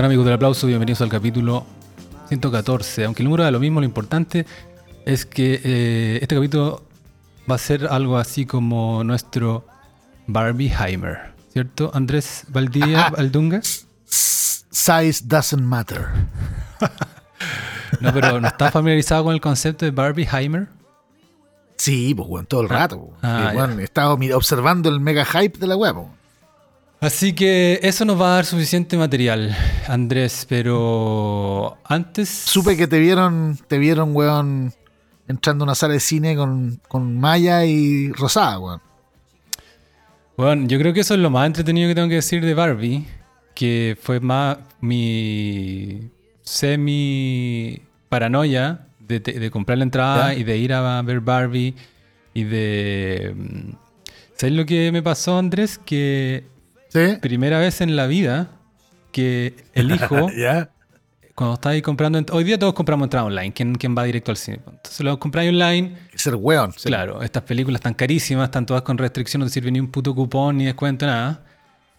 están amigos del aplauso? Bienvenidos al capítulo 114. Aunque el número da lo mismo, lo importante es que eh, este capítulo va a ser algo así como nuestro Barbieheimer, ¿cierto? Andrés Valdía Valdunga. Size doesn't matter. no, pero ¿no está familiarizado con el concepto de Barbieheimer? Sí, pues, bueno, todo el rato. Ah, he estado observando el mega hype de la web. Así que eso nos va a dar suficiente material, Andrés, pero antes... Supe que te vieron, te vieron, weón, entrando a una sala de cine con, con Maya y Rosada, weón. Bueno, yo creo que eso es lo más entretenido que tengo que decir de Barbie, que fue más mi semi paranoia de, comprar la entrada y de ir a ver Barbie y de... Mm, ¿Sabes lo que me pasó, Andrés? Que Primera vez en la vida que elijo. ¿Ya? Cuando estáis comprando. Hoy día todos compramos entrada online. ¿Quién, ¿Quién, va directo al cine? Entonces lo compráis online. Ser weón. Claro, estas películas están carísimas, están todas con restricción, no te sirve ni un puto cupón, ni descuento, nada.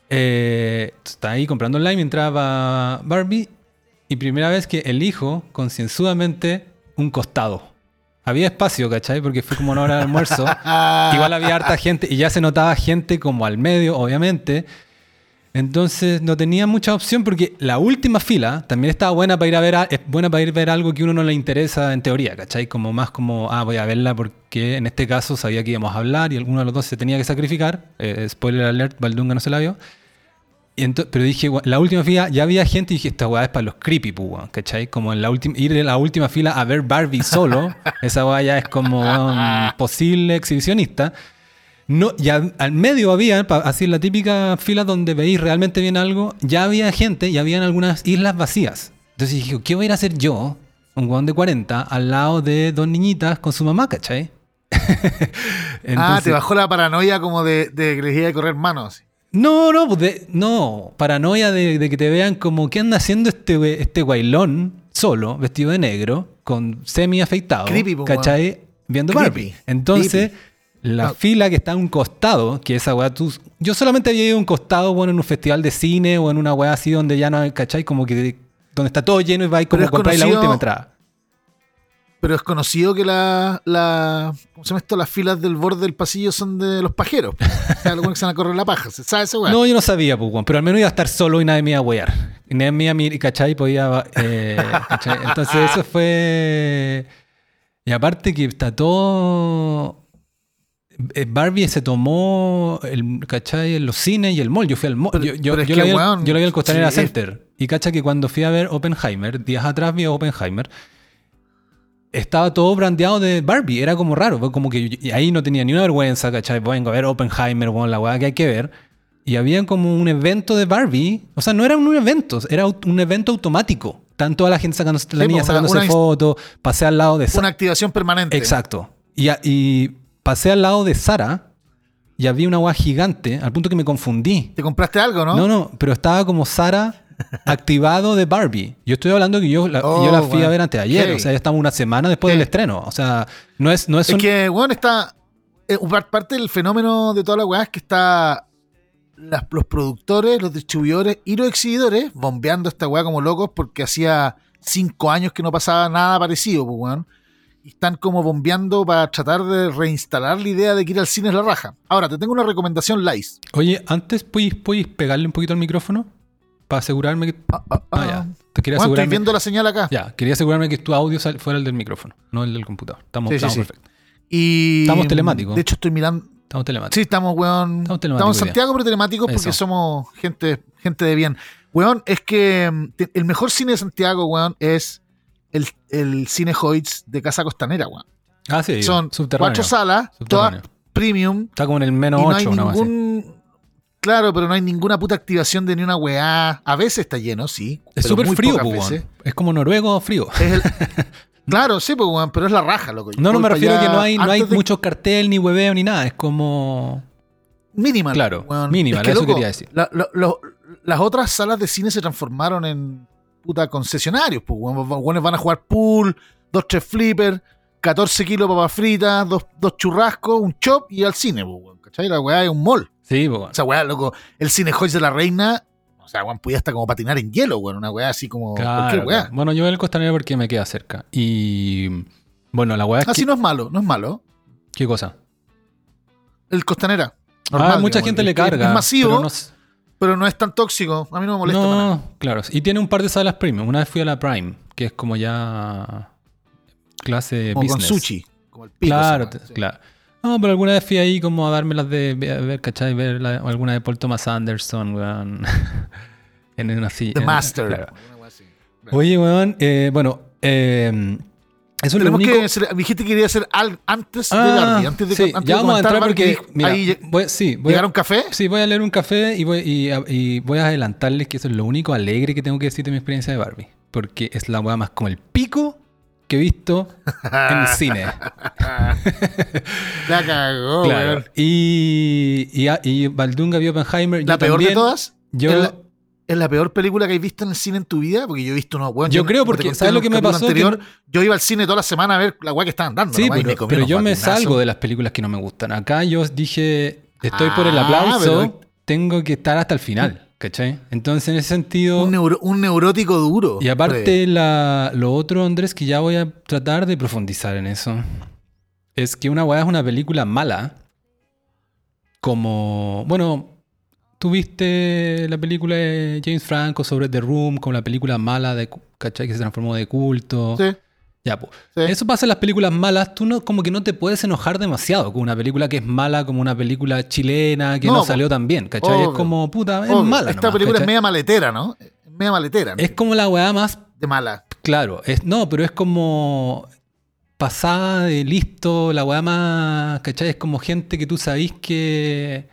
Eh, está ahí comprando online mientras va Barbie. Y primera vez que elijo concienzudamente un costado. Había espacio, ¿cachai? Porque fue como una hora de almuerzo. Igual había harta gente y ya se notaba gente como al medio, obviamente. Entonces no tenía mucha opción porque la última fila también estaba buena para ir a ver, es buena para ir a ver algo que uno no le interesa en teoría, ¿cachai? Como más como, ah, voy a verla porque en este caso sabía que íbamos a hablar y alguno de los dos se tenía que sacrificar. Eh, spoiler alert, Valdunga no se la vio pero dije, la última fila ya había gente y dije, esta weá es para los creepy, pues, ¿cachai? Como en la ir en la última fila a ver Barbie solo, esa weá ya es como un posible exhibicionista. No, ya al medio había, así la típica fila donde veis realmente bien algo, ya había gente, ya habían algunas islas vacías. Entonces dije, ¿qué voy a ir a hacer yo, un weón de 40, al lado de dos niñitas con su mamá, ¿cachai? ah, te bajó la paranoia como de, de que les iba a correr manos. No, no, pues no, paranoia de, que te vean como qué anda haciendo este, este guailón solo, vestido de negro, con semi afeitado, ¿cachai? Viendo Barbie. Entonces, la ah. fila que está a un costado, que esa weá tú... Yo solamente había ido a un costado, bueno, en un festival de cine o en una weá así donde ya no hay, ¿cachai? Como que donde está todo lleno y vais como a comprar la última entrada. Pero es conocido que la, la ¿cómo se llama esto? Las filas del borde del pasillo son de los pajeros. Algo que se van a correr la paja. ¿Sabe ese No, yo no sabía, pues, pero al menos iba a estar solo y nadie me iba a wear. Y nadie me iba a ¿cachai? Podía, eh, Entonces eso fue... Y aparte que está todo... Eh, Barbie se tomó el, ¿cachai? los cines y el mall. Yo fui al mall. yo, yo, yo, la vi, yo, la al Costanera Center. Y cacha que cuando fui a ver Oppenheimer, días atrás vi Oppenheimer estaba todo brandeado de Barbie. Era como raro, como que ahí no tenía ni una vergüenza, ¿cachai? Vengo a ver Oppenheimer, bueno, la weá que hay que ver. Y había como un evento de Barbie. O sea, no era un evento, era un evento automático. Tanto a la gente sacándose, la niña sacándose fotos, pasé al lado de Una activación permanente. Exacto. Y, y pasé al lado de Sara y había una weá gigante, al punto que me confundí. ¿Te compraste algo, no? No, no, pero estaba como Sara activado de Barbie. Yo estoy hablando que yo la, yo la oh, fui a ver antes de ayer, o sea, ya estamos una semana después del estreno. O sea, no es, no es, es que, bueno, está. Eh, parte del fenómeno de toda la weá es que está los productores, los distribuidores y los exhibidores bombeando esta weá como locos porque hacía cinco años que no pasaba nada parecido, pues, weón. Y están como bombeando para tratar de reinstalar la idea de que ir al cine es la raja. Ahora, te tengo una recomendación, Lice. Oye, antes, ¿puedes, ¿puedes pegarle un poquito al micrófono? Para asegurarme que. Ah, ah, ah. ya. Te quería asegurarme... estoy viendo la señal acá. Ya, quería asegurarme que tu audio fuera el del micrófono, no el del computador. Estamos, sí, estamos perfectos. Y... Estamos telemáticos. De hecho, estoy mirando. Estamos telemáticos. Sí, estamos, weón. Estamos telemáticos. Estamos en Santiago, pero telemáticos porque somos gente, gente de bien. Weón, es que mm, el mejor cine de Santiago, weón, es el, el cine Hoyts de Casa Costanera, weón. Ah, sí. Son cuatro salas, todas premium. Está como en el menos 8, no hay ningún, Claro, pero no hay ninguna puta activación de ni una weá. A veces está lleno, sí. Es súper frío, pues, Es como noruego frío. claro, sí, pues, pero es la raja, loco. No, no me refiero a que no hay, no hay mucho cartel, ni hueveo, ni nada. Es como. Minimal. Claro, minimal, eso quería decir. las otras salas de cine se transformaron en puta concesionarios. Pues, weones van a jugar pool, dos, tres flippers, 14 kilos de papas fritas, dos, dos churrascos, un chop y al cine, pues, ¿cachai? La weá es un mall. Sí, O sea, weá, loco, el Cine Hoy de la Reina, O sea, weón, podía hasta como patinar en hielo, weón. Una weá así como cualquier weá. Bueno, yo voy al Costanera porque me queda cerca. Y bueno, la weá es Así que... no es malo, no es malo. ¿Qué cosa? El Costanera. ah, mucha digamos, gente le carga. Es masivo, pero pero no, no, es tan tóxico. A mí no me molesta para nada. no, claro. Y tiene un par de salas premium. Una vez fui a la Prime, que es como ya clase Como con business. sushi. Como el pico. Claro, sí. claro. No, pero alguna vez fui ahí como a darme las de ver, ¿cachai? Ver la- alguna de Paul Thomas Anderson, weón. en una silla. The Master. claro. Oye, weón, eh, bueno, eh, eso es lo único... que hacer- dijiste que quería hacer algo antes de Ah, Barbie. Antes de, sí, antes ya de vamos a entrar porque, mira, ahí voy- sí, voy a, ¿Llegaron café? sí, voy a leer un café y voy, y, y voy a adelantarles que eso es lo único alegre que tengo que decir de mi experiencia de Barbie. Porque es la weá más como el pico que he visto en el cine. La cagó, claro. Y, y, y Baldunga vio Oppenheimer. La yo peor de también. todas. Yo, es, la, es la peor película que has visto en el cine en tu vida, porque yo he visto unos weón. Yo creo, como te porque, ¿sabes lo que me pasó? Anterior, Yo iba al cine toda la semana a ver la weá que estaban dando. sí, nomás, pero, pero yo me salgo de las películas que no me gustan. Acá yo dije, estoy por el Ah, aplauso, pero- tengo que estar hasta el final. ¿Cachai? Entonces, en ese sentido. Un, neuro- un neurótico duro. Y aparte, la, lo otro, Andrés, que ya voy a tratar de profundizar en eso, es que una weá es una película mala. Como, bueno, tuviste la película de James Franco sobre The Room, como la película mala de, ¿cachai? Que se transformó de culto. Sí, Ya, pues. sí. Eso pasa en las películas malas. Tú no, como que no te puedes enojar demasiado con una película que es mala, como una película chilena que no, salió tan bien, ¿cachai? Es como, puta, es Obvio, mala. Esta nomás, película es media maletera, ¿no? Es media maletera. ¿no? Es como la weá más de mala. Claro, es, no, pero es como pasada de listo, la weá más, ¿cachai? Es como gente que tú sabís que...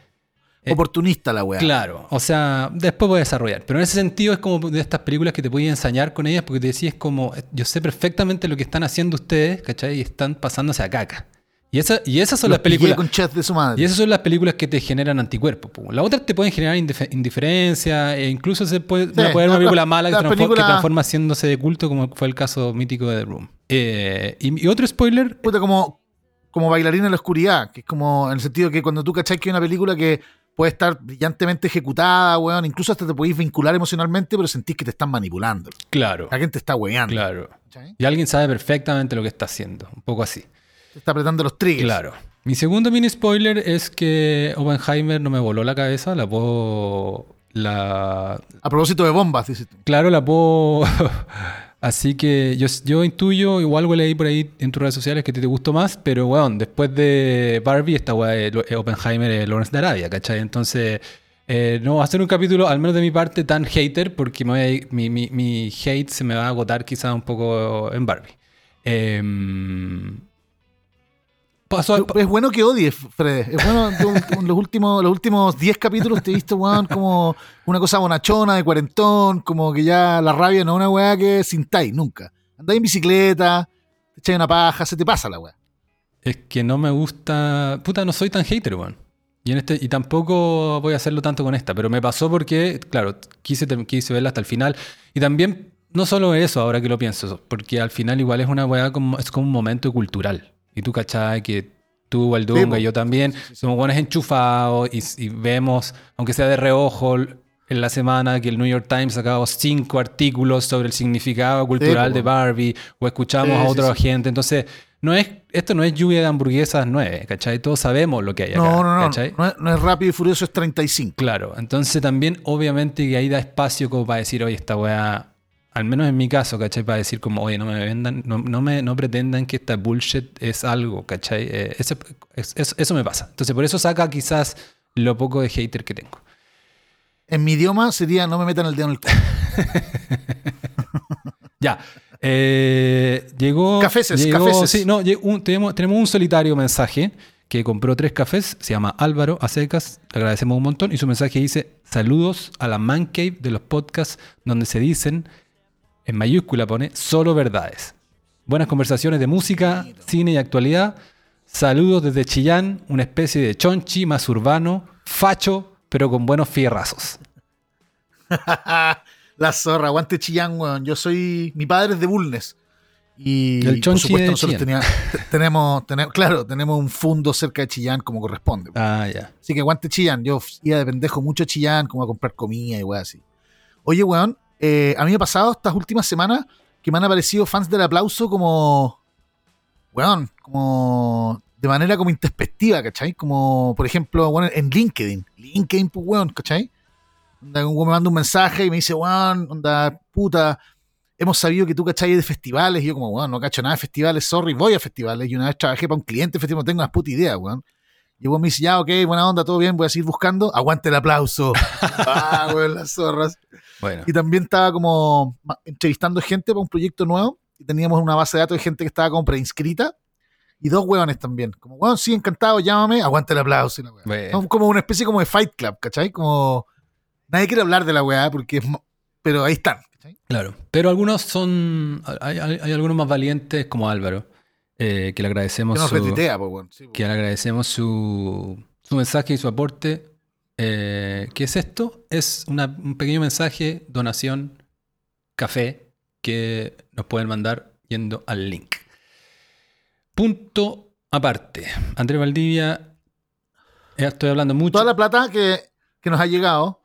Eh, Oportunista la weá. Claro, o sea, después voy a desarrollar, pero en ese sentido es como de estas películas que te puedes ensañar con ellas porque te decís como, yo sé perfectamente lo que están haciendo ustedes, ¿cachai? Y están pasándose a caca. Y, esa, y esas son Los las películas... con chat de su madre. Y esas son las películas que te generan anticuerpos. po. Las otras te pueden generar indif- indiferencia e incluso se puede, Sí, puede haber una la- película la- mala que, la transfor- que película- transforma haciéndose de culto, como fue el caso mítico de The Room. Eh, y, y otro spoiler, Puta, como, como bailarina en la oscuridad, que es como en el sentido que cuando tú cachai que hay una película que puede estar brillantemente ejecutada, weón, incluso hasta te podéis vincular emocionalmente, pero sentís que te están manipulando. claro, La gente está weando. claro. ¿cachai? Y alguien sabe perfectamente lo que está haciendo. Un poco así. Te está apretando los triggers. Claro. Mi segundo mini spoiler es que Oppenheimer no me voló la cabeza. La puedo. La, A propósito de bombas, dices tú. Claro, la puedo. Así que yo, yo intuyo, igual algo leí por ahí en tus redes sociales que te, te gustó más, pero weón, después de Barbie, esta weá de eh, Oppenheimer Lawrence de Arabia, ¿cachai? Entonces, eh, no va a ser un capítulo, al menos de mi parte, tan hater, porque mi hate se me va a agotar quizás un poco en Barbie. Em, Es bueno que odies, Fred. Es bueno, los últimos los últimos 10 capítulos te he visto, weón, como una cosa bonachona, de cuarentón, como que ya la rabia no es una weá que sintáis nunca. Andáis en bicicleta, te echáis una paja, se te pasa la weá. Es que no me gusta. Puta, no soy tan hater, weón. Y, en este, y tampoco voy a hacerlo tanto con esta, pero me pasó porque, claro, quise, quise verla hasta el final. Y también, no solo eso, ahora que lo pienso, porque al final igual es una weá como, es como un momento cultural. Y tú cachai que tú, Valdunga Sí, po. y yo también, Sí, sí, sí. somos buenos enchufados y, y vemos, aunque sea de reojo, en la semana que el New York Times sacaba cinco artículos sobre el significado cultural de Barbie, o escuchamos a otra gente. Entonces, no es, esto no es lluvia de hamburguesas nueve, ¿cachai? Todos sabemos lo que hay acá, No, no, no. ¿cachai? No es, no es rápido y furioso, es 35. Claro, entonces también obviamente que ahí da espacio como para decir, oye, esta weá, al menos en mi caso, ¿cachai? Para decir como, oye, no me vendan, no, no me, no pretendan que esta bullshit es algo, ¿cachai? Eh, ese- es- es- eso me pasa. Entonces por eso saca quizás lo poco de hater que tengo. En mi idioma sería no me metan el dedo en el culo. Ya. eh, llegó. Cafeses, llegó- cafeses. Sí, no, un- tenemos, tenemos un solitario mensaje que compró tres cafés. Se llama Álvaro Acecas. Le agradecemos un montón. Y su mensaje dice: Saludos a la man cave de los podcasts donde se dicen, en mayúscula pone, solo verdades. Buenas conversaciones de música, cine y actualidad. Saludos desde Chillán, una especie de chonchi más urbano, facho, pero con buenos fierrazos. la zorra, aguante Chillán, weón. Yo soy. Mi padre es de Bulnes. Y El por chonchi supuesto de nosotros Chillán. tenía- te- tenemos, tenemos, claro, tenemos un fondo cerca de Chillán como corresponde. Ah, ya. Así que aguante Chillán. Yo iba de pendejo mucho a Chillán, como a comprar comida y weá así. Oye, weón, eh, a mí me ha pasado estas últimas semanas que me han aparecido fans del aplauso como. Weón, como. De manera como introspectiva, ¿cachai? Como, por ejemplo, bueno, en LinkedIn. LinkedIn, pues, weón, ¿cachai? Onda, un me manda un mensaje y me dice, weón, onda, puta, hemos sabido que tú cachai de festivales. Y yo, como, weón, no cacho nada de festivales, sorry, voy a festivales. Y una vez trabajé para un cliente festival, no tengo una puta idea, weón. Y el weón me dice, ya, ok, buena onda, todo bien, voy a seguir buscando. Aguante el aplauso. ah, weón, las zorras. Bueno, Y también estaba como entrevistando gente para un proyecto nuevo. Y teníamos una base de datos de gente que estaba como preinscrita. Y dos hueones también. Como, weón, sí, encantado, llámame, aguante el aplauso. la weá. Bueno. Como una especie como de Fight Club, ¿cachai? Como. Nadie quiere hablar de la weá porque es. Pero ahí están, ¿cachai? claro. Pero algunos son. Hay, hay- hay algunos más valientes, como Álvaro, eh, que le agradecemos Que su, pues. Sí, que le agradecemos su, su mensaje y su aporte. Eh, ¿Qué es esto? Es una- un pequeño mensaje, donación, café, que nos pueden mandar yendo al link. Punto aparte. Andrés Valdivia, ya estoy hablando mucho. Toda la plata que, que nos ha llegado,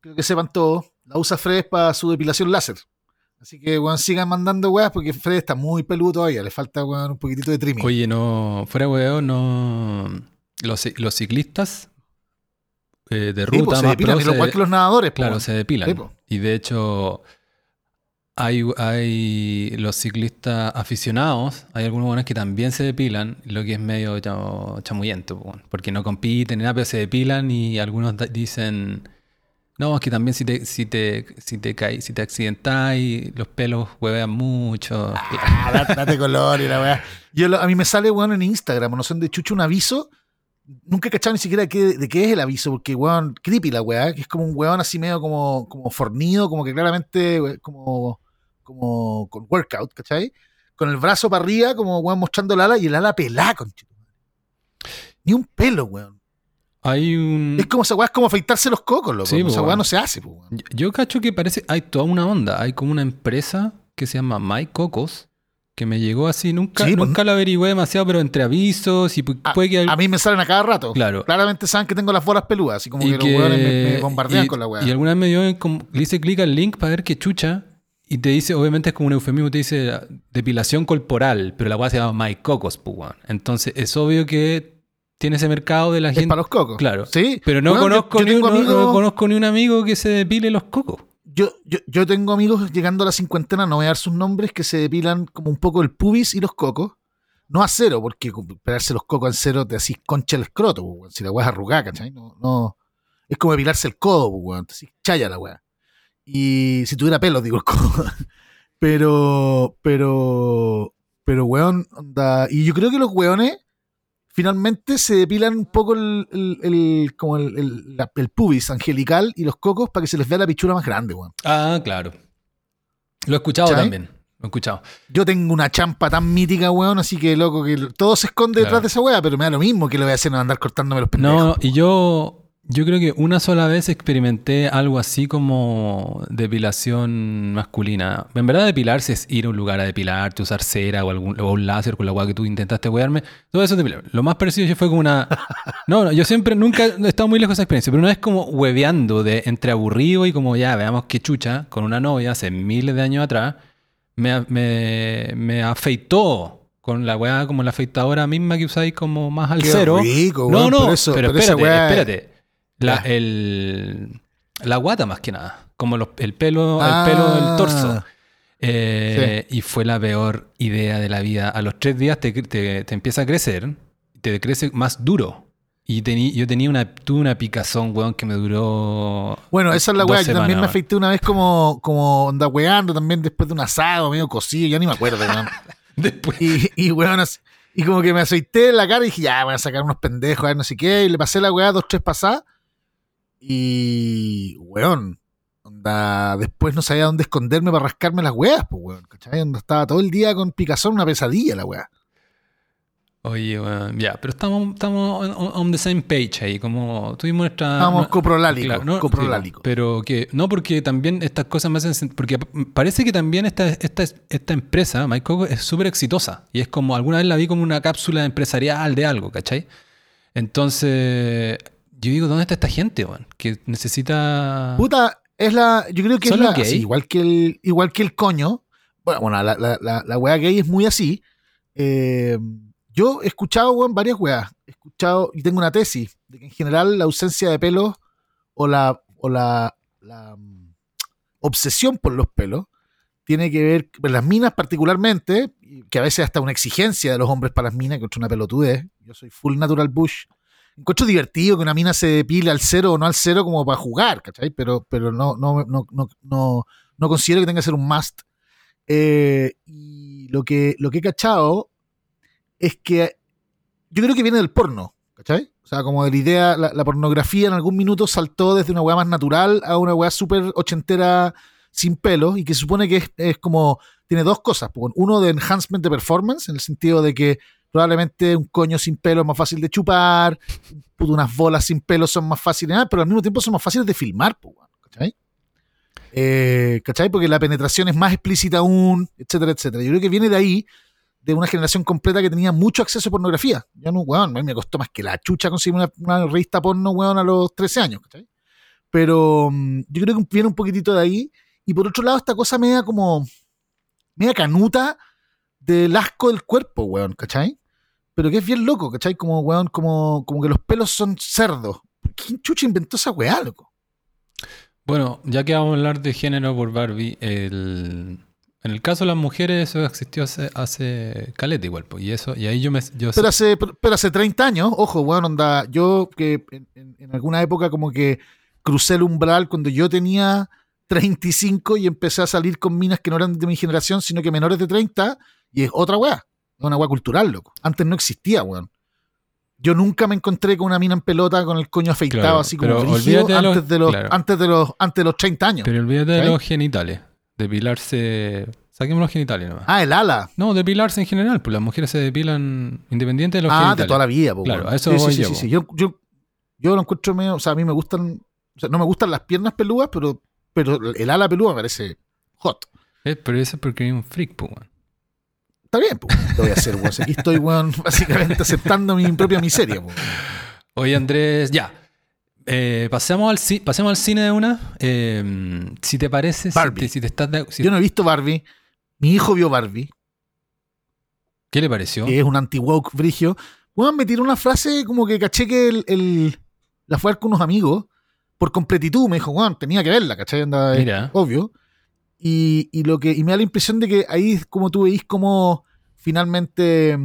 creo que sepan todos, la usa Fred para su depilación láser. Así que, weón, sigan mandando weas porque Fred está muy peludo todavía. Le falta, weón, un poquitito de trimming. Oye, no, fuera huevo, no. Los, los ciclistas eh, de Sí, ruta pues, se más depilan, pro lo se- igual que los nadadores. pues, Claro, weón. se depilan. Sí, po. y de hecho, hay, hay los ciclistas aficionados, hay algunos buenos que también se depilan, lo que es medio cha- chamuyento, po, porque no compiten ni nada, pero se depilan y algunos dicen, no, es que también si te, si te, si te caes, si te accidentás y los pelos huevean mucho. Ah, date, color y la weá. Yo a mí me sale, weón, en Instagram, no sé de chucho, un aviso. Nunca he cachado ni siquiera de qué, de qué es el aviso, porque, weón, creepy la weá, que es como un weón así medio como, como fornido, como que claramente, we- como, como con workout, ¿cachai? Con el brazo para arriba, como weón mostrando el ala y el ala pelá, conchito. Ni un pelo, weón. Hay un... Es como esa weá, es como afeitarse los cocos, loco. Sí, esa weá no se hace, po. Yo, yo cacho que parece, hay toda una onda, hay como una empresa que se llama My Cocos, que me llegó así, nunca, Sí, pues, nunca la averigüé demasiado, pero entre avisos y pu- A, puede que... a mí me salen a cada rato. Claro. Claramente saben que tengo las bolas peludas, así como y que, los weones me, me bombardean y- con la weá. Y alguna vez me dio, como- le hice clic al link para ver qué chucha, y te dice, obviamente es como un eufemismo, te dice ah, depilación corporal, pero la weá se llama My Cocos, pues. Entonces es obvio que tiene ese mercado de la Es gente... para los cocos. Claro. Sí. Pero no, conozco yo ni no- amigos- no conozco ni un amigo que se depile los cocos. Yo, yo, yo tengo amigos llegando a la cincuentena, no voy a dar sus nombres, que se depilan como un poco el pubis y los cocos. No a cero, porque pegarse los cocos en cero te así concha el escroto, pues, weón. Si la weá es arrugada, ¿cachai? No, no. Es como depilarse el codo, pues, weón. Te chaya la weá. Y si tuviera pelo, digo el codo. Pero, pero, pero, weón, onda. Y yo creo que los weones finalmente se depilan un poco el, el, el- como el, el- la- el pubis angelical y los cocos para que se les vea la pichula más grande, weón. Ah, claro. Lo he escuchado también. Lo he escuchado. Yo tengo una champa tan mítica, weón, así que loco, que todo se esconde Claro. detrás de esa weá, pero me da lo mismo que lo voy a hacer no andar cortándome los pendejos. No, y yo, yo creo que una sola vez experimenté algo así como depilación masculina. En verdad, depilarse es ir a un lugar a depilarte, usar cera o, algún, o un láser con la weá que tú intentaste wearme. Todo eso es depilar. Lo más parecido yo fue como una. No, no, yo siempre nunca he estado muy lejos de esa experiencia, pero una vez como hueveando de entre aburrido y como ya veamos qué chucha con una novia hace miles de años atrás, me, me, me afeitó con la weá como la afeitadora misma que usáis como más al Qué cero. rico, no, no, pero eso- pero espérate, weá- espérate. La, el, la guata más que nada, como los- el pelo, Ah. el pelo del torso. Eh, Y fue la peor idea de la vida. A los tres días te, te- te empieza a crecer, te crece más duro. Y tení- yo tenía una, tuve una picazón, weón, que me duró. Bueno, esa es la weá. Yo también me weón. afeité una vez como, como onda weando, también después de un asado medio cocido, ya ni me acuerdo, weón. Después. Y, y weón, así- y como que me aceité en la cara y dije, ya, voy a sacar unos pendejos, a ver no sé qué. Y le pasé la weá dos, tres pasadas. Y, weón, onda, después no sabía dónde esconderme para rascarme las weas, pues, weón. ¿Cachai? Onda estaba todo el día con picazón, una pesadilla la weá. Oye, weón, ya, pero estamos, estamos on, on the same page ahí, como tuvimos nuestra... Estábamos no- coprolálicos, Claro, no, sí, pero que no porque también estas cosas me hacen porque parece que también esta, esta, esta empresa, MyCoco, es súper exitosa y es como alguna vez la vi como una cápsula empresarial de algo, ¿cachai? Entonces, yo digo, ¿dónde está esta gente, weón? Que necesita... Puta, Es la, yo creo que es ¿Son la, así, igual que el, igual que el coño. Bueno, bueno la, la, la, la wea gay es muy así. Eh, yo he escuchado, weón, varias weas. He escuchado, y tengo una tesis, de que en general la ausencia de pelos o la, o la, la mm, obsesión por los pelos tiene que ver, con las minas particularmente, que a veces hasta una exigencia de los hombres para las minas, que es una pelotudez. Yo soy full natural bush. Encuentro divertido que una mina se depile al cero o no al cero como para jugar, ¿cachai? Pero, pero no, no, no, no, no, no considero que tenga que ser un must. Eh, y lo que, lo que he cachado es que yo creo que viene del porno, ¿cachai? O sea, como de la idea, la, pornografía en algún minuto saltó desde una weá más natural a una weá súper ochentera sin pelos y que supone que es, es como, tiene dos cosas. pues, Uno de enhancement de performance, en el sentido de que probablemente un coño sin pelo es más fácil de chupar, unas bolas sin pelo son más fáciles, pero al mismo tiempo son más fáciles de filmar, pues, ¿cachai? Eh, ¿Cachai? Porque la penetración es más explícita aún, etcétera, etcétera. Yo creo que viene de ahí, de una generación completa que tenía mucho acceso a pornografía. Yo no, weón, a mí me costó más que la chucha conseguir una, una revista porno, weón, a los 13 años, ¿cachai? Pero mm, yo creo que viene un poquitito de ahí. Y por otro lado, esta cosa media como, media canuta del asco del cuerpo, weón, ¿cachai? Pero que es bien loco, ¿cachai? Como, weón, como, como que los pelos son cerdos. ¿Quién chucha inventó esa weá, loco? Bueno, ya que vamos a hablar de género por Barbie, el- en el caso de las mujeres eso existió hace, hace caleta igual, pues, y eso, y ahí yo me... Yo Pero hace, pero, pero hace 30 años, ojo, weón, onda, yo que en alguna época como que crucé el umbral cuando yo tenía 35 y empecé a salir con minas que no eran de mi generación, sino que menores de 30, y es otra weá, es una weá cultural, loco. Antes no existía, weón. Yo nunca me encontré con una mina en pelota con el coño afeitado Claro, así como de los- antes, de los, claro. antes, de los, antes de los 30 años. Pero olvídate de los genitales, depilarse... Saquemos los genitales nomás. ah, el ala. No, depilarse en general, pues las mujeres se depilan independiente de los Ah, genitales. de toda la vida, po, Claro, a eso sí, voy sí, yo, sí, sí. Yo, yo, yo lo encuentro medio, o sea, a mí me gustan, o sea, no me gustan las piernas peludas, pero, pero el ala peluda me parece hot. Eh, pero eso es porque hay un freak, pues, weón. Está bien, pues, lo voy a hacer, weón. Aquí estoy, weón, básicamente aceptando mi propia miseria, po. Oye, Andrés, ya. Eh, pasemos, al ci- pasemos al cine de una. Eh, si te parece, si Barbie. te, si te estás de- si- Yo no he visto Barbie. Mi hijo vio Barbie, ¿qué le pareció? que es un anti-woke brigio. Weón, me tiró una frase como que caché que el, el- la fue con unos amigos por completitud. Me dijo, weón, tenía que verla, ¿cachai? Anda, Mira. obvio. Y, y lo que, y me da la impresión de que ahí, como tú veis, como finalmente.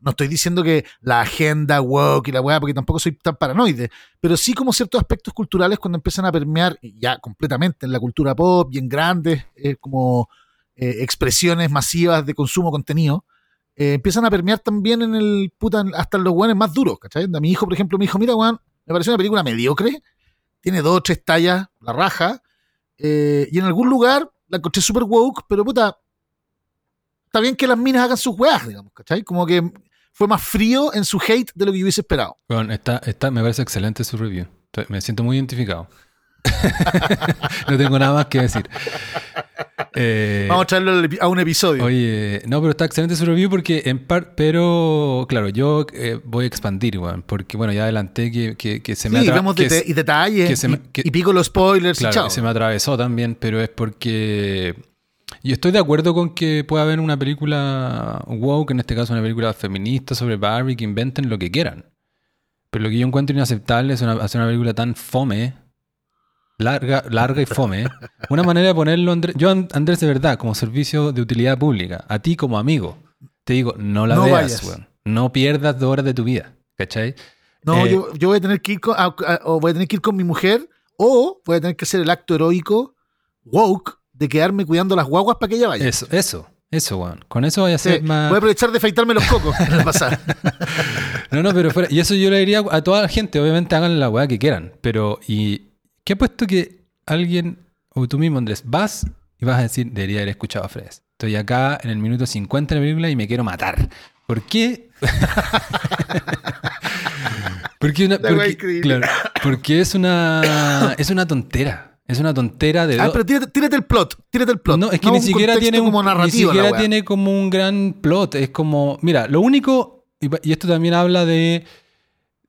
No estoy diciendo que la agenda woke y la weá, porque tampoco soy tan paranoide, pero sí como ciertos aspectos culturales cuando empiezan a permear ya completamente en la cultura pop y en grandes eh, como eh, expresiones masivas de consumo contenido, eh, empiezan a permear también en el puta, hasta en los weones más duros, ¿cachai? A mi hijo, por ejemplo, me dijo, mira, weón, me pareció una película mediocre, tiene dos o tres tallas, la raja, eh, y en algún lugar la encontré super woke, pero puta, está bien que las minas hagan sus weas, digamos, ¿cachai? Como que fue más frío en su hate de lo que yo hubiese esperado. Bueno, está, está, me parece excelente su review. Me siento muy identificado. no tengo nada más que decir. Eh, Vamos a traerlo a un episodio. Oye, no, pero está excelente su review porque en par, pero claro, yo eh, voy a expandir, porque bueno, ya adelanté que, que, que se me sí, vemos que y detalles, que se me- y, y pico los spoilers y Claro, chao. que se me atravesó también, pero es porque yo estoy de acuerdo con que pueda haber una película woke, en este caso una película feminista sobre Barbie, que inventen lo que quieran. Pero lo que yo encuentro inaceptable es una- hacer una película tan fome, larga, larga y fome. Una manera de ponerlo, Andrés, yo And- Andrés de verdad, como servicio de utilidad pública, a ti como amigo, te digo, no la No veas, weón. No pierdas dos horas de tu vida, ¿cachai? No, Eh, yo, yo voy a tener que ir con, a- a- o voy a tener que ir con mi mujer o voy a tener que hacer el acto heroico woke de quedarme cuidando las guaguas para que ella vaya. Eso, eso, eso, weón. Con eso voy a Sí, hacer más... Voy a aprovechar de afeitarme los cocos en la pasada. No, no, pero fuera. Y eso yo le diría a toda la gente, obviamente hagan la weá que quieran. Pero, ¿y qué ha puesto que alguien, o tú mismo, Andrés, vas y vas a decir, debería haber escuchado a Fres? Estoy acá en el minuto 50 de la película y me quiero matar. ¿Por qué? porque, una, porque, claro, porque es una es una tontera. Es una tontera de Ah, pero tírate, tírate el plot, tírate el plot. no, es que No ni siquiera tiene un, como ni siquiera tiene como un gran plot. Es como, mira, lo único, y, y esto también habla de,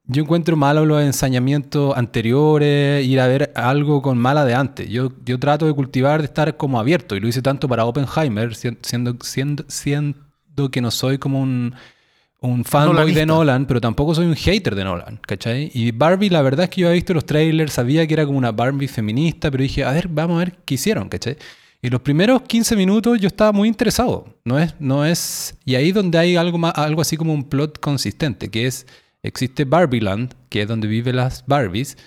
yo encuentro malos los ensañamientos anteriores, ir a ver algo con mala de antes. Yo, yo trato de cultivar, de estar como abierto, y lo hice tanto para Oppenheimer, siendo, siendo, siendo que no soy como un, un fanboy de Nolan, pero tampoco soy un hater de Nolan, ¿cachai? Y Barbie, la verdad es que yo había visto los trailers, sabía que era como una Barbie feminista, pero dije, a ver, vamos a ver qué hicieron, ¿cachai? Y los primeros 15 minutos yo estaba muy interesado. No es, no es. Y ahí donde hay algo, más, algo así como un plot consistente, que es existe Barbieland, que es donde viven las Barbies,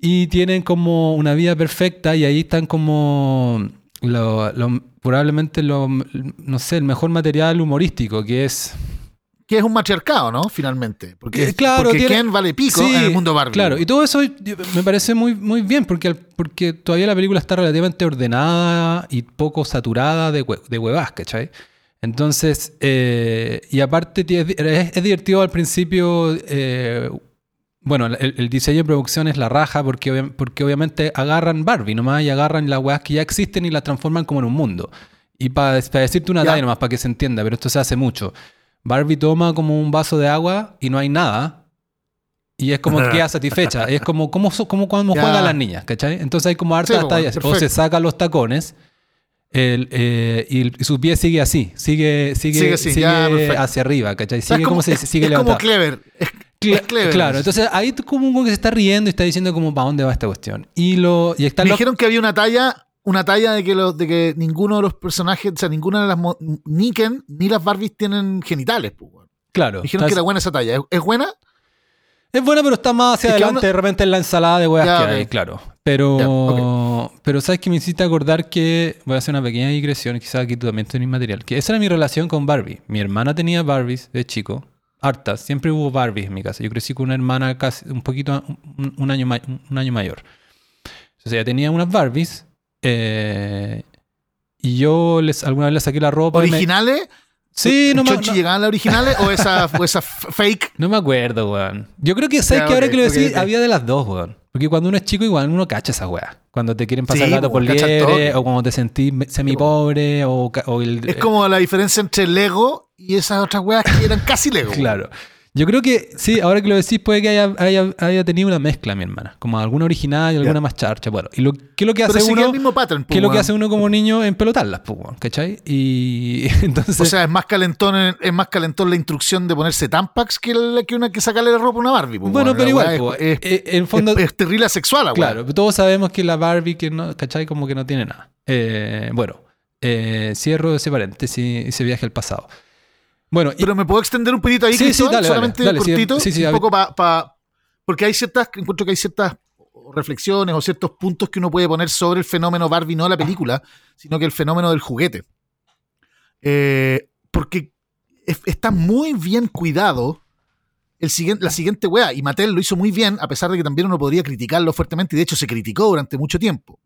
y tienen como una vida perfecta y ahí están como lo, probablemente lo, no sé, el mejor material humorístico, que es... Que es un matriarcado, ¿no? Finalmente. Porque, eh, claro, porque Ken vale pico en el mundo Barbie. Claro, y todo eso me parece muy, muy bien, porque, porque todavía la película está relativamente ordenada y poco saturada de, de huevas, ¿cachai? Entonces, eh, y aparte es, divertido al principio, eh, bueno, el, diseño de producción es la raja porque, porque obviamente agarran Barbie nomás y agarran las weas que ya existen y las transforman como en un mundo. Y para, decirte una talla nomás, para que se entienda, pero esto se hace mucho. Barbie toma como un vaso de agua y no hay nada. Y es como que queda satisfecha. es como, como, como cuando juegan las niñas, ¿cachai? Entonces hay como harta tallas. O se saca los tacones el, eh, y, su pie sigue así, sigue, sigue, sigue, hacia arriba, ¿cachai? Sigue como, se sigue es como clever. Es, clever. Claro, entonces ahí como que se está riendo y está diciendo como para dónde va esta cuestión. Y lo y Me dijeron que había una talla, una talla de que los, de que ninguno de los personajes, o sea, ninguna de las ni Ken ni las Barbies tienen genitales, pues. Claro. Dijeron que era buena esa talla. ¿Es, buena? Es buena, pero está más hacia adelante, de repente en la ensalada de weas que hay, claro. Pero, pero sabes que me hiciste acordar que voy a hacer una pequeña digresión, quizás aquí tú también tenés material. Que esa era mi relación con Barbie. Mi hermana tenía Barbies de chico, hartas. Siempre hubo Barbies en mi casa. Yo crecí con una hermana casi un poquito, un, año, un año mayor. O sea, ella tenía unas Barbies. Eh, y yo les, alguna vez le saqué la ropa. ¿Originales? Sí, no me acuerdo. llegaban las originales o esa, esa fake? No me acuerdo, weón. Yo creo que sabes que ahora que lo decís, había de las dos, weón. Porque cuando uno es chico, igual uno cacha esa weá. Cuando te quieren pasar el gato por liebre, o cuando te sentís semi pobre, o, el. Es como la diferencia entre Lego y esas otras weas que eran casi Lego. claro. Yo creo que sí, ahora que lo decís, puede que haya, haya, tenido una mezcla, mi hermana. Como alguna original y alguna más charcha. Bueno, y lo, ¿qué es lo que hace uno? El mismo pattern, ¿Qué es lo que hace uno como niño en pelotarlas, pues, ¿cachai? Y entonces. O sea, es más calentón, es más calentón la instrucción de ponerse tampax que, la, que una que sacarle la ropa a una Barbie. Pues, bueno, pero igual, es, eh, en fondo. Es, terrible sexual, Claro, todos sabemos que la Barbie, que no, ¿cachai? Como que no tiene nada. Eh, bueno, eh, cierro ese paréntesis, ese viaje al pasado. Bueno, pero me puedo extender un poquito ahí, sí, sí, solamente cortito, un poco para porque hay ciertas, encuentro que hay ciertas reflexiones o ciertos puntos que uno puede poner sobre el fenómeno Barbie, no la película, sino que el fenómeno del juguete. Eh, porque está muy bien cuidado el siguiente, la siguiente weá, y Mattel lo hizo muy bien, a pesar de que también uno podría criticarlo fuertemente, y de hecho se criticó durante mucho tiempo.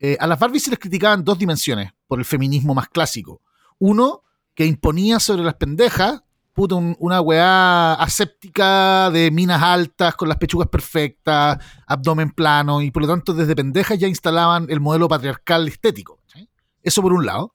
Eh, a las Barbie se les criticaban dos dimensiones por el feminismo más clásico. Uno, que imponía sobre las pendejas, puta, una weá aséptica de minas altas, con las pechugas perfectas, abdomen plano, y por lo tanto desde pendejas ya instalaban el modelo patriarcal estético. Eso por un lado.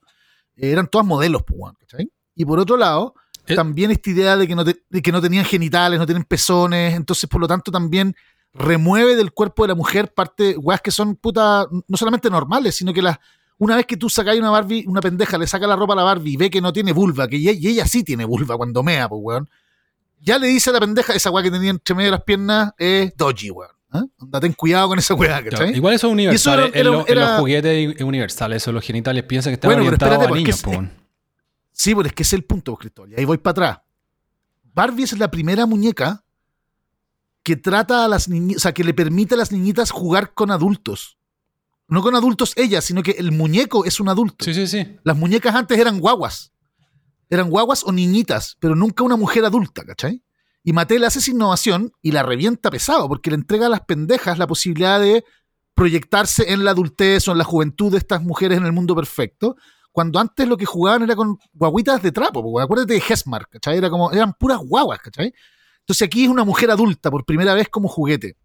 eran todas modelos, pues, ¿cachai? Y por otro lado, eh. también esta idea de que, no que no tenían genitales, no tienen pezones, entonces por lo tanto también remueve del cuerpo de la mujer parte, weas que son puta, no solamente normales, sino que las una vez que tú sacáis una Barbie, una pendeja le saca la ropa a la Barbie y ve que no tiene vulva, que ella, y ella sí tiene vulva cuando mea, pues, weón. Ya le dice a la pendeja, esa weá que tenía entre medio de las piernas es dodgy, weón. ¿eh? ten cuidado con esa weá, ¿cachai? igual eso es universal. en, los juguetes universales, eso los genitales piensan que están bueno, orientados a niños, pues. Sí, pero es que ese es el punto, Cristóbal. Y ahí voy para atrás. Barbie es la primera muñeca que trata a las niñas, o sea, que le permite a las niñitas jugar con adultos. No con adultos ella, sino que el muñeco es un adulto. Sí, sí, sí. Las muñecas antes eran guaguas. Eran guaguas o niñitas, pero nunca una mujer adulta, ¿cachai? Y Mattel hace esa innovación y la revienta pesado, porque le entrega a las pendejas la posibilidad de proyectarse en la adultez o en la juventud de estas mujeres en el mundo perfecto, cuando antes lo que jugaban era con guaguitas de trapo, porque acuérdate de Hesmar, ¿cachai? Era como, eran puras guaguas, ¿cachai? Entonces aquí es una mujer adulta por primera vez como juguete.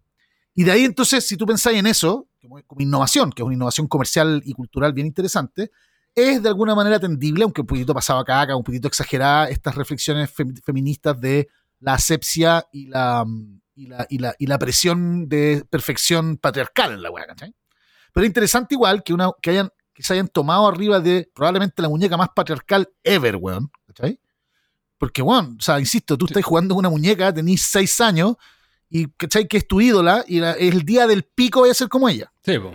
Y de ahí entonces, si tú pensáis en eso, como innovación, que es una innovación comercial y cultural bien interesante, es de alguna manera atendible, aunque un poquito pasado acá, un poquito exagerada, estas reflexiones feministas de la asepsia y la, y la, y la, y la presión de perfección patriarcal en la weá, ¿cachai? Pero es interesante igual que, una, que, hayan, que se hayan tomado arriba de probablemente la muñeca más patriarcal ever, weón, ¿cachai? Porque, weón, o sea, insisto, tú estás jugando con una muñeca, tenés seis años, y, ¿cachai? Que es tu ídola, y la- el día del pico voy a ser como ella. Sí, po.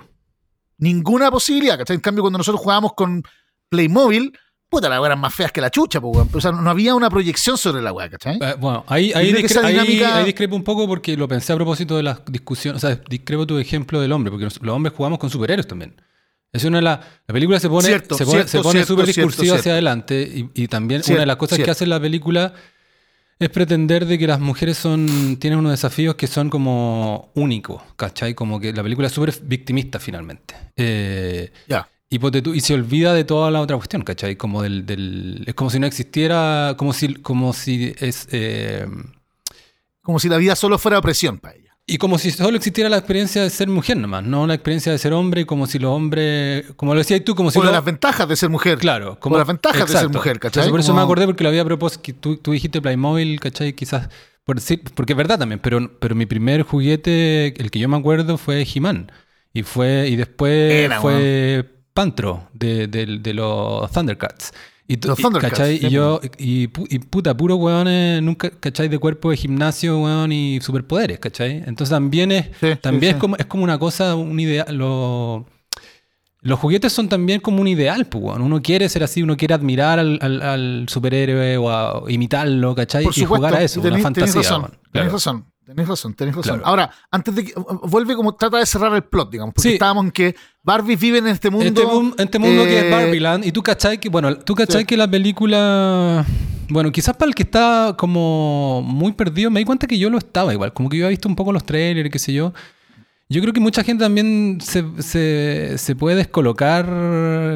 Ninguna posibilidad, ¿cachai? En cambio, cuando nosotros jugábamos con Playmobil, puta, las eran más feas que la chucha, weón. O sea, no había una proyección sobre la wea, ¿cachai? Eh, bueno, ahí, ahí, discre- ahí- dinámica- ahí discrepo un poco porque lo pensé a propósito de las discusiones. O sea, discrepo tu ejemplo del hombre, porque los, hombres jugamos con superhéroes también. Es una de las. La película se pone Cierto, se pone, se pone cierto, súper cierto, discursiva hacia adelante. Y, y también una de las cosas que hace la película es pretender de que las mujeres son tienen unos desafíos que son como únicos, ¿cachai? Como que la película es súper victimista finalmente. Eh, Ya. y, ponte tú- y se olvida de toda la otra cuestión, ¿cachai? Como del, del- es como si no existiera, como si, como si es... eh, Como si la vida solo fuera opresión ella. Y como si solo existiera la experiencia de ser mujer nomás, no la experiencia de ser hombre, como si los hombres, como lo decías tú, como si o de los- las ventajas de ser mujer. Claro, Como las ventajas de ser mujer, ¿cachai? Entonces, por eso Como- me acordé porque lo había propuesto, que tú, tú dijiste Playmobil, ¿cachai? Quizás, por decir, porque es verdad también, pero, pero mi primer juguete, el que yo me acuerdo, fue He-Man. Y, fue, y después Era, fue Pantro, de, de- de los Thundercats. Y, Los y, ¿cachai? sí, y yo, y, pu- y puta, puro weones, nunca, ¿cachai? De cuerpo de gimnasio, weón, y superpoderes, ¿cachai? Entonces también es, Sí, sí, también sí. es como, es como una cosa, un ideal, lo, los juguetes son también como un ideal, pues, weón. Uno quiere ser así, uno quiere admirar al, al- al superhéroe o a imitarlo, ¿cachai? Por y supuesto, jugar a eso, y tenés, una fantasía. tenés razón, weón. tenés Claro. razón, tenés razón, tenés razón. Claro. Ahora, antes de que vuelve como trata de cerrar el plot, digamos, porque Sí. estábamos en que Barbie vive en este mundo. Este, mu- este mundo que eh, es Barbieland, y tú cachai que, bueno, tú cachai Sí. que la película, bueno, quizás para el que está como muy perdido, me di cuenta que yo lo estaba igual, como que yo había visto un poco los trailers, qué sé yo. Yo creo que mucha gente también se, se, se puede descolocar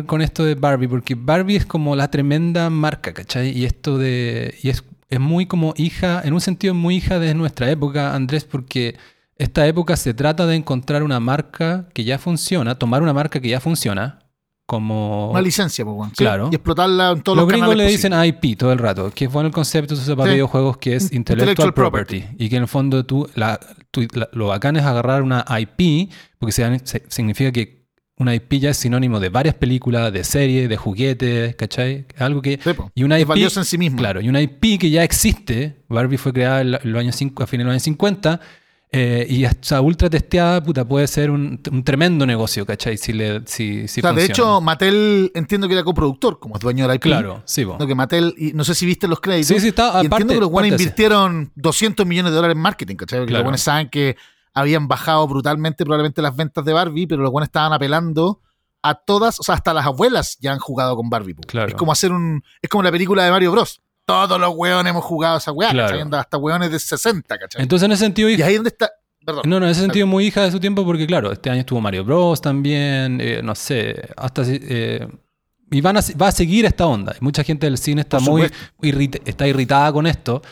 con esto de Barbie, porque Barbie es como la tremenda marca, ¿cachai? Y esto de. Y es, es muy como hija, en un sentido muy hija de nuestra época, Andrés, porque esta época se trata de encontrar una marca que ya funciona, tomar una marca que ya funciona, como. Una licencia, pues, ¿sí? Claro. Y explotarla en todos Los los, gringos canales le dicen posibles. IP todo el rato, que es bueno el concepto se usa para Sí. videojuegos que es Intellectual Intellectual property. Property. Y que en el fondo tú, la, tú- la- lo bacán es agarrar una IP, porque se- se- significa que una IP ya es sinónimo de varias películas, de series, de juguetes, ¿cachai? Algo que... Sí. Y una Es IP, valiosa en sí misma. Claro, y una IP que ya existe, Barbie fue creada en los años cinco- a fines de los años 50, eh, y hasta ultra testeada, puta, puede ser un, un tremendo negocio, ¿cachai? Si, le, si, si o sea, de funciona. hecho, Mattel entiendo que era coproductor, como es dueño de la IP. Claro, sí. No, que Mattel, y no sé si viste los créditos. Sí, sí, está- y entiendo aparte- que los buenos aparte invirtieron 200 millones de dólares en marketing, ¿cachai? Porque Claro. los buenos saben que habían bajado brutalmente probablemente las ventas de Barbie, pero los buenos estaban apelando a todas, o sea, hasta las abuelas ya han jugado con Barbie. Claro. Es como hacer un, es como la película de Mario Bros. Todos los hueones hemos jugado a esa weá, Hasta hueones de 60, ¿cachai? Entonces, en ese sentido, y ahí es donde está, perdón. No, no, en ese sentido muy hija de su tiempo porque, claro, este año estuvo Mario Bros. también, eh, no sé, hasta... eh, y van a, va a seguir esta onda. Mucha gente del cine está muy supuesto. irrit- está irritada con esto.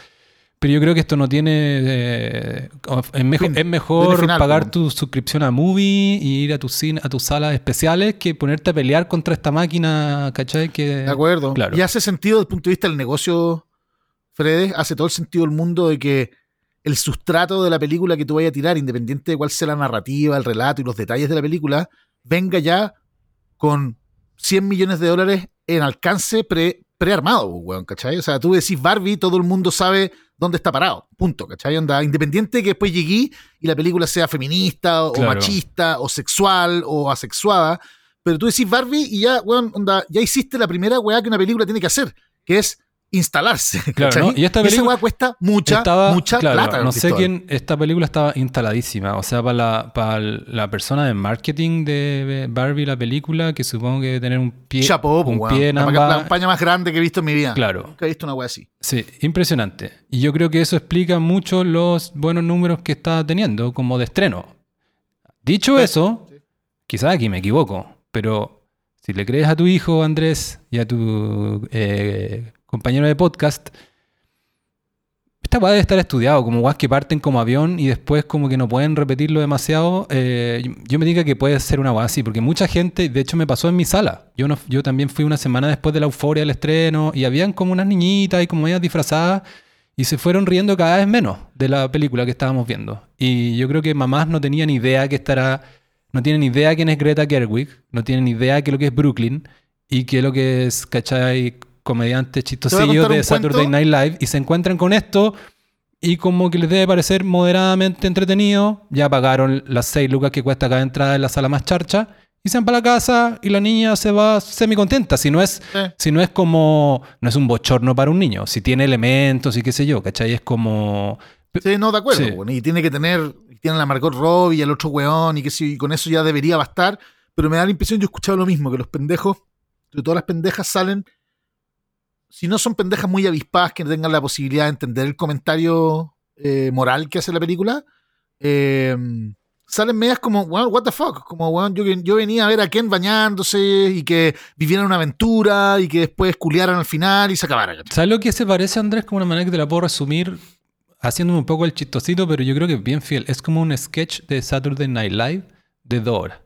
Pero yo creo que esto no tiene... eh, es, mejor, Fin. es mejor Tiene final, pagar tu suscripción a Movie y ir a tus cine, a tus salas especiales que ponerte a pelear contra esta máquina, ¿cachai? Que, De acuerdo. Claro. Y hace sentido desde el punto de vista del negocio, Fredes, hace todo el sentido del mundo de que el sustrato de la película que tú vayas a tirar, independiente de cuál sea la narrativa, el relato y los detalles de la película, venga ya con 100 millones de dólares en alcance pre, prearmado, weón, ¿cachai? O sea, tú decís Barbie, todo el mundo sabe dónde está parado, punto, ¿cachai? Onda, independiente de que después llegué y la película sea feminista o Claro. machista o sexual o asexuada, pero tú decís Barbie y ya, weón, onda, ya hiciste la primera weá que una película tiene que hacer, que es instalarse. Claro. ¿no? Y esta película cuesta mucha, estaba, mucha claro, plata. No sé quién, esta película estaba instaladísima. O sea, para la, para la persona de marketing de Barbie, la película, que supongo que debe tener un pie, Chapo, un weón. pie en la, ambas- la campaña más grande que he visto en mi vida. Claro, Nunca he visto una weá así. sí, impresionante. Y yo creo que eso explica mucho los buenos números que está teniendo como de estreno. Dicho Sí, eso, sí. quizás aquí me equivoco, pero si le crees a tu hijo, Andrés, y a tu eh, compañero de podcast, esta weá debe estar estudiado, como weas que parten como avión y después como que no pueden repetirlo demasiado. eh, yo- me diga que puede ser una weá así, porque mucha gente, de hecho me pasó en mi sala. Yo, no, yo también fui una semana después de la euforia del estreno y habían como unas niñitas y como ellas disfrazadas. y se fueron riendo cada vez menos de la película que estábamos viendo. Y yo creo que mamás no tenían idea que estará, no tienen idea quién es Greta Gerwig, no tienen idea qué es lo que es Brooklyn y qué es lo que es, ¿cachai? Comediantes chistosillos de Saturday Night Live y se encuentran con esto y como que les debe parecer moderadamente entretenido, ya pagaron las 6 lucas que cuesta cada entrada en la sala más charcha y se van para la casa y la niña se va semi contenta. Si no es, si no es como, no es un bochorno para un niño, si tiene elementos y qué sé yo, ¿cachai? Es como... Sí, no, de acuerdo. y tiene que tener, tiene la Margot Robbie y el otro weón y que si con eso ya debería bastar. Pero me da la impresión, yo he escuchado lo mismo, que los pendejos, de todas las pendejas salen, si no son pendejas muy avispadas que tengan la posibilidad de entender el comentario eh, moral que hace la película, eh, salen medias como, what the fuck, como, bueno, yo, yo venía a ver a Ken bañándose y que vivieran una aventura y que después culiaran al final y se acabaran. ¿Sabes lo que se parece, Andrés? Como una manera que te la puedo resumir haciéndome un poco el chistosito, pero yo creo que es bien fiel. Es como un sketch de Saturday Night Live de Dora.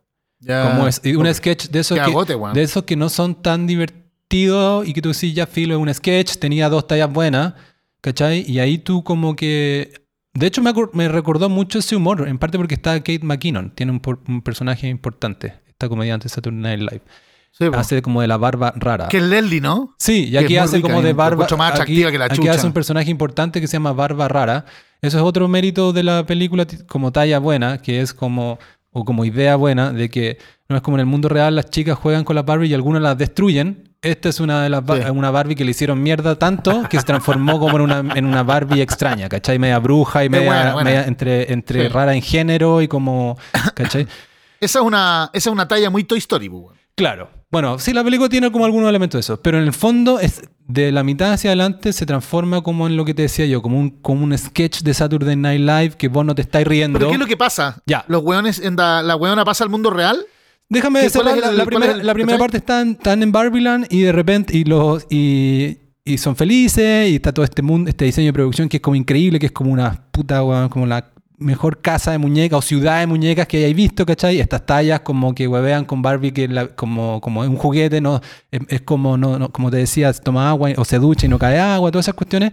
como es, un sketch de esos, que, de esos que no son tan divertidos y que tú sí, ya filo, es un sketch, tenía dos tallas buenas, ¿cachai? Y ahí tú como que de hecho, me, recordó mucho ese humor, en parte porque está Kate McKinnon, tiene un, personaje importante, esta comediante de Saturday Night Live. hace como de la barba rara. Que es Leslie, ¿no? Sí, y aquí hace como de barba. Mucho más atractiva que la chucha. Aquí hace un personaje importante que se llama Barba Rara. Eso es otro mérito de la película como talla buena, que es como, o como idea buena, de que no es como en el mundo real las chicas juegan con la Barbie y algunas las destruyen esta es una de las una Barbie que le hicieron mierda tanto que se transformó como en una, en una Barbie extraña, ¿cachai? Media bruja y media, entre, entre rara en género y como. ¿cachai? esa, es una, esa es una talla muy Toy Story, pues, Claro. Bueno, sí, la película tiene como algunos elementos de eso, pero en el fondo es de la mitad hacia adelante se transforma como en lo que te decía yo, como un, como un sketch de Saturday Night Live que vos no te estáis riendo. ¿Pero qué es lo que pasa? Ya. ¿Los weones, en la, la weona pasa al mundo real? Déjame decir, la, primera, parte están, están en Barbieland y de repente y los y, y, son felices y está todo este mundo, este diseño de producción que es como increíble, que es como una puta, como la mejor casa de muñecas o ciudad de muñecas que hayáis visto, ¿cachai? Estas tallas como que huevean con Barbie que la, como, como un juguete, no es, como, no, como te decía, toma agua o se ducha y no cae agua, todas esas cuestiones.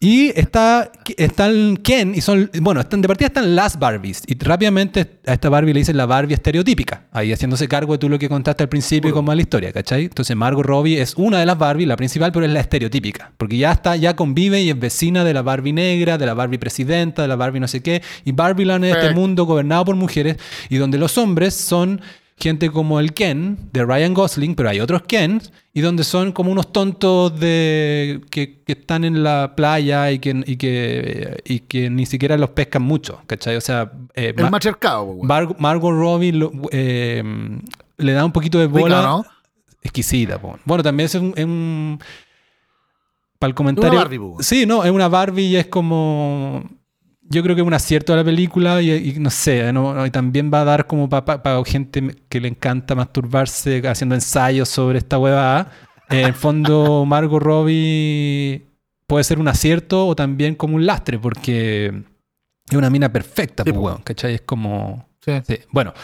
Y está, están Ken, y son, bueno, están, de partida están las Barbies. Y rápidamente a esta Barbie le dicen la Barbie estereotípica. Ahí haciéndose cargo de tú lo que contaste al principio y como la historia, ¿cachai? Entonces Margot Robbie es una de las Barbies, la principal, pero es la estereotípica. Porque ya está, ya convive y es vecina de la Barbie negra, de la Barbie presidenta, de la Barbie no sé qué. Y Barbieland es este mundo gobernado por mujeres y donde los hombres son gente como el Ken de Ryan Gosling, pero hay otros Ken, y donde son como unos tontos de que, están en la playa y que, y que, y que ni siquiera los pescan mucho, ¿cachai? O sea... Eh, el machercado. Margot Robbie eh, le da un poquito de bola. Exquisita. Bueno, también es un... para el comentario... Una Barbie, sí, no, es una Barbie y es como yo creo que es un acierto a la película y, no sé, y también va a dar como para gente que le encanta masturbarse haciendo ensayos sobre esta huevada. En el fondo, Margot Robbie puede ser un acierto o también como un lastre, porque es una mina perfecta, pues, ¿cachai? Es como... Sí. Bueno,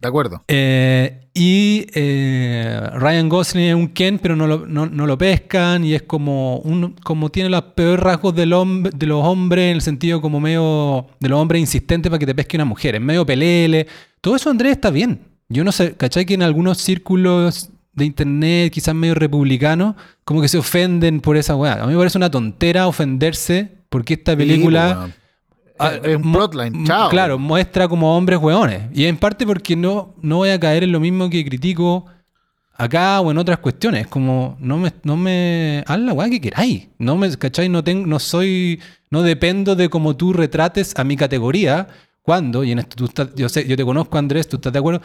de acuerdo. Eh, y eh, Ryan Gosling es un Ken, pero no lo, no, lo, pescan y es como un, como tiene los peores rasgos del hombre, de los hombres en el sentido como medio de los hombres insistentes para que te pesque una mujer, es medio pelele. Todo eso, Andrés, está bien. Yo no sé, ¿cachai? Que en algunos círculos de internet, quizás medio republicanos, como que se ofenden por esa weá. A mí me parece una tontera ofenderse porque esta película... Ah, es un plotline, chao. Claro, muestra como hombres hueones. Y en parte porque no, no voy a caer en lo mismo que critico acá o en otras cuestiones. Como, no me, no me, haz la weá que queráis. No me, ¿cachai? No, tengo, no soy, no dependo de cómo tú retrates a mi categoría. Cuando, y en esto tú estás, yo sé, yo te conozco Andrés, tú estás de acuerdo,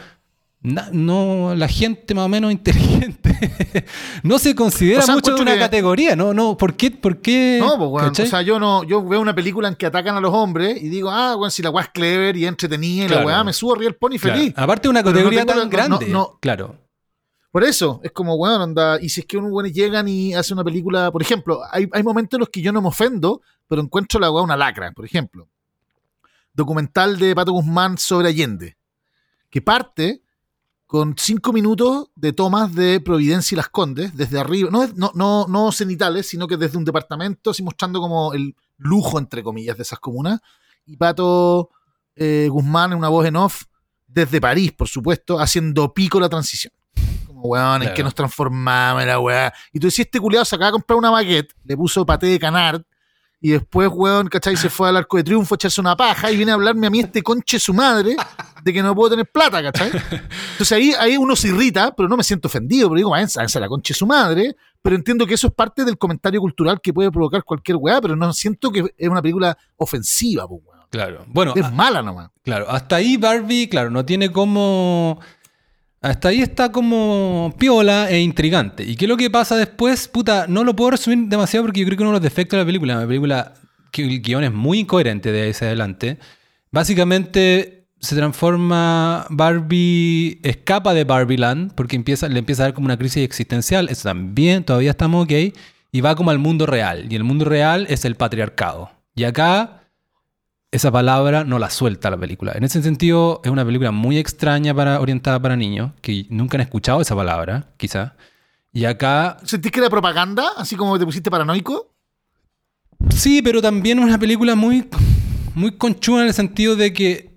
no, la gente más o menos inteligente no se considera mucho una categoría, ¿no? no ¿por, qué, ¿Por qué? No, pues, bueno, o sea, yo no, yo veo una película en que atacan a los hombres y digo, ah, bueno, si la weá es clever y entretenida y la weá me subo arriba el pony feliz. Aparte de una categoría tan grande. No, claro. Por eso, es como, bueno, anda, y si es que unos buenos llegan y hacen una película, por ejemplo, hay, hay momentos en los que yo no me ofendo, pero encuentro la weá una lacra, por ejemplo. Documental de Pato Guzmán sobre Allende, que parte con cinco minutos de tomas de Providencia y Las Condes, desde arriba, no, no, no, no cenitales, sino que desde un departamento, así mostrando como el lujo, entre comillas, de esas comunas. Y Pato eh, Guzmán en una voz en off, desde París, por supuesto, haciendo pico la transición. Como, weón, en Claro. que nos transformamos, la weá. Y tú decís, este culiado se acaba de comprar una baguette, le puso paté de canard, y después, weón, ¿cachai? Se fue al arco de triunfo a echarse una paja y viene a hablarme a mí este conche su madre de que no puedo tener plata, ¿cachai? Entonces ahí, ahí uno se irrita, pero no me siento ofendido, pero digo, váyanse a la conche su madre, pero entiendo que eso es parte del comentario cultural que puede provocar cualquier weá, pero no siento que es una película ofensiva, pues, weón. Claro. Bueno, Es a- mala nomás. claro, hasta ahí Barbie, claro, no tiene como. Hasta ahí está como piola e intrigante. ¿Y qué es lo que pasa después? Puta, no lo puedo resumir demasiado porque yo creo que uno de los defectos de la película, la película, que el guion es muy incoherente de ahí hacia adelante. Básicamente se transforma Barbie, escapa de Barbieland porque empieza, le empieza a dar como una crisis existencial. Eso también, todavía estamos ok. Y va como al mundo real. Y el mundo real es el patriarcado. Y acá esa palabra no la suelta la película. En ese sentido, es una película muy extraña para orientada para niños, que nunca han escuchado esa palabra, quizá. Y acá, ¿Sentís que era propaganda? Así como te pusiste paranoico. sí, pero también es una película muy, muy conchuda en el sentido de que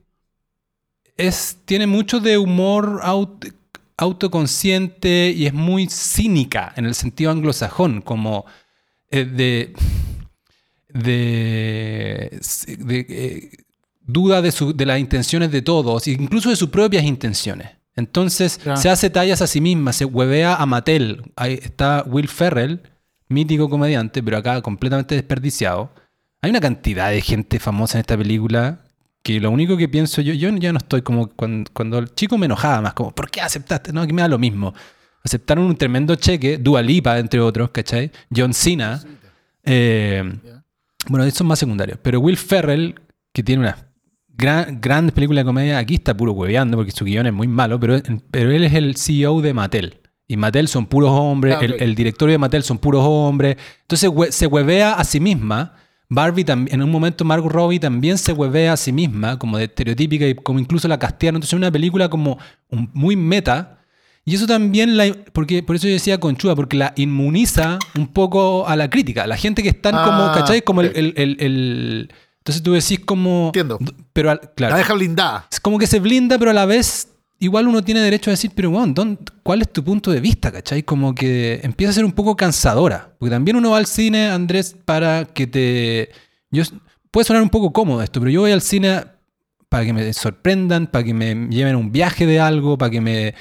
es, tiene mucho de humor aut- autoconsciente y es muy cínica en el sentido anglosajón, como eh, de, de, de, eh, duda de, su- de las intenciones de todos, incluso de sus propias intenciones. Entonces se hace tallas a sí misma, se huevea a Mattel. Ahí está Will Ferrell, mítico comediante, pero acá completamente desperdiciado. Hay una cantidad de gente famosa en esta película que lo único que pienso yo, yo ya no estoy como cuando, cuando el chico me enojaba más, como, ¿por qué aceptaste? No, que me da lo mismo. Aceptaron un tremendo cheque, Dua Lipa, entre otros, ¿cachai? John Cena. Eh. Bueno, esos son más secundarios. Pero Will Ferrell, que tiene una gran, grandes películas de comedia, aquí está puro hueveando porque su guion es muy malo, pero, pero él es el CEO de Mattel. Y Mattel son puros hombres, Ah, el, el directorio de Mattel son puros hombres. Entonces se huevea a sí misma. Barbie también, en un momento Margot Robbie también se huevea a sí misma, como de estereotípica y como incluso la castearon. Entonces es una película como un- muy meta. Y eso también, la, porque por eso yo decía conchuda, porque la inmuniza un poco a la crítica. La gente que están como, Ah, ¿cachai? Como el, ok. el- el- el- Entonces tú decís como... Entiendo. Pero al- claro. La deja blindada. Es como que se blinda, pero a la vez igual uno tiene derecho a decir, pero bueno, ¿dónde- ¿cuál es tu punto de vista? ¿Cachai? Como que empieza a ser un poco cansadora. Porque también uno va al cine, Andrés, para que te... Yo, puede sonar un poco cómodo esto, pero yo voy al cine para que me sorprendan, para que me lleven a un viaje de algo, para que me...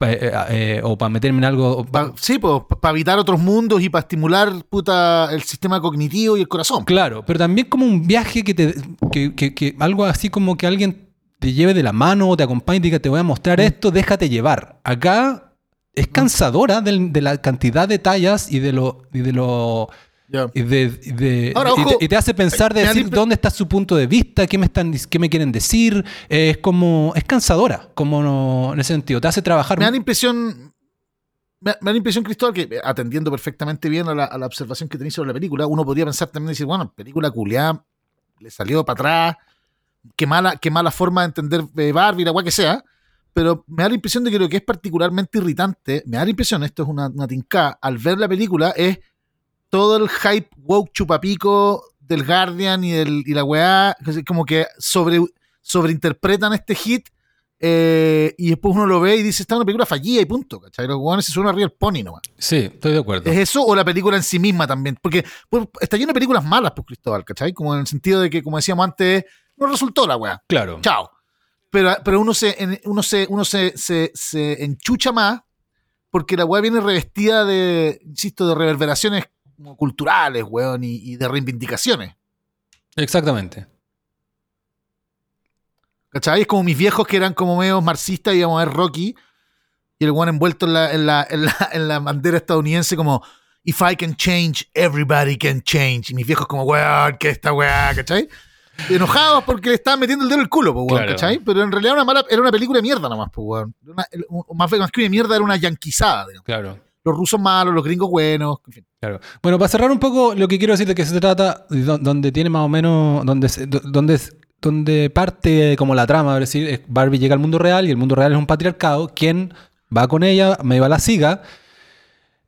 eh, eh, o para meterme en algo... Pa- sí, pues, para evitar otros mundos y para estimular puta, el sistema cognitivo y el corazón. Claro, pero también como un viaje que te. Que, que- que algo así como que alguien te lleve de la mano o te acompañe y diga, te voy a mostrar esto, déjate llevar. Acá es cansadora del- de, la cantidad de tallas y de lo. Y de lo Y de- y de- Ahora, y ojo, te, y te hace pensar de decir dónde está su punto de vista, qué me están qué me quieren decir. Eh, es como. Es cansadora, como no- en ese sentido. Te hace trabajar. Me da la impresión. Me da la impresión, Cristóbal, que eh, atendiendo perfectamente bien a la, a la observación que tenéis sobre la película, uno podría pensar también decir, bueno, película culiada, le salió para atrás, qué mala, qué mala forma de entender eh, Barbie, la que sea. Pero me da la impresión de que lo que es particularmente irritante, me da la impresión, esto es una, una tinca, al ver la película, es todo el hype woke chupapico del Guardian y, del, y la weá, como que sobre, sobreinterpretan este hit eh, y después uno lo ve y dice, está una película fallida y punto, ¿cachai? Los weones se suenan arriba el pony nomás. Sí, estoy de acuerdo. ¿Es eso o la película en sí misma también? Porque pues, está lleno de películas malas, pues, Cristóbal, ¿cachai? Como en el sentido de que, como decíamos antes, no resultó la weá. Claro. Chao. Pero, pero uno se, uno se, uno se, se, se enchucha más porque la weá viene revestida de, insisto, de reverberaciones como culturales, weón, y, y de reivindicaciones. Exactamente. ¿Cachai? Es como mis viejos que eran como medio marxistas íbamos a ver Rocky y el weón envuelto en la, en, la, en, la, en la bandera estadounidense como If I can change, everybody can change. Y mis viejos como, weón, ¿qué es esta weá? ¿Cachai? Enojados porque le estaban metiendo el dedo en el culo, pues, weón, Claro. ¿cachai? Pero en realidad era una, mala, era una película de mierda nomás, pues, weón. Una- más, más que una mierda era una yanquizada, digamos. Claro. Los rusos malos, los gringos buenos, en fin. Claro. Bueno, para cerrar un poco lo que quiero decir de que se trata, donde tiene más o menos, donde, donde, donde parte como la trama, es decir, Barbie llega al mundo real y el mundo real es un patriarcado, quien va con ella, me va a la siga,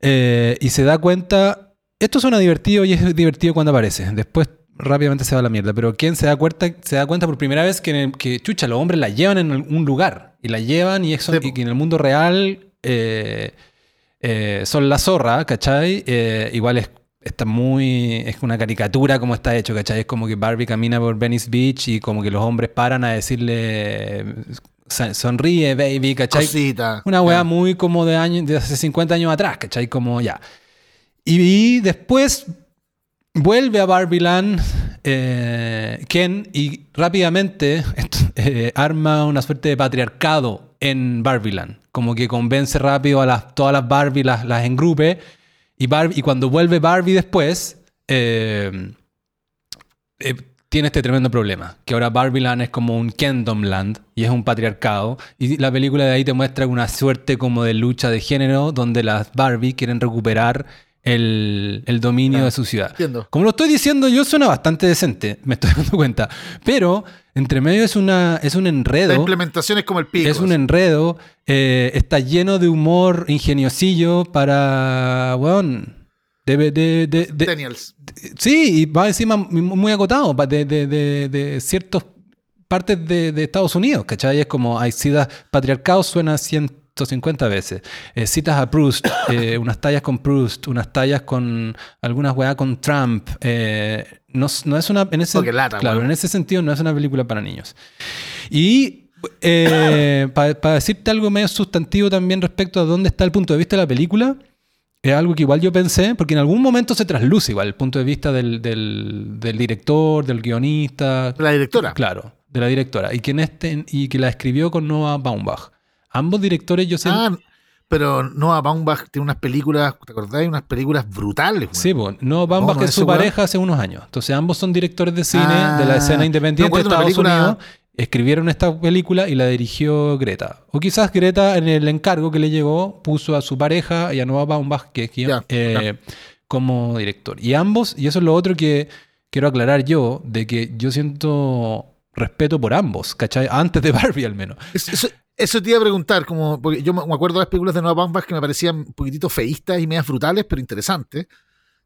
eh, y se da cuenta, esto suena divertido y es divertido cuando aparece, después rápidamente se va a la mierda, pero quien se da cuenta, se da cuenta por primera vez que, chucha, los hombres la llevan en un lugar, y la llevan y, eso, Sí, y que en el mundo real eh, eh, son la zorra, ¿cachai? Eh, igual es, está muy. Es una caricatura como está hecho, ¿cachai? Es como que Barbie camina por Venice Beach y como que los hombres paran a decirle. "Son- Sonríe, baby, ¿cachai? Cosita. Una weá muy como de, años, de hace 50 años atrás, ¿cachai? Como ya. Y, y después vuelve a Barbieland eh, Ken y rápidamente eh, arma una suerte de patriarcado en Barbieland. Como que convence rápido a todas las Barbie, las, engrupe. Y, cuando vuelve Barbie después, eh, eh, tiene este tremendo problema. Que ahora Barbieland es como un Kendomland y es un patriarcado. Y la película de ahí te muestra una suerte como de lucha de género donde las Barbie quieren recuperar el, el dominio Ah, de su ciudad. Entiendo. Como lo estoy diciendo yo, suena bastante decente, me estoy dando cuenta. Pero entre medio es, una, es un La enredo. implementación es como el pico. Es un enredo. eh, está lleno de humor ingeniosillo para. Weón. de, de, de- de- sí, y va encima muy pa- de, ciertas partes de, Estados Unidos, ¿cachai? Es como hay citas patriarcados, suena 150 veces. Eh, citas a Proust, eh, unas tallas con Proust, unas tallas con algunas weá con Trump. eh, no, no es una. En ese, lata, claro, en ese sentido no es una película para niños. Y para decirte algo medio sustantivo también respecto a dónde está el punto de vista de la película, es algo que igual yo pensé, porque en algún momento se trasluce igual el punto de vista del, del- del director, del guionista. La directora. Claro, de la directora. Y que, en este, y que la escribió con Noah Baumbach. Ambos directores yo sé... Ah, pero Noah Baumbach tiene unas películas, ¿te acordás? Unas películas brutales. weón. Sí, pues, Noah Baumbach no, es su pareja hace unos años. Entonces ambos son directores de cine Ah, de la escena independiente de Estados película- Unidos. Escribieron esta película y la dirigió Greta. O quizás Greta en el encargo que le llegó puso a su pareja y a Noah Baumbach que, que, Ya, eh, como director. Y ambos, y eso es lo otro que quiero aclarar yo, de que yo siento respeto por ambos, ¿cachai? Antes de Barbie al menos. Es- Eso, eso te iba a preguntar, como, porque yo me acuerdo de las películas de Noah Baumbach que me parecían un poquitito feístas y medias brutales, pero interesantes.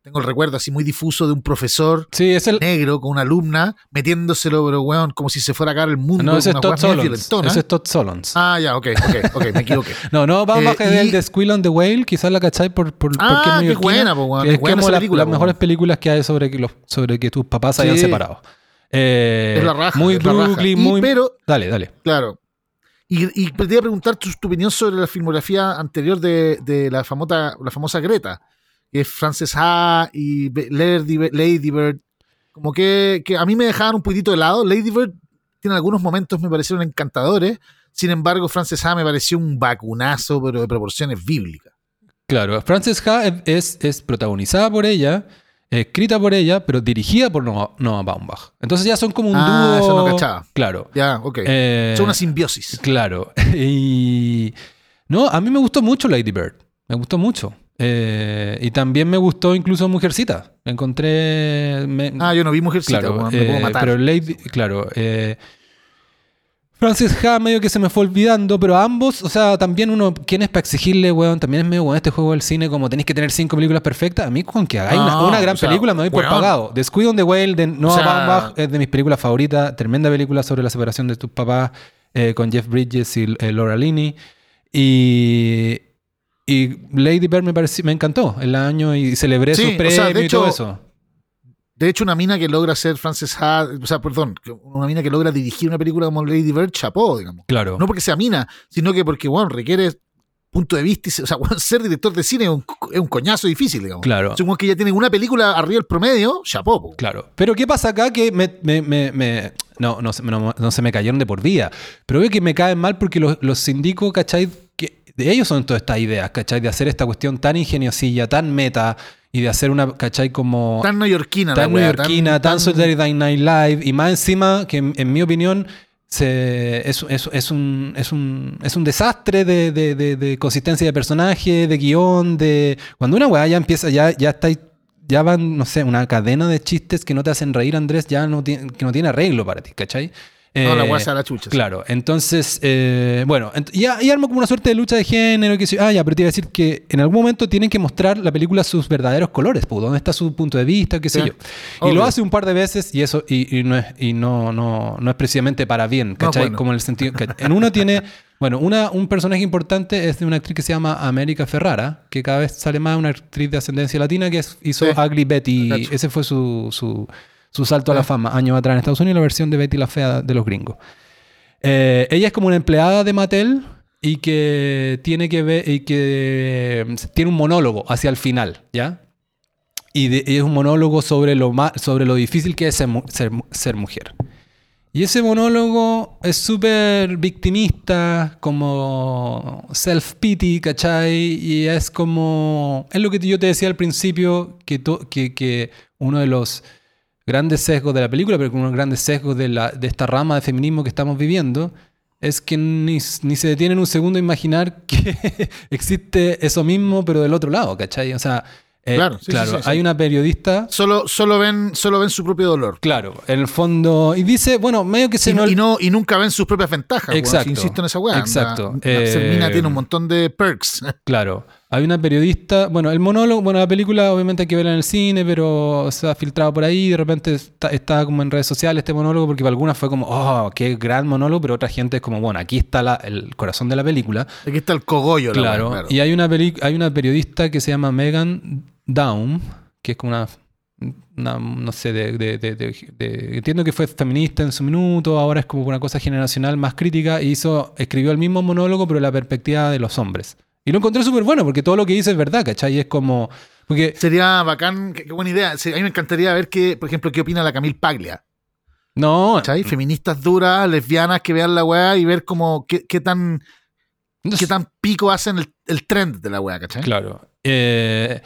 Tengo el recuerdo así muy difuso de un profesor Sí, es el... negro con una alumna metiéndoselo, pero weón, como si se fuera a caer el mundo. No, ese es Todd violentonas. Ese es Todd Solondz. Ah, ya, ok, ok, ok, me equivoqué. No, no, Baumbach Eh, es el y- de Squill on the Whale, quizás la cachai por, por, porque Ah, es qué neoyorquina, buena, po, weón. que es Buena como la- película, las po, mejores weón. películas que hay sobre que, los, sobre que tus papás se hayan Sí. separado. Eh, Es la raja. muy. Brooklyn, muy... Pero, Dale, dale. claro. Y, y te iba a preguntar tu, opinión sobre la filmografía anterior de, la, famosa, la famosa Greta, que es Frances Ha y Lady, Bird. Como que, a mí me dejaban un poquitito de lado. Lady Bird tiene algunos momentos me parecieron encantadores. Sin embargo, Frances Ha me pareció un vacunazo, pero de proporciones bíblicas. Claro, Frances Ha es, es protagonizada por ella, escrita por ella, pero dirigida por Noah, Noah Baumbach. Entonces ya son como un Ah, dúo... eso no cachaba. Claro. Ya, ok. Eh, es una simbiosis. Claro. Y. No, a mí me gustó mucho Lady Bird. Me gustó mucho. Eh, y también me gustó incluso Mujercita. Encontré. me- Ah, yo no vi Mujercita, claro, me puedo eh, matar. pero Lady. Claro. Francis Ha medio que se me fue olvidando, pero ambos, o sea, también uno, ¿quién es para exigirle, weón? También es medio, weón, este juego del cine, como tenéis que tener cinco películas perfectas. A mí, con que hagáis una, gran o sea, película, me doy por weón. pagado. The Squid on the Whale de Noah O sea- Baumbach es de mis películas favoritas. Tremenda película sobre la separación de tus papás eh, con Jeff Bridges y eh, Laura Linney. Y, y Lady Bird me, pareció, me encantó el año y celebré Sí, sus o premios sea, de y todo eso. De hecho, una mina que logra ser Frances Ha, o sea, perdón, una mina que logra dirigir una película como Lady Bird, chapó, digamos. Claro. No porque sea mina, sino que porque, bueno, requiere punto de vista, y o sea, bueno, ser director de cine es un, es un coñazo difícil, digamos. Claro. Supongo que ya tienen una película arriba del promedio, chapó. po. Claro. Pero ¿qué pasa acá? Que me, me- me- me- no, no, no- no se me cayeron de por vida. Pero veo que me caen mal porque los, los sindicos, ¿cachai? Que de ellos son todas estas ideas, ¿cachai? De hacer esta cuestión tan ingeniosilla, tan meta y de hacer una, ¿cachai? Como Tan neoyorquina, tan neoyorquina, tan, Saturday Night Live y más encima que en, en mi opinión se, es, es- es un, es, un, es un desastre de, de- de- de consistencia de personaje, de guion, de... Cuando una weá ya empieza, ya, ya está ya van, no sé, una cadena de chistes que no te hacen reír, Andrés, ya no tiene, que no tiene arreglo para ti, ¿cachai? No, la Eh, guasa a la chucha. Claro, entonces, eh, bueno, ent- y, y armo como una suerte de lucha de género. Que, ah, ya, pero te iba a decir que en algún momento tienen que mostrar la película sus verdaderos colores, pues, dónde está su punto de vista, qué sé Sí, yo. Y obvio. lo hace un par de veces y eso, y, y no, es, y no, no, no es precisamente para bien, ¿cachai? bueno. Como en el sentido. en uno tiene. Bueno, una, un personaje importante es de una actriz que se llama América Ferrara, que cada vez sale más, una actriz de ascendencia latina que es- hizo Sí. Ugly Betty. Ese fue su, su, su salto a la Sí. fama años atrás en Estados Unidos, la versión de Betty la Fea de los gringos. Eh, ella es como una empleada de Mattel y que tiene que ver y que eh, tiene un monólogo hacia el final, ¿ya? Y, de- y es un monólogo sobre lo ma- sobre lo difícil que es ser, mu- ser mu- ser mujer. Y ese monólogo es súper victimista, como self-pity, ¿cachai? Y es como... Es lo que yo te decía al principio, que, to- que, que uno de los grandes sesgos de la película, pero uno de los grandes sesgos de, la, de esta rama de feminismo que estamos viviendo, es que ni, ni se detienen un segundo a imaginar que existe eso mismo, pero del otro lado, ¿cachai? O sea, eh, Claro, sí, sí, sí, sí. hay una periodista... Solo, solo, ven, solo ven su propio dolor. Claro, en el fondo. Y dice, bueno, medio que se Y, nos. y no, y nunca ven sus propias ventajas. Exacto. si insisto en esa weá. Exacto. La, Eh, tiene un montón de perks. Claro. Hay una periodista. Bueno, el monólogo. Bueno, la película obviamente hay que verla en el cine, pero se ha filtrado por ahí. De repente está, está como en redes sociales este monólogo, porque para algunas fue como, oh, qué gran monólogo, pero otra gente es como, bueno, aquí está la- el corazón de la película. Aquí está el cogollo. la Claro. claro. Y hay una, peli- hay una periodista que se llama Megan Down, que es como una. una, no sé, de, de- de- de- de- Entiendo que fue feminista en su minuto, ahora es como una cosa generacional más crítica. Y hizo, escribió el mismo monólogo, pero la perspectiva de los hombres. Y lo encontré súper bueno, porque todo lo que dice es verdad, ¿cachai? Y es como. Porque. Sería bacán, qué, buena idea. A mí me encantaría ver, qué, por ejemplo, qué opina la Camille Paglia. No. ¿Cachai? Feministas duras, lesbianas que vean la weá y ver como qué, qué tan, no qué tan pico hacen el, el trend de la weá, ¿cachai? Claro. Eh,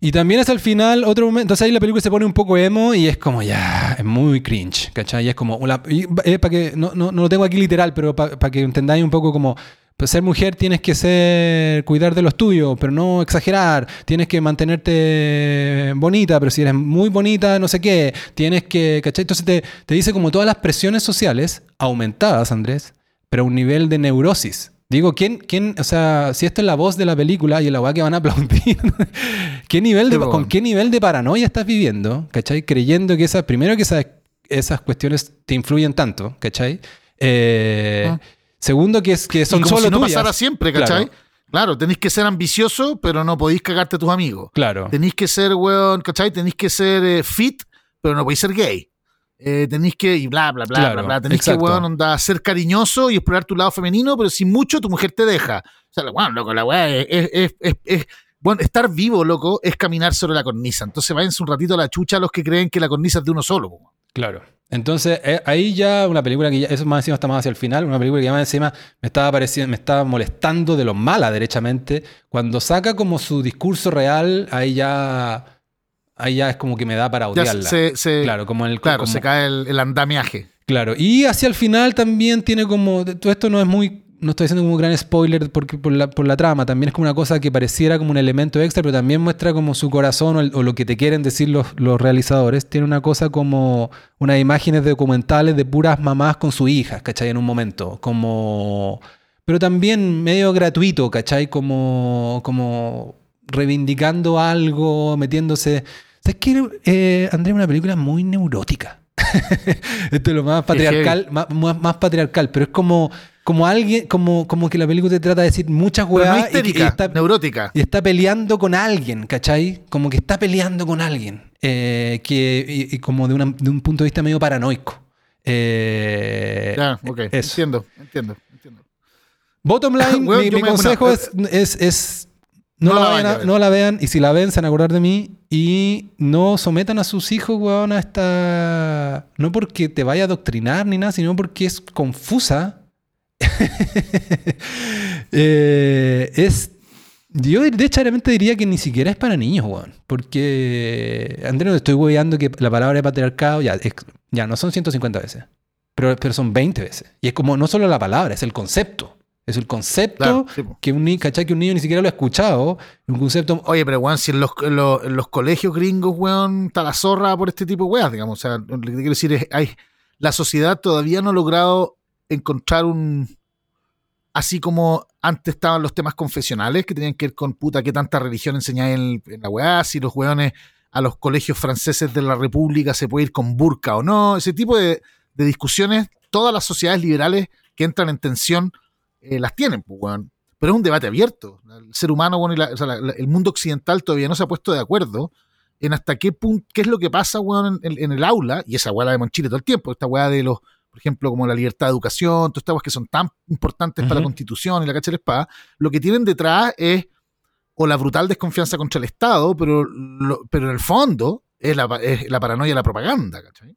y también hasta el final, otro momento. Entonces ahí la película se pone un poco emo y es como ya, es muy cringe, ¿cachai? Y es como, una- y, eh, para que, no, no, no lo tengo aquí literal, pero para que entendáis un poco como. Pues ser mujer tienes que ser, cuidar de los tuyos, pero no exagerar. Tienes que mantenerte bonita, pero si eres muy bonita, no sé qué. Tienes que, ¿cachai? Entonces te, te dice como todas las presiones sociales aumentadas, Andrés, pero a un nivel de neurosis. Digo, ¿quién, quién, o sea, si esto es la voz de la película y la weá que van a aplaudir, ¿qué nivel de, Sí. ¿con qué nivel de paranoia estás viviendo? ¿Cachai? Creyendo que esas, primero que esas, esas cuestiones te influyen tanto, ¿cachai? Eh, Ah. Segundo, que, es, que son y como solo si no tuyas. pasara siempre, ¿cachai? Claro. Claro, tenéis que ser ambicioso, pero no podéis cagarte a tus amigos. Claro. Tenéis que ser, weón, ¿cachai? Tenéis que ser eh, fit, pero no podéis ser gay. Eh, tenéis que, y bla, bla, bla, Claro, bla, bla. Tenéis que, weón, onda, ser cariñoso y explorar tu lado femenino, pero sin mucho tu mujer te deja. O sea, weón, loco, la weá es, es, es, es- es- Bueno, estar vivo, loco, es caminar sobre la cornisa. Entonces váyanse un ratito a la chucha los que creen que la cornisa es de uno solo. po. Claro. Entonces, eh, ahí ya una película que ya, eso más encima está más hacia el final, una película que ya más encima me estaba pareciendo, me estaba molestando de lo mala derechamente. Cuando saca como su discurso real, ahí ya, ahí ya es como que me da para Ya odiarla. se, se- claro, como el claro, como- se cae el, el andamiaje. Claro, y hacia el final también tiene como. Todo esto no es muy. No estoy haciendo como un gran spoiler porque, por, la, por la trama. También es como una cosa que pareciera como un elemento extra, pero también muestra como su corazón o, el- o lo que te quieren decir los, los realizadores. Tiene una cosa como unas imágenes de documentales de puras mamás con sus hijas, ¿cachai? En un momento. Como. Pero también medio gratuito, ¿cachai? Como. como reivindicando algo, metiéndose. ¿Sabes qué? Eh, Andrés, una película muy neurótica. Esto es lo más patriarcal, más, más- más patriarcal, pero es como, como alguien, como, como que la película te trata de decir muchas Pero no y, está, neurótica. y está peleando con alguien, ¿cachai? Como que está peleando con alguien, eh, que, y, y como de, una- de un punto de vista medio paranoico. Eh, Ya, ok. eso. Entiendo, entiendo, entiendo. Bottom line, mi, consejo es, es, es no, no la a ver. no la vean y si la ven se van a acordar de mí y no sometan a sus hijos, weón, a esta... No porque te vaya a adoctrinar ni nada, sino porque es confusa. Eh, es... Yo derechamente diría que ni siquiera es para niños, weón. Porque, Andrés, estoy hueveando que la palabra patriarcado ya, ya no son 150 veces, pero, pero son 20 veces. Y es como no solo la palabra, es el concepto. Es el concepto Claro, sí, po. que, un, ¿cachai? que un niño ni siquiera lo ha escuchado. Un concepto Oye, pero weón, si en los, en los, en los colegios gringos, weón, está la zorra por este tipo de weas, digamos. O sea, lo que quiero decir es, hay, la sociedad todavía no ha logrado encontrar un... Así como antes estaban los temas confesionales que tenían que ver con puta qué tanta religión enseñáis en, en la weá, si los weones a los colegios franceses de la República se puede ir con burka o no, ese tipo de, de discusiones, todas las sociedades liberales que entran en tensión eh, las tienen, pues, weón. Pero es un debate abierto. El ser humano, bueno, y la- el mundo occidental todavía no se ha puesto de acuerdo en hasta qué punto, qué es lo que pasa, weón, en, en el aula, y esa weá la vemos en todo el tiempo, esta weá de los, por ejemplo, como la libertad de educación, todas estas weas que son tan importantes para la constitución y la cacha de la espada, lo que tienen detrás es o la brutal desconfianza contra el Estado, pero, lo- pero en el fondo es la, pa- es la paranoia y la propaganda, ¿cachai?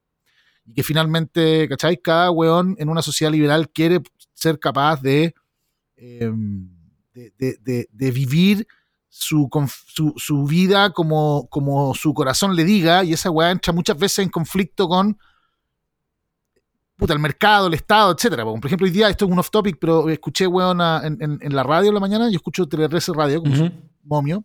Y que finalmente, ¿cachai? Cada weón en una sociedad liberal quiere ser capaz de, eh, de, de- de- de vivir su, su, su vida como, como su corazón le diga, y esa weá entra muchas veces en conflicto con puta, el mercado, el Estado, etcétera. Por ejemplo, hoy día, esto es un off topic, pero escuché, weón, a- en, en- en la radio en la mañana, yo escucho TLRS Radio, como Ujú. su momio,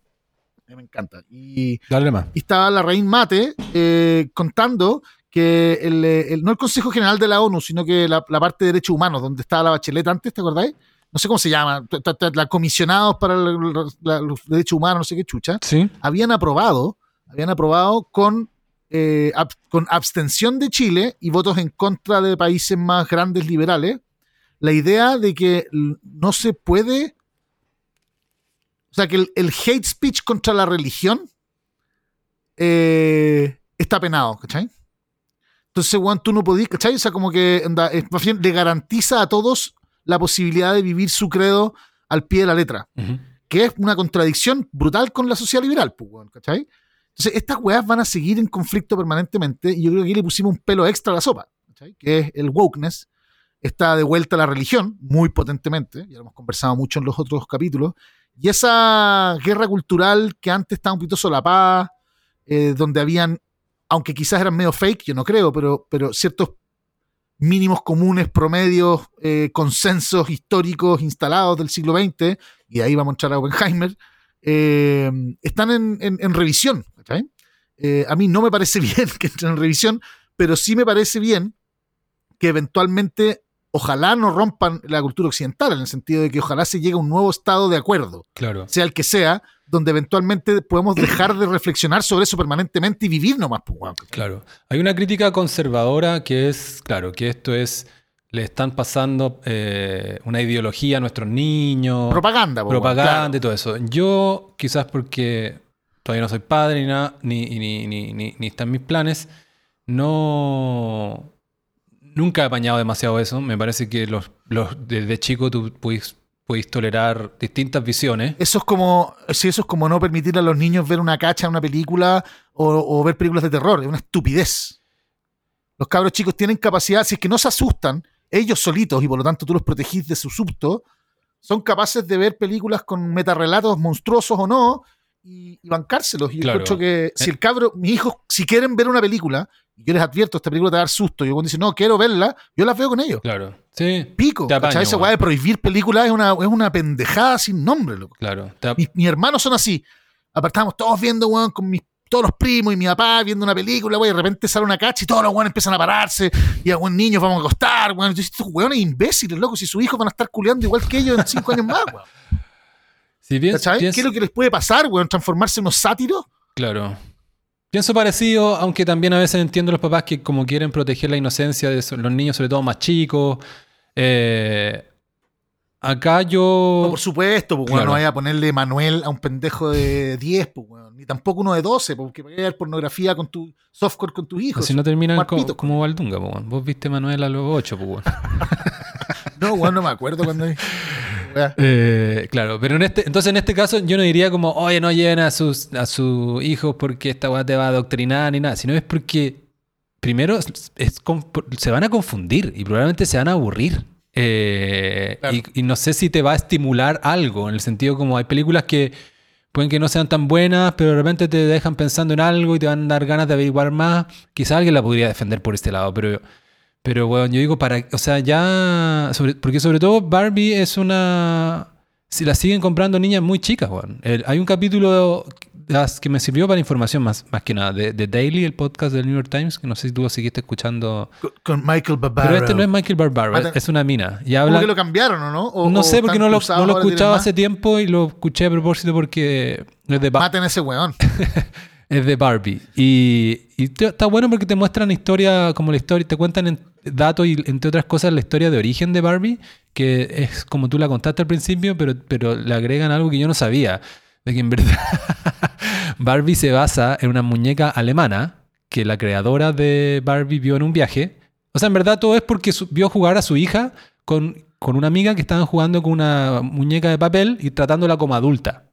me encanta. Y, Dale más. y estaba la Rein Mate eh, contando que el, eh, el- no el Consejo General de la ONU, sino que la, la parte de derechos humanos, donde estaba la Bachelet antes, ¿te acordáis? No sé cómo se llama, la comisionados para los derechos humanos, no sé qué chucha, Sí. habían aprobado, habían aprobado con, eh, ab- con abstención de Chile y votos en contra de países más grandes liberales, la idea de que no se puede, o sea, que el, el hate speech contra la religión eh, está penado, ¿cachai? Entonces, Juan, tú no podís, ¿cachai? O sea, como que es más bien le garantiza a todos la posibilidad de vivir su credo al pie de la letra que es una contradicción brutal con la sociedad liberal, pues, ¿cachai? Entonces, estas weas van a seguir en conflicto permanentemente y yo creo que aquí le pusimos un pelo extra a la sopa, ¿cachai? Que es el wokeness. Está de vuelta la religión, muy potentemente, ya lo hemos conversado mucho en los otros capítulos, y esa guerra cultural que antes estaba un poquito solapada, eh, donde habían, aunque quizás eran medio fake, yo no creo, pero, pero ciertos mínimos comunes, promedios, eh, consensos históricos instalados del siglo XX, y ahí vamos a entrar a Oppenheimer, eh, están en, en- en revisión. Eh, a mí no me parece bien que entren en revisión, pero sí me parece bien que eventualmente, ojalá no rompan la cultura occidental, en el sentido de que ojalá se llegue a un nuevo estado de acuerdo, Claro. sea el que sea, donde eventualmente podemos dejar de reflexionar sobre eso permanentemente y vivir nomás. Pues. Claro. Hay una crítica conservadora que es, claro, que esto es, le están pasando eh, una ideología a nuestros niños, Propaganda. weón, propaganda claro. y todo eso. Yo, quizás porque todavía no soy padre ni nada, ni, ni, ni, ni, ni está en mis planes, no... Nunca he apañado demasiado eso. Me parece que los, los, desde chico tú pudiste, pudiste tolerar distintas visiones. Eso es como, sí, eso es como no permitirle a los niños ver una cacha una película o, o ver películas de terror. Es una estupidez. Los cabros chicos tienen capacidad, si es que no se asustan, ellos solitos, y por lo tanto tú los protegís de su subto, son capaces de ver películas con metarrelatos monstruosos o no, y, bancárselos. Y yo Claro. encuentro que si el cabro, mis hijos, si quieren ver una película, y yo les advierto, esta película te va a dar susto, y cuando dicen, no, quiero verla, yo las veo con ellos. Claro. Sí. Pico, apaño. Esa weá de prohibir películas es una, es una pendejada sin nombre, loco. Claro. Mis, mis hermanos son así. Aparte, estábamos todos viendo, weón, con mis, todos los primos y mi papá viendo una película, weón, y de repente sale una cacha y todos los weones empiezan a pararse, y a weón, niños vamos a acostar, weón. Y tú dices, estos weones imbéciles, loco, si sus hijos van a estar culeando igual que ellos en cinco años más, weón. si ¿Qué es lo que les puede pasar, weón? ¿Transformarse en unos sátiros? Claro. Pienso parecido, aunque también a veces entiendo a los papás que como quieren proteger la inocencia de los niños, sobre todo más chicos. Eh, acá yo... No, por supuesto, pues, Claro. no vaya a ponerle Manuel a un pendejo de 10, pues, weón. Ni tampoco uno de 12, porque vaya a ver pornografía con tu softcore con tus hijos. si no terminan co- como Valdunga, po, weón. vos viste Manuel a los 8, pues, weón. No, weón, no me acuerdo cuando. Eh, claro, pero en este, entonces en este caso yo no diría como, oye, no lleven a sus, a sus hijos porque esta weá te va a adoctrinar ni nada, sino es porque primero es- es se van a confundir y probablemente se van a aburrir. Eh, Claro. y, y no sé si te va a estimular algo, en el sentido como hay películas que pueden que no sean tan buenas, pero de repente te dejan pensando en algo y te van a dar ganas de averiguar más. Quizá alguien la podría defender por este lado, pero, Pero bueno, yo digo para, o sea, ya, sobre- porque sobre todo Barbie es una, si la siguen comprando niñas muy chicas. El- hay un capítulo las que me sirvió para información más, más que nada, de, de Daily, el podcast del New York Times, que no sé si tú lo seguiste escuchando. Con, con Michael Barbaro. Pero este no es Michael Barbaro, Ah, es una mina. Y ¿Cómo habla, que lo cambiaron o no? O- no sé, porque no lo, no lo escuchaba hace tiempo y lo escuché a propósito porque es de, Maten ese weón. es de Barbie. Y, y te- está bueno porque te muestran historia, como la historia, te cuentan en- datos y entre otras cosas la historia de origen de Barbie, que es como tú la contaste al principio, pero, pero le agregan algo que yo no sabía. De que en verdad Barbie se basa en una muñeca alemana que la creadora de Barbie vio en un viaje. O sea, en verdad todo es porque vio jugar a su hija con, con una amiga que estaban jugando con una muñeca de papel y tratándola como adulta.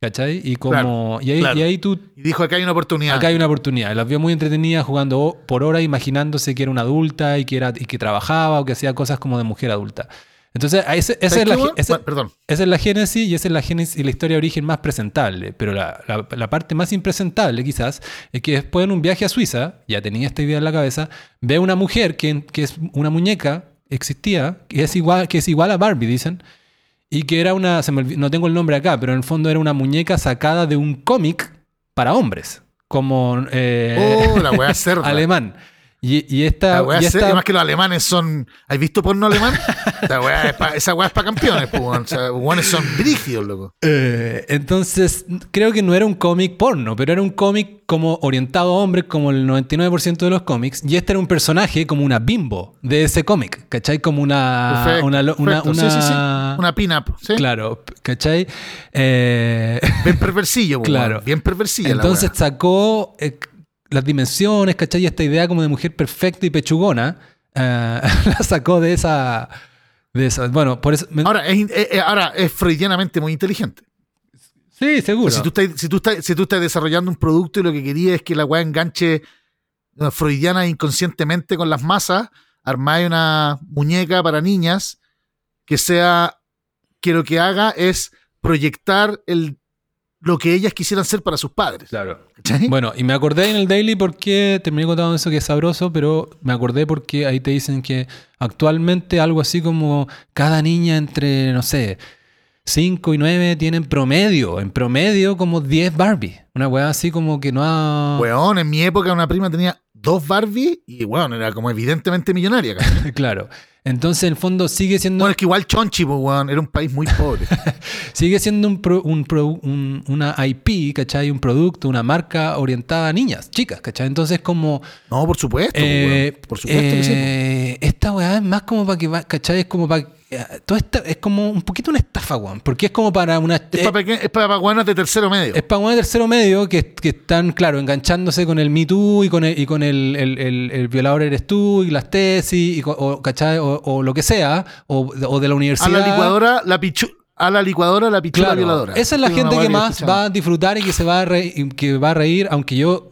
¿Cachai? Y como. Claro, y, ahí, claro. y ahí tú Y dijo, acá hay una oportunidad. Acá hay una oportunidad. Las vio muy entretenidas jugando por horas, imaginándose que era una adulta y que, era, y que trabajaba o que hacía cosas como de mujer adulta. Entonces, ese- esa, ¿Sabes es la, esa- Bueno, esa es la génesis y esa es la génesis y la historia de origen más presentable. Pero la, la- la parte más impresentable, quizás, es que después en un viaje a Suiza, ya tenía esta idea en la cabeza, ve una mujer que, que es una muñeca, existía, que es igual, que es igual a Barbie, dicen, y que era una, se me no tengo el nombre acá, pero en el fondo era una muñeca sacada de un cómic para hombres, como eh, Oh, la alemán. Y, y esta, La weá y esta- Además que los alemanes son... ¿Has visto porno alemán? La weá es pa- esa weá es para campeones, pues. O sea, son brígidos, loco. Eh, entonces, creo que no era un cómic porno, pero era un cómic como orientado a hombres, como el 99% de los cómics. Y este era un personaje como una bimbo de ese cómic, ¿cachai? Como una. Perfecto, una, una, perfecto. Sí, sí, sí. una- Una pin-up, ¿sí? Claro, ¿cachai? Eh, Bien perversillo, pues, Claro. weón. Bien perversilla entonces la sacó eh, las dimensiones, ¿cachai? Y esta idea como de mujer perfecta y pechugona, eh, la sacó de esa. De esa. Bueno, por eso. me- Ahora es, eh, eh, ahora, es freudianamente muy inteligente. sí, seguro. Si, tú estás, si, tú estás, si tú estás desarrollando un producto y lo que querías es que la weá enganche freudiana inconscientemente con las masas, armáis una muñeca para niñas que sea que lo que haga es proyectar el, lo que ellas quisieran ser para sus padres. Claro. Bueno, y me acordé en el daily porque terminé contando eso que es sabroso, pero me acordé porque ahí te dicen que actualmente algo así como cada niña entre, no sé, 5 y 9 tienen promedio, en promedio como 10 Barbie. Una weá así como que no ha... Weón, en mi época una prima tenía dos Barbie y weón, era como evidentemente millonaria. claro. Entonces, en el fondo sigue siendo, Bueno, es que igual Chonchi, pues, weón, era un país muy pobre. sigue siendo un pro- un pro- un- una IP, ¿cachai? Un producto, una marca orientada a niñas, chicas, ¿cachai? Entonces, como... No, por supuesto, pues, Eh, por supuesto que sí. pues. eh, Esta weá es más como para que ¿cachai? Es como para. Todo esta, es como un poquito una estafa, weón. Porque es como para una. Es para, peque- es para de tercero medio. Es para un tercero medio que, que están, claro, enganchándose con el Me Too y con el, y con el, el- el- el violador eres tú y las tesis, y, o, ¿cachai? O, o lo que sea, o, o de la a universidad. la licuadora, la pichu a la licuadora, la pichula Claro, violadora. esa es la gente que más va a disfrutar y que se va a reír, que va a reír aunque yo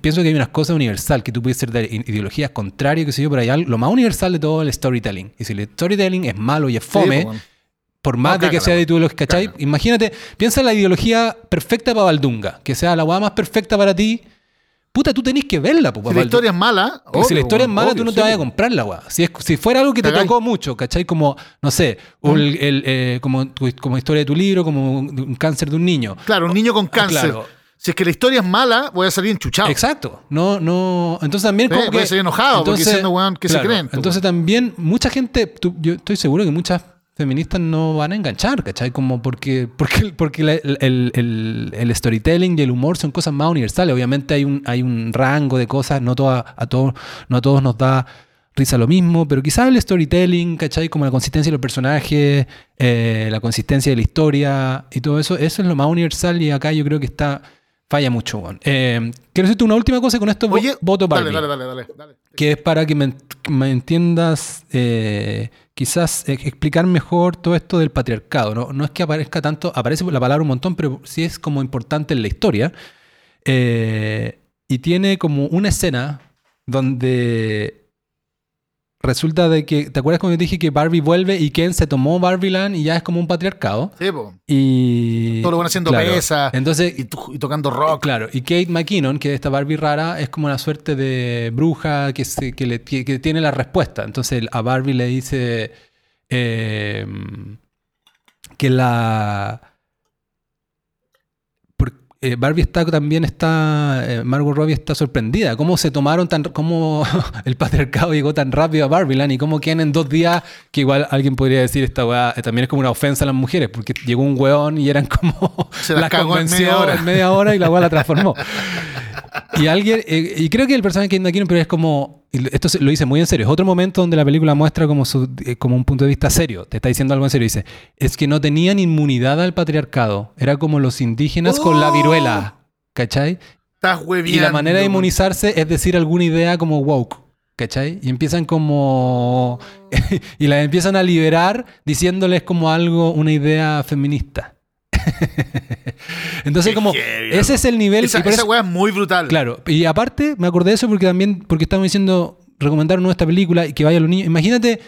pienso que hay unas cosas universal que tú puedes ser de ideologías contrarias, que sé yo, pero hay algo, lo más universal de todo es el storytelling. Y si el storytelling es malo y es Sí, fome, pues, por más No, de que cágala, sea de weón. ideología, ¿cachai? Cágala. Imagínate, piensa en la ideología perfecta para Valdunga, que sea la weá más perfecta para ti. Puta, tú tenés que verla, po, Si para la historia es mala, Porque si la obvio, historia es mala, obvio, tú no sí, te vayas a comprar la weá. Si, es- si fuera algo que te tocó mucho, ¿cachai? Como, no sé, o el- el, eh, como, tu- como historia de tu libro, como un cáncer de un niño. Claro, un niño con cáncer. claro. Si es que la historia es mala, voy a salir enchuchado. Exacto. No, no. Entonces también como puede que. ser enojado, porque diciendo, weón, ¿qué se creen, Entonces también mucha gente, tú- yo estoy seguro que muchas feministas no van a enganchar, ¿cachai? Como porque, porque, porque la- el, el- el- el storytelling y el humor son cosas más universales. Obviamente hay un, hay un rango de cosas, no, toda- a todos, no a todos nos da risa lo mismo, pero quizás el storytelling, ¿cachai? Como la consistencia de los personajes, eh, la consistencia de la historia y todo eso, eso es lo más universal y acá yo creo que está falla mucho. weón. Eh, quiero decirte una última cosa con esto Oye, voto Barbie dale, dale, dale, dale. que es para que me, entiendas, eh, quizás eh, explicar mejor todo esto del patriarcado. ¿no? no es que aparezca tanto, aparece la palabra un montón, pero sí es como importante en la historia. Eh, y tiene como una escena donde resulta de que, ¿te acuerdas cuando yo dije que Barbie vuelve y Ken se tomó Barbieland y ya es como un patriarcado? Sí, po. Y... Todo lo van haciendo claro. pesas Entonces, y, tocando rock. Claro, y Kate McKinnon, que es esta Barbie rara, es como una suerte de bruja que, se- que, le, que- que tiene la respuesta. Entonces a Barbie le dice eh, que la... eh, Barbie está también está, eh, Margot Robbie está sorprendida. ¿Cómo se tomaron tan, cómo el patriarcado llegó tan rápido a Barbieland y cómo quedan en dos días, que igual alguien podría decir esta weá, eh, también es como una ofensa a las mujeres, porque llegó un weón y eran como Se las cagó en media hora. en media hora y la weá la transformó. Y alguien, eh, y creo que el personaje que McKinnon, pero es como, y esto se- lo dice muy en serio, es otro momento donde la película muestra como, su, eh, como un punto de vista serio, te está diciendo algo en serio, dice, es que no tenían inmunidad al patriarcado, era como los indígenas con la ¡Oh! viruela, ¿cachai? Estás Y hueviando. la manera de inmunizarse es decir alguna idea como woke, ¿cachai? Y empiezan como, y la empiezan a liberar diciéndoles como algo, una idea feminista. Entonces Qué como, ese es el nivel... Esa, esa eso- weá es muy brutal. Claro, y aparte me acordé de eso porque también, porque estamos diciendo, recomendaron ¿no? esta película y que vaya a los niños. Imagínate,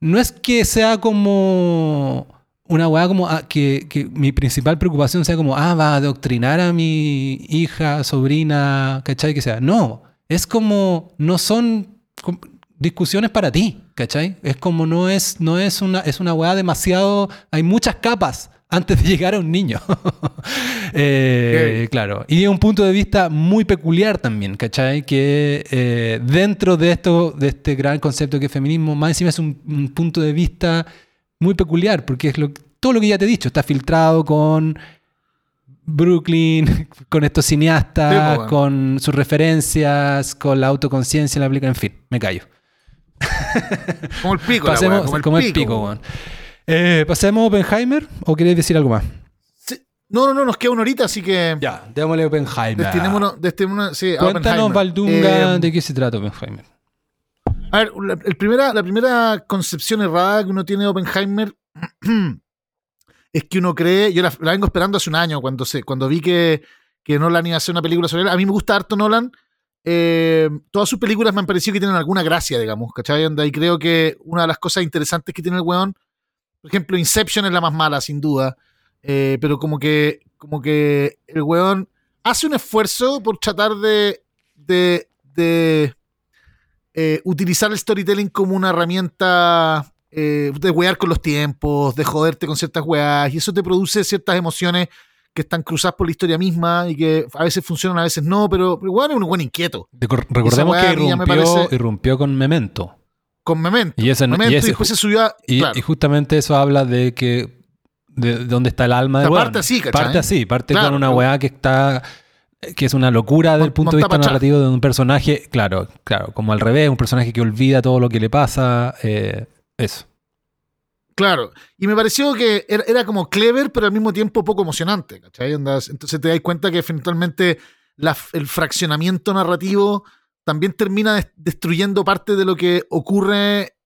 no es que sea como una weá como ah, que, que mi principal preocupación sea como, ah, va a adoctrinar a mi hija, sobrina, ¿cachai? Que sea. No, es como, no son discusiones para ti, ¿cachai? Es como no es, no es una, es una weá demasiado, hay muchas capas antes de llegar a un niño. Eh, claro. Y un punto de vista muy peculiar también, ¿cachai? Que eh, dentro de esto, de este gran concepto que es feminismo, más encima es un, un punto de vista muy peculiar, porque es lo, todo lo que ya te he dicho, está filtrado con Brooklyn, con estos cineastas, Sí, pues, bueno. con sus referencias, con la autoconciencia en la película, en fin, me callo. Como el pico, la Pasemos como el pico, weón. Eh, ¿Pasemos a Oppenheimer o queréis decir algo más? Sí. No, no, no, nos queda una horita, así que Ya, démosle Oppenheimer. destinémonos, destinémonos sí, a Cuéntanos, Oppenheimer. Valdunga, Eh, de qué se trata Oppenheimer. A ver, la, el primera, la primera concepción errada que uno tiene de Oppenheimer es que uno cree, yo la, la vengo esperando hace un año cuando, se, cuando vi que, que Nolan iba a hacer una película sobre él. A mí me gusta harto Nolan. eh, todas sus películas me han parecido que tienen alguna gracia, digamos, ¿cachai? Onda, Y creo que una de las cosas interesantes que tiene el weón, por ejemplo, Inception es la más mala, sin duda, eh, pero como que, como que el weón hace un esfuerzo por tratar de, de, de eh, utilizar el storytelling como una herramienta eh, de wear con los tiempos, de joderte con ciertas weas, y eso te produce ciertas emociones que están cruzadas por la historia misma y que a veces funcionan, a veces no, pero, pero bueno, es un buen inquieto. Recor- Recordemos que me parece- irrumpió con Memento. Con Memento. Y ese no- Memento, y y, ese después ju- se subió a... Y, claro. y justamente eso habla de que de, de dónde está el alma de parte así, ¿cachai? Parte así, parte Claro, con una weá que está que es una locura del Mon- punto de vista narrativo de un personaje, claro, claro, como al revés, un personaje que olvida todo lo que le pasa, eh, eso. Claro, y me pareció que era, era como clever, pero al mismo tiempo poco emocionante, ¿cachai? Entonces te das cuenta que eventualmente la- el fraccionamiento narrativo también termina des- destruyendo parte de lo que ocurre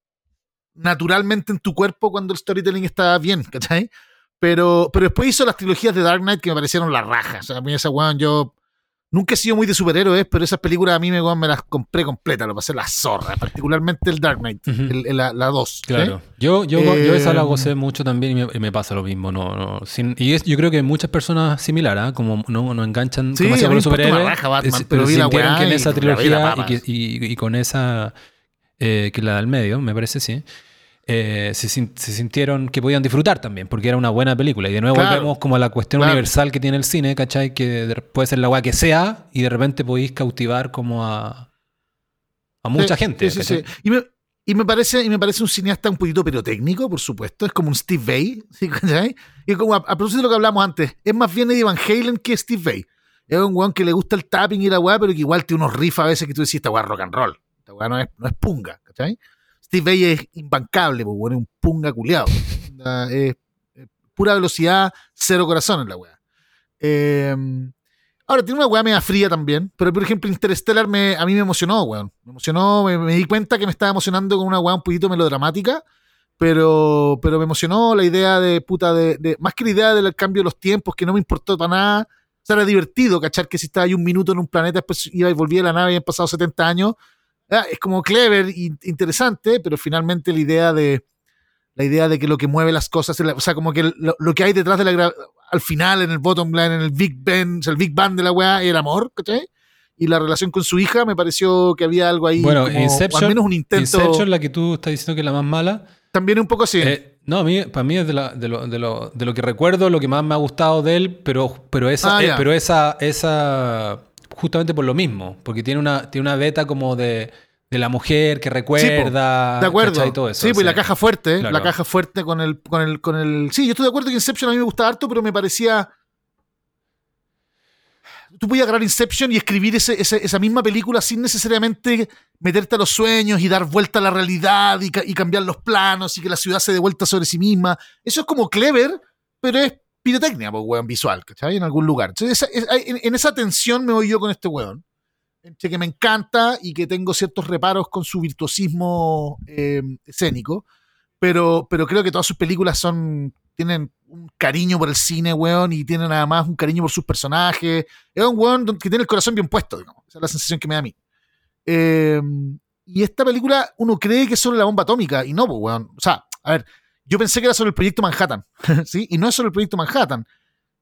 naturalmente en tu cuerpo cuando el storytelling está bien, ¿cachai? Pero, pero después hizo las trilogías de Dark Knight que me parecieron la raja. O sea, a mí esa weón, yo nunca he sido muy de superhéroes, pero esas películas a mí me, me las compré completas, lo pasé la zorra, particularmente el Dark Knight, Ujú. el- el- la 2. Claro. Yo, yo, yo esa la Eh, gocé mucho también y me, y me pasa lo mismo. No, no, sin- y es, yo creo que muchas personas similares, ¿ah? como no, no enganchan Sí, demasiado con los superhéroes, raja Batman, es- pero vi la sintieron que en esa trilogía y, que- y- y con esa, eh, que la del medio, me parece, sí. Eh, se, se sintieron que podían disfrutar también, porque era una buena película. Y de nuevo Claro. volvemos como a la cuestión Claro. universal que tiene el cine, ¿cachai? Que de- puede ser la weá que sea y de repente podéis cautivar como a, a mucha Sí, gente. sí, sí. Y, me, y me parece, y me parece un cineasta un poquito pirotécnico, por supuesto. Es como un Steve. ¿cachai? Y como a, a propósito de lo que hablamos antes, es más bien Eddie Van Halen que Steve Vai. Es un weón que le gusta el tapping y la weá, pero que igual tiene unos riffs a veces que tú decís, esta weá es rock and roll. Esta weá no es, no es punga, ¿cachai? Steve Vai es imbancable, pues, es un punga culiado. es, pura velocidad, cero corazón en la weá. Eh, ahora, tiene una weá media fría también, pero por ejemplo, Interstellar me, a mí me emocionó, weón. Me emocionó, me, di cuenta que me estaba emocionando con una weá un poquito melodramática, pero, pero me emocionó la idea de puta, de, más que la idea del cambio de los tiempos, que no me importó para nada. O sea, era divertido, cachar que si estaba ahí un minuto en un planeta, después iba y volvía a la nave y habían pasado 70 años. Ah, Es como clever e interesante, pero finalmente la idea de la idea de que lo que mueve las cosas, o sea, como que lo, lo que hay detrás de la al final en el bottom line, en el Big Ben, o sea, el Big Bang de la weá, era amor, ¿cachai? Y la relación con su hija me pareció que había algo ahí, Bueno, como- Inception, al menos un intento, Inception, la que tú estás diciendo que es la más mala. también un poco así. eh, no, a mí, para mí es de, la- de lo, de, lo, de lo que recuerdo, lo que más me ha gustado de él, pero, pero esa, Ah, eh, pero esa, esa, justamente por lo mismo, porque tiene una, tiene una beta como de, de la mujer que recuerda, de acuerdo. ¿cachai? Todo eso, sí, pues la caja fuerte, Claro. la caja fuerte con el, con el, con el. Sí, yo estoy de acuerdo que Inception a mí me gusta harto, pero me parecía. Tú podías agarrar Inception y escribir ese- ese- esa misma película sin necesariamente meterte a los sueños y dar vuelta a la realidad y, y cambiar los planos y que la ciudad se dé vuelta sobre sí misma. Eso es como clever, pero es pirotecnia, pues, weón, visual, ¿cachai? En algún lugar. Entonces, en, esa tensión me voy yo con este weón. Entre que me encanta y que tengo ciertos reparos con su virtuosismo eh, escénico, pero, pero creo que todas sus películas son tienen un cariño por el cine, weón, y tienen además un cariño por sus personajes. Es un weón que tiene el corazón bien puesto, digamos. Esa es la sensación que me da a mí. Eh, y esta película, uno cree que es sobre la bomba atómica, y no, pues, weón. O sea, a ver, yo pensé que era sobre el proyecto Manhattan, ¿sí? Y no es sobre el proyecto Manhattan.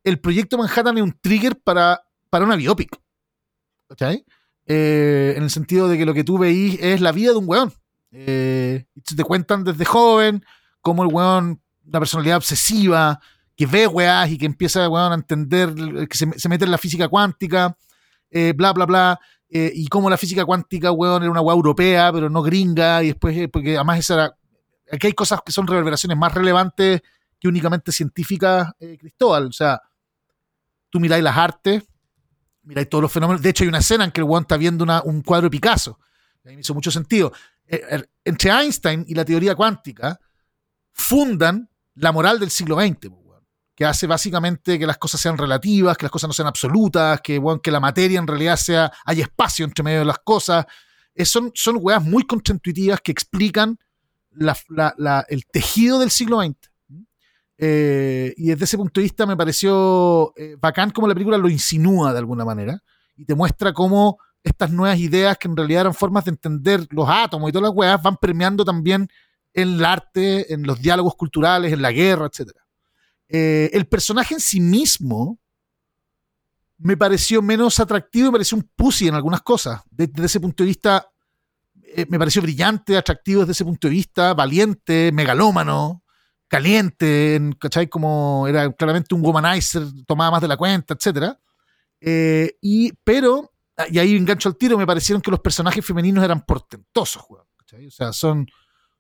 El proyecto Manhattan es un trigger para, para una biopic. ¿Cachai? Eh, en el sentido de que lo que tú veís es la vida de un weón. Eh, te cuentan desde joven cómo el weón, una personalidad obsesiva, que ve weás y que empieza weón, a entender, que se, mete en la física cuántica, eh, bla, bla, bla. eh, y cómo la física cuántica, weón, era una weá europea, pero no gringa, y después, eh, porque además esa era. Aquí hay cosas que son reverberaciones más relevantes que únicamente científicas, eh, Cristóbal. O sea, tú miráis las artes, miráis todos los fenómenos. De hecho, hay una escena en que el weón está viendo un cuadro de Picasso. A mí me hizo mucho sentido. Eh, eh, entre Einstein y la teoría cuántica fundan la moral del siglo XX, weón, que hace básicamente que las cosas sean relativas, que las cosas no sean absolutas, que, la materia en realidad sea, hay espacio entre medio de las cosas. Eh, son, son weas muy contraintuitivas que explican la- el tejido del siglo XX. Eh, y desde ese punto de vista me pareció eh, bacán como la película lo insinúa de alguna manera y te muestra cómo estas nuevas ideas que en realidad eran formas de entender los átomos y todas las weas van permeando también en el arte, en los diálogos culturales, en la guerra, etc. Eh, el personaje en sí mismo me pareció menos atractivo, me pareció un pussy en algunas cosas. De- Desde ese punto de vista, eh, me pareció brillante, atractivo desde ese punto de vista, valiente, megalómano, caliente, en- ¿cachai? Como era claramente un womanizer, tomaba más de la cuenta, etc. Eh, y, pero, y ahí engancho al tiro, me parecieron que los personajes femeninos eran portentosos, ¿cachai? O sea, son,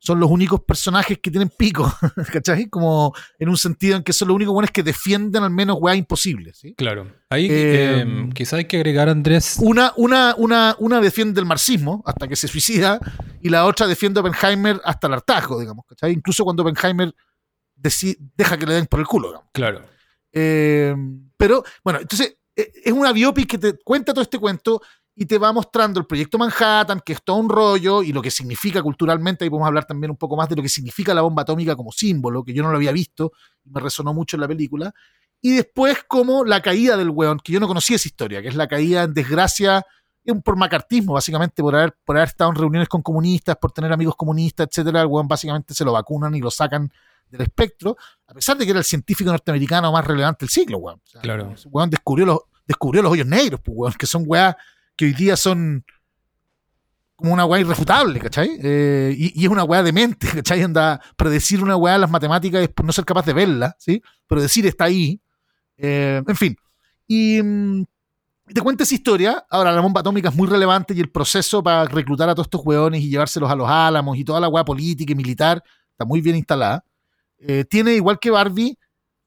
son los únicos personajes que tienen pico, ¿cachai? Como en un sentido en que son los únicos buenos que defienden al menos weá imposibles, ¿sí? Claro. Ahí Eh, eh, quizá hay que agregar, Andrés. Una, una, una, una defiende el marxismo hasta que se suicida y la otra defiende a Oppenheimer hasta el hartazgo, digamos, ¿cachai? Incluso cuando Oppenheimer deja que le den por el culo, digamos. Claro. Eh, pero, bueno, entonces eh, es una biopic que te cuenta todo este cuento y te va mostrando el proyecto Manhattan, que es todo un rollo y lo que significa culturalmente. Ahí podemos hablar también un poco más de lo que significa la bomba atómica como símbolo, que yo no lo había visto y me resonó mucho en la película. Y después, como la caída del weón, que yo no conocía esa historia, que es la caída en desgracia un por macartismo, básicamente, por haber, por haber estado en reuniones con comunistas, por tener amigos comunistas, etcétera. El weón básicamente se lo vacunan y lo sacan del espectro, a pesar de que era el científico norteamericano más relevante del siglo, weón. O sea, Claro. weón descubrió los, descubrió los hoyos negros, pues, weón, que son weas que hoy día son como una weá irrefutable, ¿cachai? Eh, y, y es una weá de mente, ¿cachai? Anda predecir una weá las matemáticas es por no ser capaz de verla, ¿sí? Pero decir está ahí. Eh, en fin. Y mm, te cuenta esa historia. Ahora, la bomba atómica es muy relevante y el proceso para reclutar a todos estos weones y llevárselos a los álamos y toda la weá política y militar está muy bien instalada. Eh, tiene, igual que Barbie,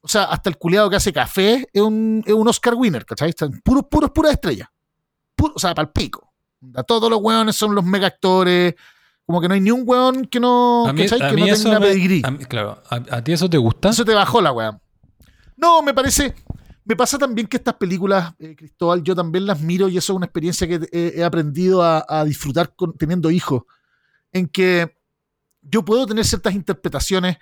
o sea, hasta el culiado que hace café es un, es un Oscar winner, ¿cachai? Están puros, puros, puras estrellas. O sea, para el pico. Todos los weones son los mega actores. Como que no hay ni un weón que no, A mí, ¿cachai? a que mí no eso tenga me- pedigrí. a mí- claro. ¿A, a ti eso te gusta? Eso te bajó la weá. No, me parece. Me pasa también que estas películas, eh, Cristóbal, yo también las miro y eso es una experiencia que he, he aprendido a, a disfrutar con, teniendo hijos. En que yo puedo tener ciertas interpretaciones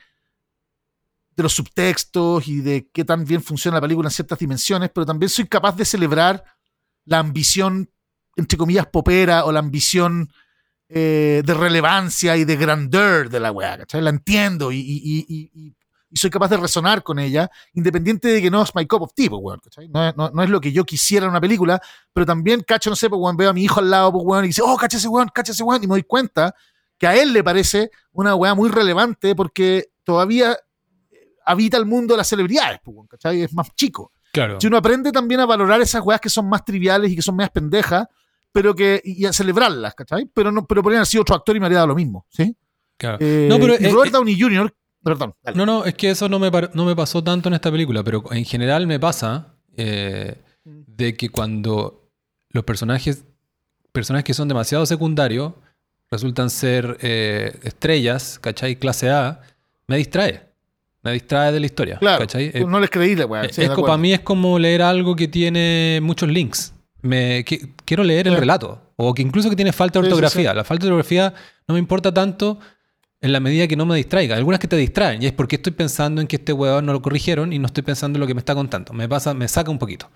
de los subtextos y de qué tan bien funciona la película en ciertas dimensiones, pero también soy capaz de celebrar la ambición, entre comillas, popera o la ambición eh, de relevancia y de grandeur de la weá, ¿cachai? La entiendo y, soy capaz de resonar con ella, independiente de que no es my cup of tea, pues, weón, ¿cachai? No, es- no- no es lo que yo quisiera en una película, pero también, cacho, no sé, pues, weón, veo a mi hijo al lado, pues, weón, y dice, oh, cacha ese weón, cacha ese weón, y me doy cuenta que a él le parece una weá muy relevante porque todavía habita el mundo de las celebridades, pues, ¿cachai? Es más chico. Claro. Si uno aprende también a valorar esas weas que son más triviales y que son más pendejas, pero que, y a celebrarlas, ¿cachai? Pero no, pero podrían haber sido otro actor y me habría dado lo mismo, ¿sí? claro. Eh, No, pero, y Robert eh, Downey Jr., perdón, dale. No, no, es que eso no me, no me pasó tanto en esta película, pero en general me pasa eh, de que cuando los personajes, personajes que son demasiado secundarios, resultan ser eh, estrellas, ¿cachai? Clase A, me distrae. Me distrae de la historia, claro, ¿cachai? Eh, no les creí la wea. es sí, para mí es como leer algo que tiene muchos links. Me, qui- quiero leer el relato. O que incluso que tiene falta de Sí, sí, ortografía. La falta de ortografía no me importa tanto en la medida que no me distraiga. Algunas que te distraen. Y es porque estoy pensando en que este huevón no lo corrigieron y no estoy pensando en lo que me está contando. Me pasa, me saca un poquito.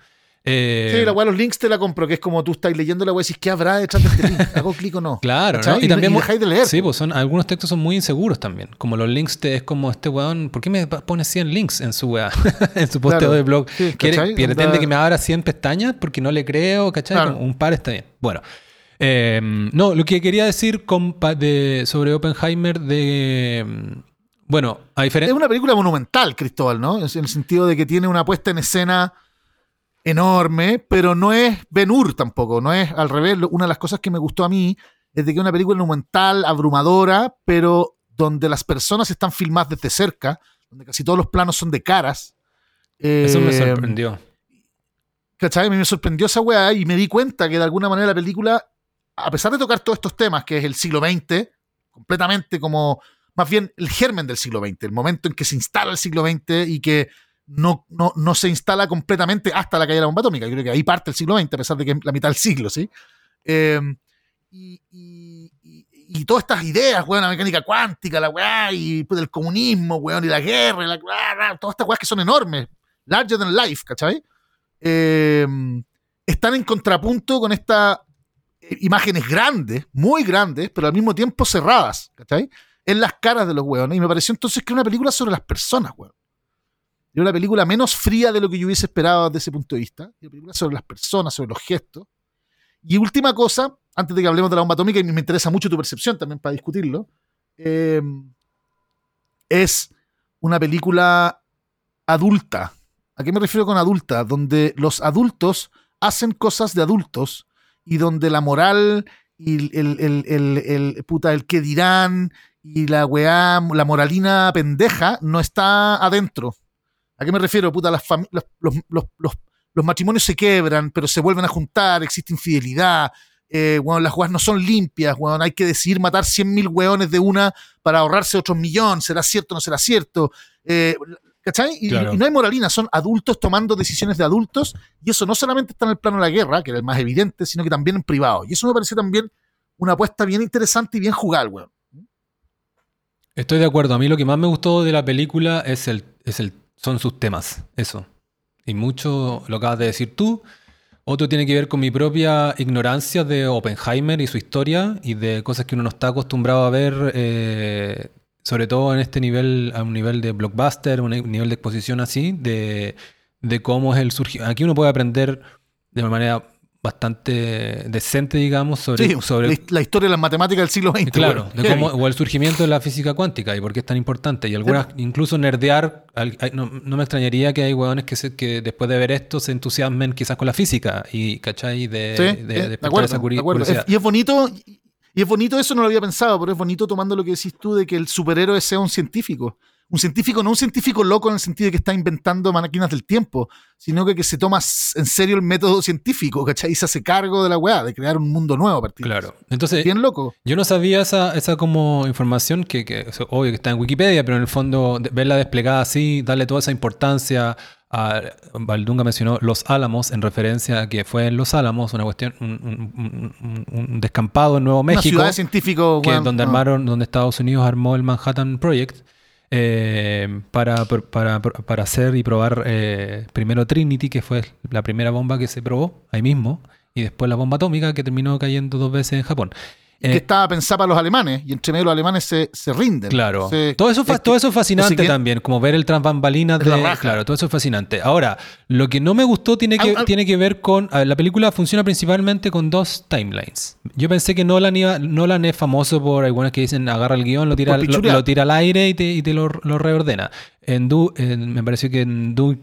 Eh, Sí, la wea, los links te la compro, que es como tú estás leyendo la wea y decís, ¿qué habrá detrás de este link? ¿Hago clic o no? Claro. Y también y dejáis de leer. Sí, pues son, algunos textos son muy inseguros también. Como los links te, es como este weón, ¿por qué me pone 100 links en su weá? en su posteo Claro. de blog. Sí, Quiere- pretende que me abra 100 pestañas porque no le creo, ¿cachai? Claro. Como un par está bien. Bueno. eh, no, lo que quería decir con pa- de, sobre Oppenheimer de... mm, Bueno, a Es diferencia... una película monumental, Cristóbal, ¿no? Es En el sentido de que tiene una puesta en escena enorme, pero no es Ben Hur tampoco, no es al revés. Una de las cosas que me gustó a mí es de que es una película monumental, abrumadora, pero donde las personas están filmadas desde cerca, donde casi todos los planos son de caras. Eso me Eh, sorprendió. ¿Cachai? A mí me sorprendió esa weá y me di cuenta que de alguna manera la película, a pesar de tocar todos estos temas, que es el siglo XX, completamente como, más bien el germen del siglo XX, el momento en que se instala el siglo XX y que no, no, no se instala completamente hasta la caída de la bomba atómica. Yo creo que ahí parte el siglo XX, a pesar de que es la mitad del siglo, ¿sí? Eh, y, y- todas estas ideas, weón, la mecánica cuántica, la weá, y pues, el comunismo, weón, y la guerra, y la, todas estas weas que son enormes, larger than life, ¿cachai? eh, están en contrapunto con estas eh, imágenes grandes, muy grandes, pero al mismo tiempo cerradas, ¿cachai? En las caras de los hueones. Y me pareció entonces que era una película sobre las personas, hueón. Era una película menos fría de lo que yo hubiese esperado desde ese punto de vista. Era una película sobre las personas, sobre los gestos. Y última cosa, antes de que hablemos de la bomba atómica, y me interesa mucho tu percepción también para discutirlo, eh, es una película adulta. ¿A qué me refiero con adulta? Donde los adultos hacen cosas de adultos y donde la moral y el, el, el, el- puta, el que dirán y la weá, la moralina pendeja no está adentro. ¿A qué me refiero? Puta, las los, los, los, los- matrimonios se quebran, pero se vuelven a juntar, existe infidelidad. Eh, weón, las weas no son limpias, weón, hay que decidir matar 100.000 weones de una para ahorrarse otros millón, será cierto o no será cierto. Eh, ¿Cachai? Y, Claro. y no hay moralina, son adultos tomando decisiones de adultos, y eso no solamente está en el plano de la guerra, que era el más evidente, sino que también en privado. Y eso me pareció también una apuesta bien interesante y bien jugada, weón. Estoy de acuerdo. A mí lo que más me gustó de la película es el, es el, son sus temas. Eso. Y mucho lo acabas de decir tú. Otro tiene que ver con mi propia ignorancia de Oppenheimer y su historia y de cosas que uno no está acostumbrado a ver, eh, sobre todo en este nivel, a un nivel de blockbuster, un nivel de exposición así, de, de cómo es el surgimiento. Aquí uno puede aprender de una manera bastante decente, digamos, sobre, Sí, sobre la, historia de las matemáticas del siglo XX. Claro, de cómo, o el surgimiento de la física cuántica y por qué es tan importante. Y algunas, incluso nerdear, no, no me extrañaría que hay hueones que, se- que después de ver esto se entusiasmen quizás con la física y, ¿cachai? De, Sí, de, acuerdo, esa curiosidad. Es- y es bonito, y- y es bonito eso, no lo había pensado, pero es bonito tomando lo que decís tú de que el superhéroe sea un científico. Un científico, no un científico loco en el sentido de que está inventando máquinas del tiempo, sino que, que se toma en serio el método científico, ¿cachai? Y se hace cargo de la weá, de crear un mundo nuevo a partir Claro. Entonces, Bien loco. yo no sabía esa, esa como información que, que o sea, obvio que está en Wikipedia, pero en el fondo verla desplegada así, darle toda esa importancia. A, Valdunga mencionó Los Álamos en referencia a que fue en Los Álamos una cuestión, un, un- un- un descampado en Nuevo Una México. ciudad de científicos, que donde no. armaron, donde Estados Unidos armó el Manhattan Project eh, para, para, para hacer y probar eh, primero Trinity, que fue la primera bomba que se probó ahí mismo, y después la bomba atómica que terminó cayendo dos veces en Japón. Que Eh, estaba pensada para los alemanes y entre medio los alemanes se, se rinden. Claro. Todo, eso, es todo eso es fascinante que- también, como ver el tras bambalinas Es la de. Claro, todo eso es fascinante. Ahora, lo que no me gustó tiene que, Al- al- tiene que ver con. ver, la película funciona principalmente con dos timelines. Yo pensé que Nolan, iba, Nolan es famoso por algunas que dicen agarra el guion, lo tira, lo, tira al aire y te, y te lo, lo reordena. En Du- en- me pareció que en Du-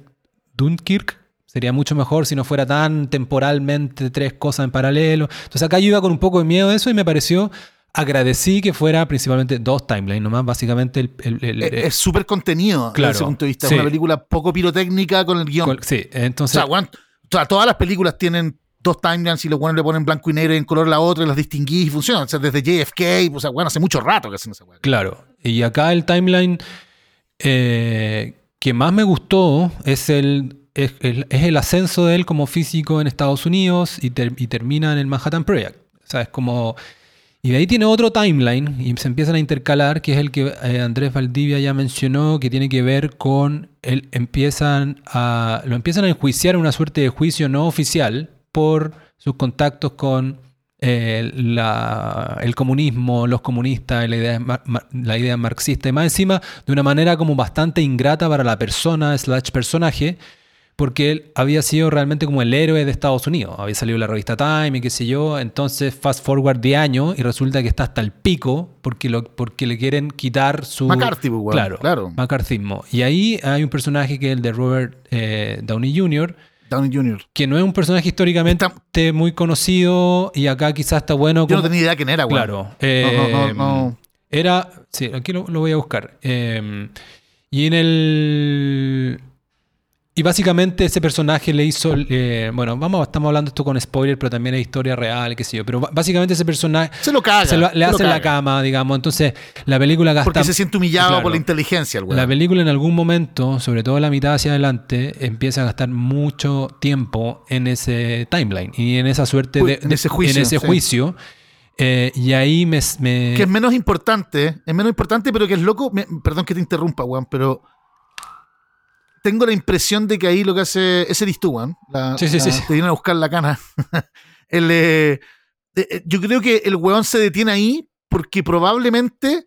Dunkirk. Sería mucho mejor si no fuera tan temporalmente tres cosas en paralelo. Entonces acá yo iba con un poco de miedo de eso y me pareció, agradecí que fuera principalmente dos timelines nomás, básicamente el... el- el- es- súper contenido Claro, desde ese punto de vista. sí. Es una película poco pirotécnica con el guion. Sí, entonces. o sea, todas las películas tienen dos timelines y los buenos le ponen blanco y negro y en color la otra y las distinguís y funcionan. O sea, desde JFK, o sea, bueno, hace mucho rato que hacen esa weá. Claro. Y acá el timeline eh, que más me gustó es el, es, el, es el ascenso de él como físico en Estados Unidos y, ter- y termina en el Manhattan Project. O sea, es como. Y de ahí tiene otro timeline y se empiezan a intercalar, que es el que eh, Andrés Valdivia ya mencionó, que tiene que ver con el empiezan a lo empiezan a enjuiciar en una suerte de juicio no oficial por sus contactos con eh, la- el comunismo, los comunistas, la idea, la idea marxista y más encima de una manera como bastante ingrata para la persona slash personaje porque él había sido realmente como el héroe de Estados Unidos. Había salido la revista Time y qué sé yo. Entonces, fast forward de años y resulta que está hasta el pico porque, lo, porque le quieren quitar su. McCarthy, pues, weón, claro, claro. McCarthyismo. Y ahí hay un personaje que es el de Robert eh, Downey Jr., Downey Jr. que no es un personaje históricamente muy conocido y acá quizás está bueno. Yo no tenía idea quién era, weón. Claro. No, no, eh, no, no. Era. Sí, aquí lo, lo voy a buscar. Eh, y en el. Y básicamente ese personaje le hizo. eh, bueno, vamos, estamos hablando esto con spoiler, pero también es historia real, qué sé yo. Pero básicamente ese personaje. Se lo caga. se lo- le hace la cama, digamos. Entonces, la película gasta. Porque se siente humillado Claro. por la inteligencia, el. La película en algún momento, sobre todo la mitad hacia adelante, empieza a gastar mucho tiempo en ese timeline y en esa suerte Uy, de, en ese juicio, en ese sí. juicio. Eh, y ahí me, me- que es menos importante, es menos importante, pero que es loco. me- perdón que te interrumpa, weón, pero tengo la impresión de que ahí lo que hace. Ese eres tú, weón. La- Sí, sí, la- sí. Te vienen a buscar la cana. El, eh, eh, eh, yo creo que el weón se detiene ahí porque probablemente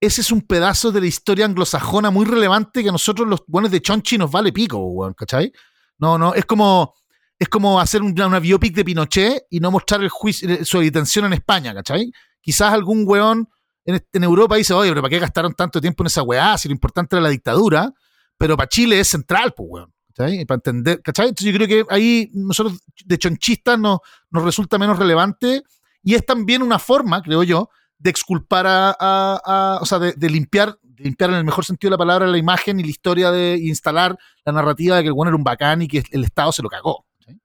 ese es un pedazo de la historia anglosajona muy relevante que a nosotros los buenos de Chonchi nos vale pico, weón, ¿cachai? No, no, es como. Es como hacer una, una biopic de Pinochet y no mostrar el juicio, su detención en España, ¿cachai? Quizás algún weón en, en Europa dice, oye, pero ¿para qué gastaron tanto tiempo en esa weá? Si lo importante era la dictadura, pero para Chile es central, pues weón. ¿cachai? Para entender, ¿cachai? Entonces yo creo que ahí nosotros de chonchistas nos, nos resulta menos relevante y es también una forma, creo yo, de exculpar a, a- a- o sea, de, de limpiar, de limpiar en el mejor sentido de la palabra la imagen y la historia de instalar la narrativa de que el bueno era un bacán y que el Estado se lo cagó. ¿cachai?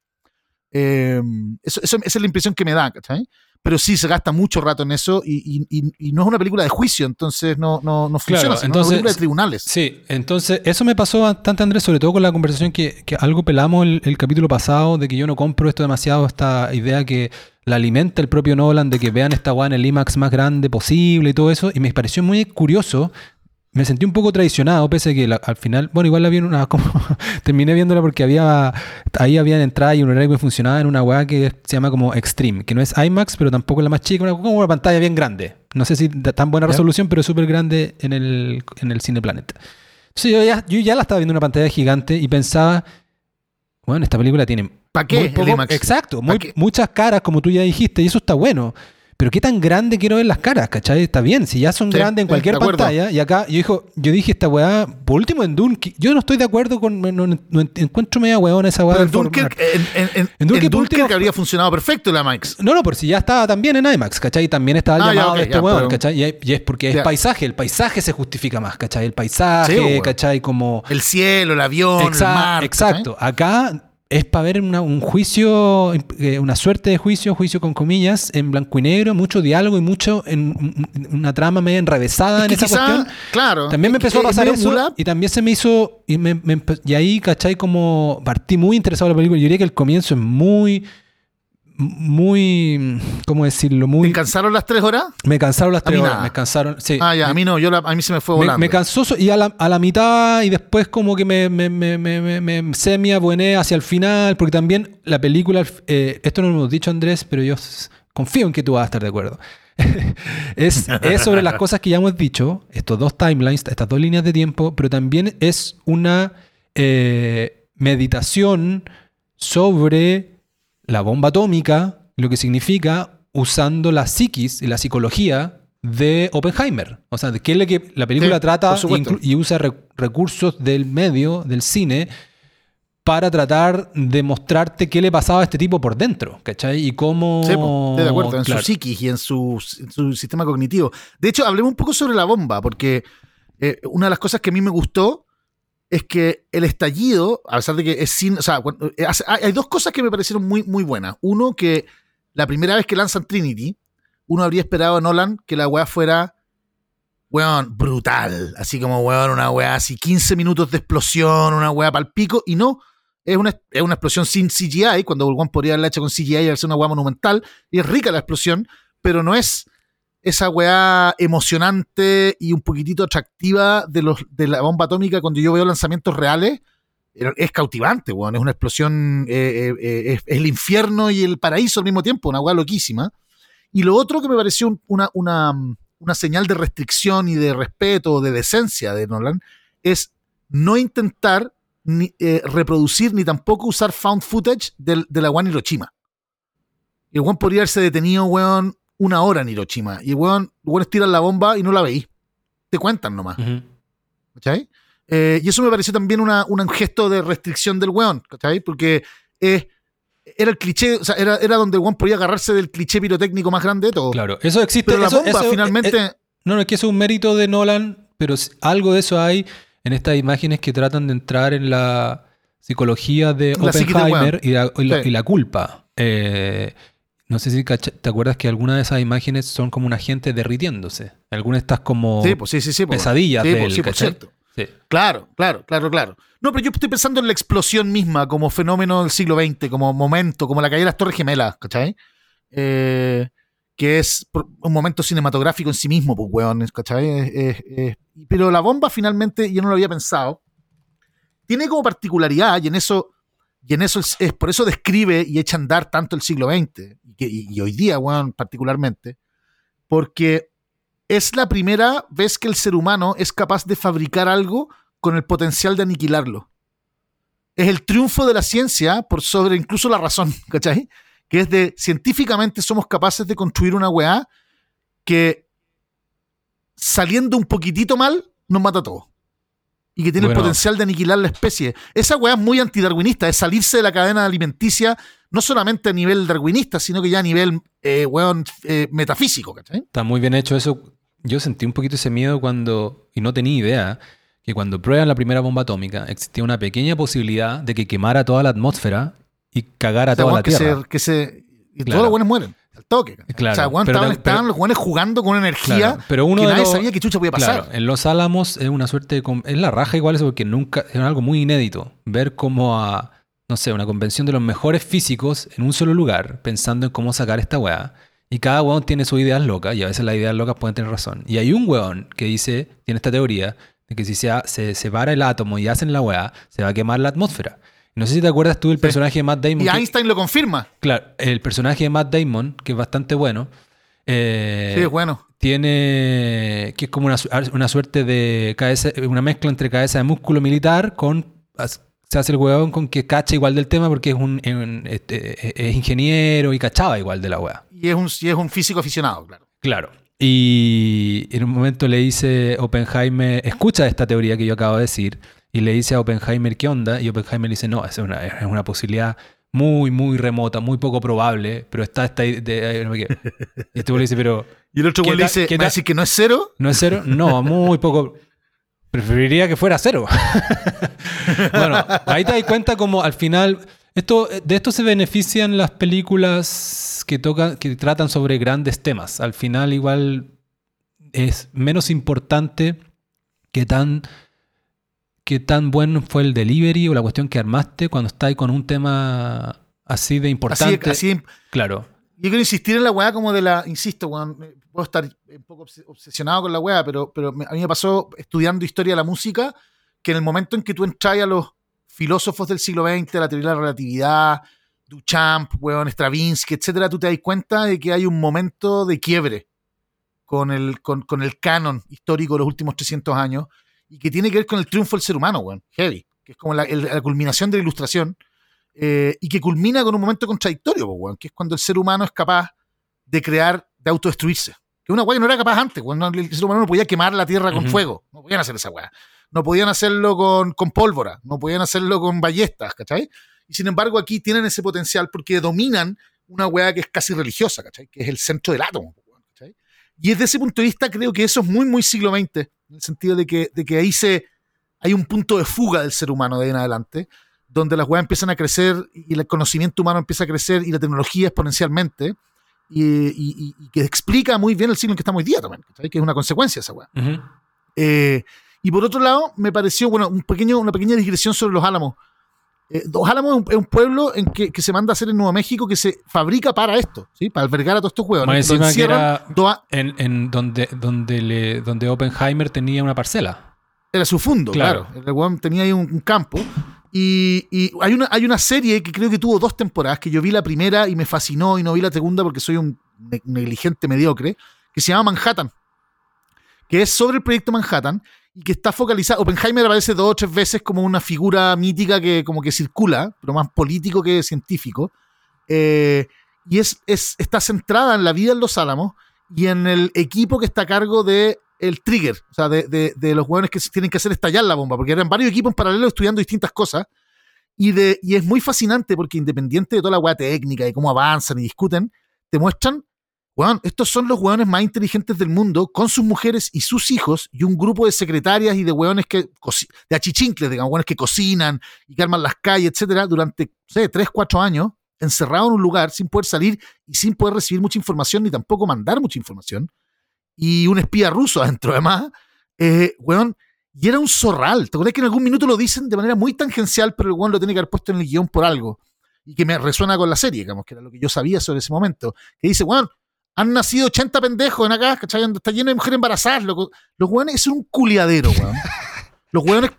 Eh, eso, eso- esa es la impresión que me da, ¿cachai? Pero sí se gasta mucho rato en eso y, y- no es una película de juicio, entonces no, no, no funciona, entonces- es una película de tribunales. Sí, entonces eso me pasó bastante, Andrés, sobre todo con la conversación que, que algo pelamos el, el capítulo pasado, de que yo no compro esto demasiado, esta idea que la alimenta el propio Nolan, de que vean esta weá en el IMAX más grande posible y todo eso, y me pareció muy curioso. Me sentí un poco traicionado, pese a que la- al final, bueno, igual la vi en una, como, terminé viéndola porque había, ahí habían entrada y un horario que funcionaba en una weá que se llama como Extreme, que no es IMAX, pero tampoco es la más chica, una, como una pantalla bien grande. No sé si de tan buena Ya. resolución, pero súper grande en el, en el Cineplanet. Entonces yo ya, yo ya la estaba viendo en una pantalla gigante y pensaba, bueno, esta película tiene ¿Para qué muy el poco- IMAX? Exacto, muchas caras, como tú ya dijiste, y eso está bueno. Pero qué tan grande quiero ver las caras, ¿cachai? Está bien, si ya son Sí, grandes en cualquier pantalla, y acá yo, dijo, yo dije esta weá, por último en Dunkirk, yo no estoy de acuerdo con, no, no- no encuentro media weón esa weá. En Dunkirk, en, en- en- En Dunkirk, en por último, Dunkirk habría funcionado perfecto la IMAX. No, no, por si ya estaba también en IMAX, ¿cachai? También estaba el Ah, ya, llamado ok, de este ya, weón, pero- ¿cachai? Y, es- y es porque es Ya. paisaje, el paisaje se justifica más, ¿cachai? El paisaje, Sí. ¿cachai? Como... El cielo, el avión, el mar. exacto. Acá es para ver una- un juicio, eh, una suerte de juicio, juicio con comillas, en blanco y negro, mucho diálogo y mucho en una trama media enrevesada en esa quizá, cuestión. claro. También me empezó a pasar medio eso mula, y también se me hizo y, me- me y ahí, ¿cachai? Como partí muy interesado en la película. Yo diría que el comienzo es muy, muy, ¿cómo decirlo? ¿Te Muy... cansaron las tres horas? Me cansaron las tres horas, nada. me cansaron, sí. Ah, ya, a mí no, yo la- a mí se me fue volando. me cansó y a la, a la mitad y después como que me, me, me, me, me, me semi abuené hacia el final, porque también la película, eh, esto no lo hemos dicho Andrés, pero yo confío en que tú vas a estar de acuerdo. es, es sobre las cosas que ya hemos dicho, estos dos timelines, estas dos líneas de tiempo, pero también es una eh, meditación sobre la bomba atómica, lo que significa usando la psiquis y la psicología de Oppenheimer. O sea, qué es lo que la película Sí, trata y usa re- recursos del medio, del cine, para tratar de mostrarte qué le pasaba a este tipo por dentro, ¿cachai? Y cómo... Sí, estoy de acuerdo, en Claro. su psiquis y en su, en su sistema cognitivo. De hecho, hablemos un poco sobre la bomba, porque eh, una de las cosas que a mí me gustó es que el estallido, a pesar de que es sin. O sea, eh, hay dos cosas que me parecieron muy, muy buenas. Uno, que la primera vez que lanzan Trinity, uno habría esperado a Nolan que la weá fuera. Weón, brutal. Así como, weón, una weá así, 15 minutos de explosión, una weá pal pico, y no. Es una, es una explosión sin CGI, cuando weón podría haberla hecho con CGI y haberse una weá monumental, y es rica la explosión, pero no es esa weá emocionante y un poquitito atractiva de, los, de la bomba atómica cuando yo veo lanzamientos reales. Es cautivante, weón. Es una explosión, eh, eh, eh, es, el infierno y el paraíso al mismo tiempo, una weá loquísima. Y lo otro que me pareció un- una, una, una señal de restricción y de respeto, de decencia de Nolan, es no intentar ni, reproducir ni tampoco usar found footage del, de la en Hiroshima. El weón podría haberse detenido, weón, una hora en Hiroshima. Y el weón, weones tiran la bomba y no la veis. Te cuentan nomás. Ujú. ¿cachai? Eh, y eso me pareció también una, un gesto de restricción del weón, ¿cachai? Porque eh, era el cliché, o sea, era, era donde el weón podía agarrarse del cliché pirotécnico más grande de todo. Claro, eso existe. Pero la bomba eso- finalmente... eh, no, no, es que eso es un mérito de Nolan, pero algo de eso hay en estas imágenes que tratan de entrar en la psicología de La Oppenheimer y la, y la- Sí. y la culpa. Eh, no sé si te acuerdas que algunas de esas imágenes son como una gente derritiéndose. Algunas estás como sí, pues sí, sí, sí. pues, pesadillas sí, de pues, por ¿cachai? cierto. Sí. Claro, claro, claro, claro. No, pero yo estoy pensando en la explosión misma como fenómeno del siglo XX, como momento, como la caída de las Torres Gemelas, ¿cachai? Eh, que es por- un momento cinematográfico en sí mismo, pues, weón, ¿cachai? Pero la bomba finalmente, yo no lo había pensado, tiene como particularidad, y en eso, y en eso es, por eso describe y echa a andar tanto el siglo XX, y, hoy día, weón, particularmente, porque es la primera vez que el ser humano es capaz de fabricar algo con el potencial de aniquilarlo. Es el triunfo de la ciencia por sobre incluso la razón, ¿cachai? Que es de científicamente somos capaces de construir una weá que saliendo un poquitito mal nos mata a todos. Y que tiene Bueno. el potencial de aniquilar la especie. Esa weá es muy antidarwinista, es salirse de la cadena alimenticia, no solamente a nivel darwinista, sino que ya a nivel, eh, weón, eh, metafísico, ¿cachai? Está muy bien hecho eso. Yo sentí un poquito ese miedo cuando, y no tenía idea, que cuando prueban la primera bomba atómica existía una pequeña posibilidad de que quemara toda la atmósfera y cagara O sea, toda la que Tierra. se, que se- y Claro. todos los buenos mueren toque. Claro, o sea, estaban, los buenos jugando con una energía Claro, pero uno que nadie los- sabía que chucha podía pasar. Claro, en Los Álamos es una suerte de... Es la raja igual eso porque nunca... Es algo muy inédito. Ver cómo a, no sé, una convención de los mejores físicos en un solo lugar pensando en cómo sacar esta weá. Y cada weón tiene sus ideas locas y a veces las ideas locas pueden tener razón. Y hay un weón que dice, tiene esta teoría, de que si se, se separa el átomo y hacen la weá, se va a quemar la atmósfera. No sé si te acuerdas tú del personaje de Matt Damon. y que- Einstein lo confirma. Claro, el personaje de Matt Damon, que es bastante bueno. eh, sí, es bueno. tiene que es como una, una suerte de cabeza, una mezcla entre cabeza de músculo militar con se hace el huevón con que cacha igual del tema porque es un, es un- este, es ingeniero y cachaba igual de la weá. Y es un, y es un físico aficionado, claro. Claro. Y en un momento le dice Oppenheimer, escucha esta teoría que yo acabo de decir, y le dice a Oppenheimer qué onda, y Oppenheimer dice, no, es una, es una posibilidad muy, muy remota, muy poco probable, pero está de- no sé qué. y este le dice, pero... Y el otro ¿Qué güey le dice, qué ¿me que no es cero? ¿No es cero? No, muy poco. Preferiría que fuera cero. bueno, ahí te das cuenta como al final. Esto, de esto se benefician las películas que tocan, que tratan sobre grandes temas. Al final, igual es menos importante que tan, que tan bueno fue el delivery o la cuestión que armaste cuando estás con un tema así de importante. así, Claro. yo quiero insistir en la weá como de la, insisto, weón, puedo estar un poco obs- obsesionado con la weá, pero, a mí me pasó estudiando historia de la música, que en el momento en que tú entras a los filósofos del siglo XX, la teoría de la relatividad, Duchamp, weón, Stravinsky, etcétera, tú te das cuenta de que hay un momento de quiebre con el, con, con el canon histórico de los últimos 300 años y que tiene que ver con el triunfo del ser humano, weón. Heavy. Que es como la, el- la culminación de la ilustración eh, y que culmina con un momento contradictorio, weón, que es cuando el ser humano es capaz de crear, de autodestruirse. Que una weá que no era capaz antes, weón. El ser humano no podía quemar la tierra con fuego. No podían hacer esa weá. No podían hacerlo con, con pólvora. No podían hacerlo con ballestas, ¿cachai? Y sin embargo, aquí tienen ese potencial porque dominan una weá que es casi religiosa, ¿cachai? Que es el centro del átomo, ¿cachai? Y desde ese punto de vista creo que eso es muy, muy siglo XX, en el sentido de que, de que ahí se, hay un punto de fuga del ser humano de ahí en adelante, donde las weas empiezan a crecer y el conocimiento humano empieza a crecer y la tecnología exponencialmente, y, y- y- y que explica muy bien el siglo en que estamos hoy día también, que es una consecuencia de esa wea. Eh, y por otro lado, me pareció, bueno, un pequeño, una pequeña digresión sobre los Álamos. Eh, Álamos es un, pueblo en que, que se manda a hacer en Nuevo México que se fabrica para esto, ¿sí? para albergar a todos estos huevos. En, en donde, donde, le, donde Oppenheimer tenía una parcela. Era su fondo, Claro. claro. El tenía ahí un, un campo. Y, y hay, una, hay una serie que creo que tuvo dos temporadas, que yo vi la primera y me fascinó y no vi la segunda porque soy un ne- negligente mediocre, que se llama Manhattan, que es sobre el proyecto Manhattan y que está focalizado. Oppenheimer aparece dos o tres veces como una figura mítica que como que circula, pero más político que científico. Eh, y es, es, está centrada en la vida en Los Álamos y en el equipo que está a cargo de el trigger, o sea, de, de- de los hueones que tienen que hacer estallar la bomba, porque eran varios equipos en paralelo estudiando distintas cosas. Y, de, y es muy fascinante porque independiente de toda la hueá técnica y cómo avanzan y discuten, te muestran, weón, estos son los hueones más inteligentes del mundo, con sus mujeres y sus hijos, y un grupo de secretarias y de hueones que, de achichincles, digamos, hueones que cocinan y que arman las calles, etcétera, durante, no sé, 3, 4 años, encerrados en un lugar sin poder salir y sin poder recibir mucha información ni tampoco mandar mucha información. Y un espía ruso adentro, además, eh, weón, y era un zorral. ¿Te acuerdas que en algún minuto lo dicen de manera muy tangencial, pero el weón lo tiene que haber puesto en el guion por algo? Y que me resuena con la serie, digamos, que era lo que yo sabía sobre ese momento. Que dice, weón, han nacido 80 pendejos en acá, ¿cachai? Está lleno de mujeres embarazadas, loco. Los weones es un culiadero, weón. Los weones.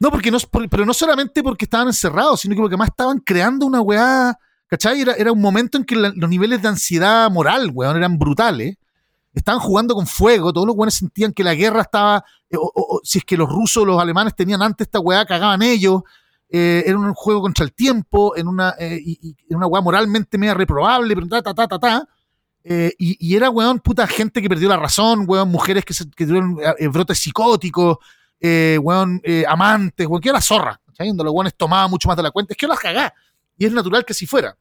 No, porque no, pero no solamente porque estaban encerrados, sino que porque más estaban creando una weá. ¿Cachai? Era, era un momento en que la- los niveles de ansiedad moral, weón, eran brutales. Estaban jugando con fuego, todos los weones sentían que la guerra estaba. eh, o- o- o si es que los rusos o los alemanes tenían antes esta weá, cagaban ellos. Eh, era un juego contra el tiempo, en una, eh, y, y en una weá moralmente media reprobable, pero ta, ta, ta, ta, ta. Eh, y, y era, weón, puta gente que perdió la razón, weón, mujeres que, se, que tuvieron eh, brotes psicóticos, eh, weón, eh, amantes, weón, que era la zorra, ¿cachai? Donde los weones tomaban mucho más de la cuenta, es que las cagá. Y es natural que así fuera.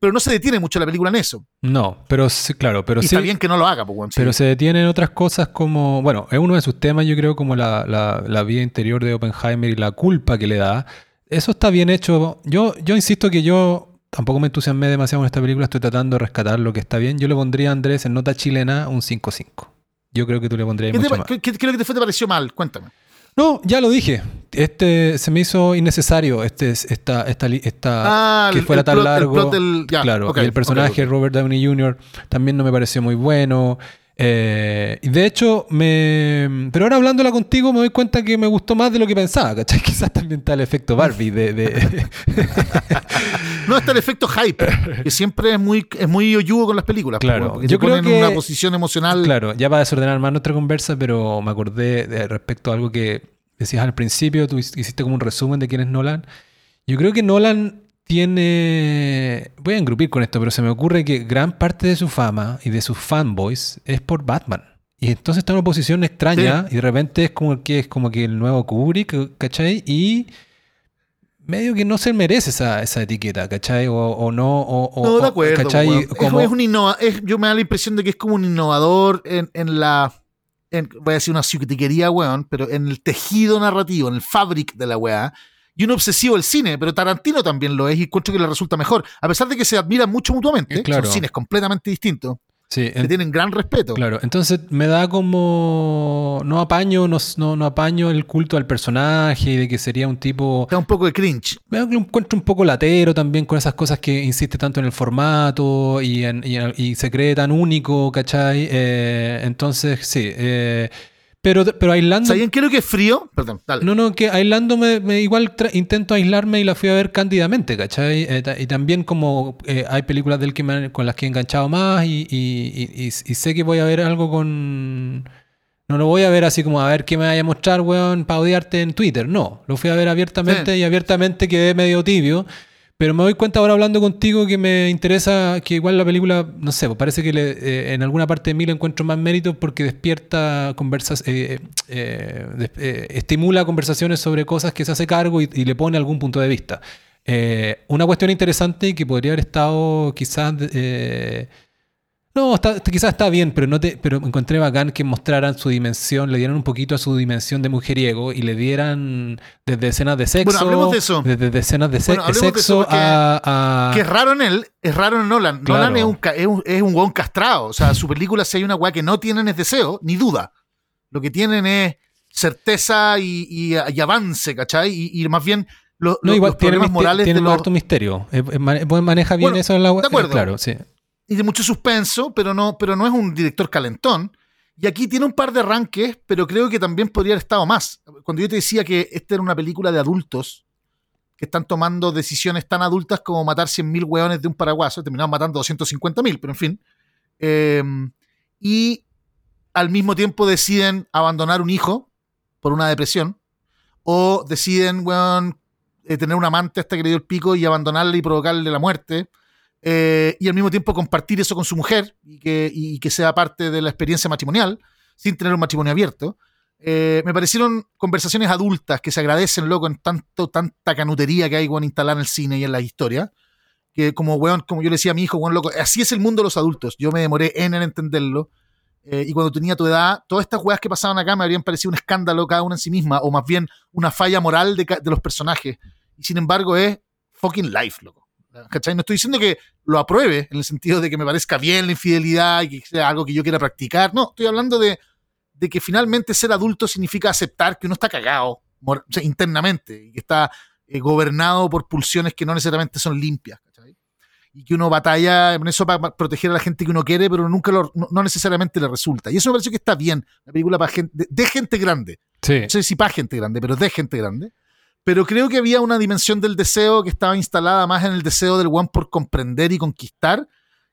Pero no se detiene mucho la película en eso. No, pero sí, claro, pero y sí. está bien que no lo haga, pues, weón. sí. Pero se detiene en otras cosas como, bueno, es uno de sus temas, yo creo, como la, la- la vida interior de Oppenheimer y la culpa que le da. Eso está bien hecho. Yo, yo insisto que yo tampoco me entusiasmé demasiado con esta película, estoy tratando de rescatar lo que está bien. Yo le pondría a Andrés en nota chilena un 5-5. Yo creo que tú le pondrías ¿Qué, te, mucho pa- más. qué- qué- qué lo que te te pareció mal? Cuéntame. No, ya lo dije. Este se me hizo innecesario este, esta, esta, esta Ah, que el- fuera el tan plot- el largo. plot del- claro, ok, y el personaje ok. Robert Downey Jr. también no me pareció muy bueno. Eh, y de hecho, me. Pero ahora hablándola contigo, me doy cuenta que me gustó más de lo que pensaba, ¿cachai? Quizás también está el efecto Barbie de. de- No está el efecto hype, que siempre es muy, es muy oyugo con las películas. pues, Claro, yo creo ponen que- en una posición emocional. Claro, ya para desordenar más nuestra conversa, pero me acordé de respecto a algo que decías al principio, tú hiciste como un resumen de quién es Nolan. Yo creo que Nolan tiene... Voy a engrupir con esto, pero se me ocurre que gran parte de su fama y de sus fanboys es por Batman. Y entonces está en una posición extraña y de repente es como que es como que el nuevo Kubrick, ¿cachai? Y medio que no se merece esa, esa etiqueta, ¿cachai? O, o no, o, o- No, de acuerdo. ¿cachai? Es- Como- Es, un innova- es- yo me da la impresión de que es como un innovador en, en la. en- voy a decir una psiquiquería, weón, pero en el tejido narrativo, en el fabric de la weá. Y un obsesivo del cine, pero Tarantino también lo es y encuentro que le resulta mejor. A pesar de que se admiran mucho mutuamente, Eh, claro. son cines completamente distintos, sí, que en- tienen gran respeto. Claro, entonces me da como. No apaño, no, no, no apaño el culto al personaje y de que sería un tipo. Está un poco de cringe. Me encuentro un poco latero también con esas cosas que insiste tanto en el formato y, en- y en- y se cree tan único, ¿cachai? Eh, entonces, sí. eh, Pero, pero aislando. ¿Sabían qué es lo que es frío? Perdón, dale. No, no, que aislándome, me, igual intento aislarme y la fui a ver cándidamente, ¿cachai? Eh, y también como eh, hay películas de él que me con las que he enganchado más y, y- y- y- y sé que voy a ver algo con... No lo voy a ver así como a ver qué me vaya a mostrar, weón, para odiarte en Twitter. No, lo fui a ver abiertamente Sí. y abiertamente quedé medio tibio. Pero me doy cuenta ahora hablando contigo que me interesa que igual la película, no sé, pues parece que eh, en alguna parte de mí le encuentro más mérito porque despierta conversas, eh, eh, estimula conversaciones sobre cosas que se hace cargo y, le pone algún punto de vista. Una cuestión interesante que podría haber estado quizás... no, está- quizás está bien, pero no te, pero encontré bacán que mostraran su dimensión, le dieran un poquito a su dimensión de mujeriego y le dieran desde escenas de sexo, Bueno, hablemos de eso. desde escenas de, se- Bueno, de de eso sexo porque- a, a- Que es raro en él, es raro en Nolan. Claro. Nolan es un, es un, es un hueón castrado. O sea, su película, si hay una weá que no tienen es deseo, ni duda. Lo que tienen es certeza y, y- y avance, ¿cachai? Y, y más bien lo- no lo- igual los problemas morales tiene de los, misterio, Eh, eh, mane- maneja bien Bueno, eso en la de acuerdo. eh, claro, sí. Y de mucho suspenso, pero no, pero no es un director calentón. Y aquí tiene un par de arranques, pero creo que también podría haber estado más. Cuando yo te decía que esta era una película de adultos que están tomando decisiones tan adultas como matar 100.000 hueones de un paraguaso, terminaron matando 250.000, pero en fin. Eh, y al mismo tiempo deciden abandonar un hijo por una depresión, o deciden, weón, eh, tener un amante hasta que le dio el pico y abandonarle y provocarle la muerte eh, y al mismo tiempo compartir eso con su mujer y que, y que sea parte de la experiencia matrimonial, sin tener un matrimonio abierto. Eh, me parecieron conversaciones adultas que se agradecen, loco, en tanto, tanta canutería que hay, weón, instalada en el cine y en la historia. Que como, weón, como yo le decía a mi hijo, weón, loco, así es el mundo de los adultos. Yo me demoré en en entenderlo. Eh, y cuando tenía tu edad, todas estas weas que pasaban acá me habrían parecido un escándalo cada una en sí misma, o más bien una falla moral de, de los personajes. Y sin embargo es fucking life, loco. ¿Cachai? No estoy diciendo que lo apruebe en el sentido de que me parezca bien la infidelidad y que sea algo que yo quiera practicar. No, estoy hablando de, de que finalmente ser adulto significa aceptar que uno está cagado o sea, internamente y que está eh, gobernado por pulsiones que no necesariamente son limpias. ¿cachai? Y que uno batalla en eso para proteger a la gente que uno quiere, pero nunca lo- no, no necesariamente le resulta. Y eso me pareció que está bien. La película para gente, de, de gente grande. Sí. No sé si para gente grande, pero de gente grande. Pero creo que había una dimensión del deseo que estaba instalada más en el deseo del one por comprender y conquistar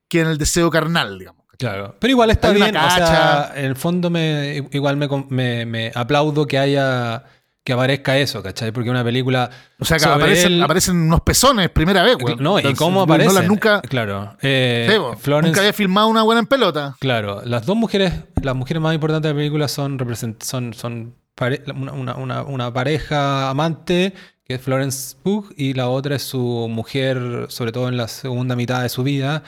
que en el deseo carnal, digamos. Claro, pero igual está Hay bien, o sea, en el fondo me, igual me, me- me aplaudo que haya, que aparezca eso, ¿cachai? Porque una película... O sea, que aparecen, él- aparecen unos pezones, primera vez, güey. No, y Entonces, cómo Nolan aparece. nunca, Claro. eh, Sí, bo, Florence, nunca había filmado una buena en pelota. Claro, las dos mujeres, las mujeres más importantes de la película son, son, son pare- una, una- una- una pareja amante, que es Florence Pugh, y la otra es su mujer, sobre todo en la segunda mitad de su vida,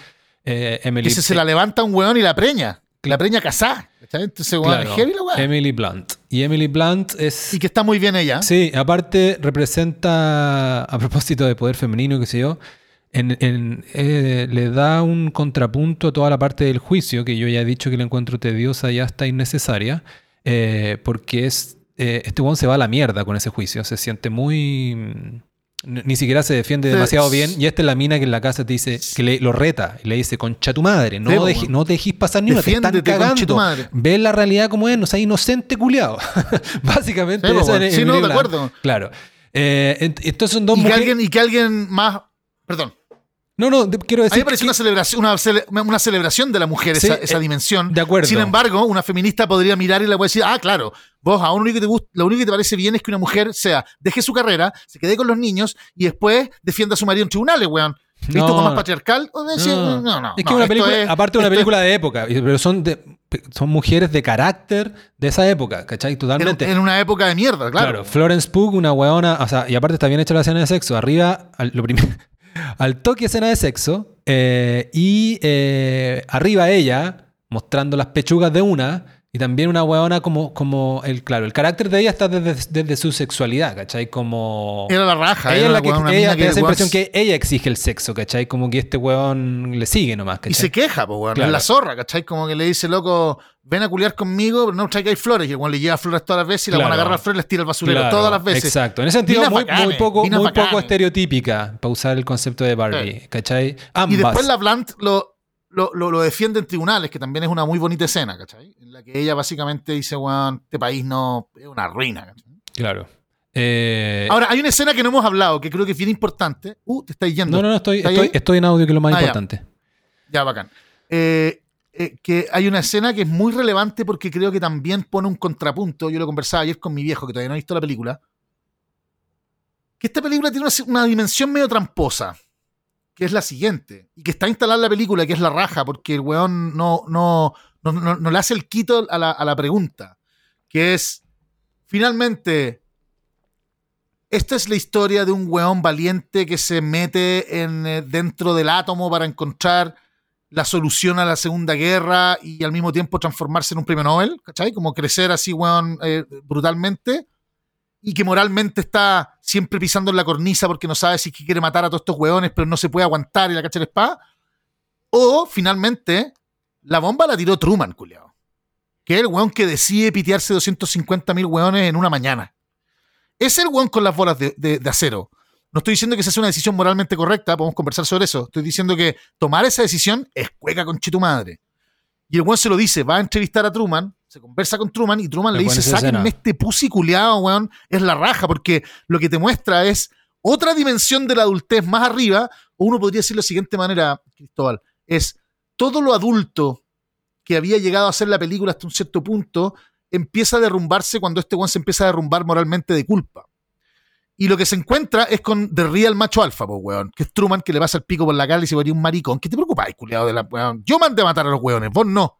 eh, Emily. Ese se la levanta un weón y la preña. La preña casada. Entonces, claro, heavy la. Emily Blunt. Y Emily Blunt es... Y que está muy bien ella. Sí, aparte representa, a propósito de poder femenino, qué sé yo, en- en- eh, le da un contrapunto a toda la parte del juicio, que yo ya he dicho que la encuentro tediosa y hasta innecesaria, eh, porque es, eh, este weón se va a la mierda con ese juicio, se siente muy... mm, Ni siquiera se defiende Sí. demasiado bien. Y esta es la mina que en la casa te dice, que le, lo reta y le dice, concha tu madre, no, Sí, deje- no te dejes pasar ni una, te están Defiéndete, concha tu cagando. madre. Ve la realidad como es, no seas inocente culiado. Básicamente Sí, eso no, de acuerdo. Claro. Eh, son dos Y que, alguien, y que alguien más. Perdón. No, no, de- quiero A mí decir. me parece que- una celebración, una, cele- una celebración de la mujer, Sí, esa, esa eh, dimensión. de acuerdo. Sin embargo, una feminista podría mirar y le puede decir, ah, claro, vos a lo único que te gusta, lo único que te parece bien es que una mujer sea, deje su carrera, se quede con los niños y después defienda a su marido en tribunales, weón. ¿Visto No, como más patriarcal? Decir, No. no, no. es que no, una película, es- aparte una esto es- película de época, pero son de, son mujeres de carácter de esa época, ¿cachai? en, Totalmente. en una época de mierda, claro. Claro, Florence Pugh, una weona, o sea, y aparte está bien hecha la escena de sexo. Arriba, al, lo primero, al toque escena de sexo, eh, y eh, arriba ella, mostrando las pechugas de una, y también una weona como, como el, claro, el carácter de ella está desde, desde su sexualidad, ¿cachai? Como... Era la raja. ella era la que, ella da esa impresión que ella exige el sexo, ¿cachai? Como que este weón le sigue nomás, ¿cachai? Y se queja, pues, weón. Claro. Es la zorra, ¿cachai? Como que le dice, loco, ven a culiar conmigo, pero no traigáis flores. Y el weón le lleva flores todas las veces y la Claro. van a agarrar flores y les tira al basurero Claro, todas las veces. Exacto. En ese sentido, muy, poco, muy poco estereotípica para usar el concepto de Barbie, ¿cachai? Ambas. Y después la Blunt lo. lo, lo, lo defiende en tribunales, que también es una muy bonita escena, ¿cachai? En la que ella básicamente dice, weón, este país no es una ruina, ¿cachai? Claro. Eh, Ahora, hay una escena que no hemos hablado, que creo que es bien importante. Uh, te estáis yendo. no, no, no, estoy, ¿Estás estoy, estoy en audio, que es lo más Ah, ya. importante. Ya, bacán. Eh, eh, que hay una escena que es muy relevante porque creo que también pone un contrapunto. Yo lo conversaba ayer con mi viejo, que todavía no ha visto la película. Que esta película tiene una, dimensión medio tramposa, que es la siguiente. Y que está instalada en la película, que es la raja, porque el weón no, no, no, no- no le hace el quito a la, a la pregunta. Que es, finalmente, esta es la historia de un weón valiente que se mete en, eh, dentro del átomo para encontrar la solución a la Segunda Guerra y al mismo tiempo transformarse en un premio Nobel, ¿cachai? Como crecer así, weón, eh, brutalmente. Y que moralmente está siempre pisando en la cornisa porque no sabe si es quiere matar a todos estos weones, pero no se puede aguantar y la cacha la espada. O, finalmente, la bomba la tiró Truman, culiao. Que es el weón que decide pitearse 250 mil weones en una mañana. Es el weón con las bolas de- de acero. No estoy diciendo que esa sea una decisión moralmente correcta, podemos conversar sobre eso. Estoy diciendo que tomar esa decisión es cueca con tu madre. Y el weón se lo dice, va a entrevistar a Truman, se conversa con Truman y Truman le dice, sáquenme este pussy culiao, weón, es la raja, porque lo que te muestra es otra dimensión de la adultez más arriba, o uno podría decir de la siguiente manera, Cristóbal, es todo lo adulto que había llegado a ser la película hasta un cierto punto, empieza a derrumbarse cuando este weón se empieza a derrumbar moralmente de culpa. Y lo que se encuentra es con The Real Macho Alfa, pues, weón. Que es Truman que le pasa el pico por la cara y se volvió un maricón. ¿Qué te preocupáis, culiado de la weón? Yo mandé a matar a los weones, vos no.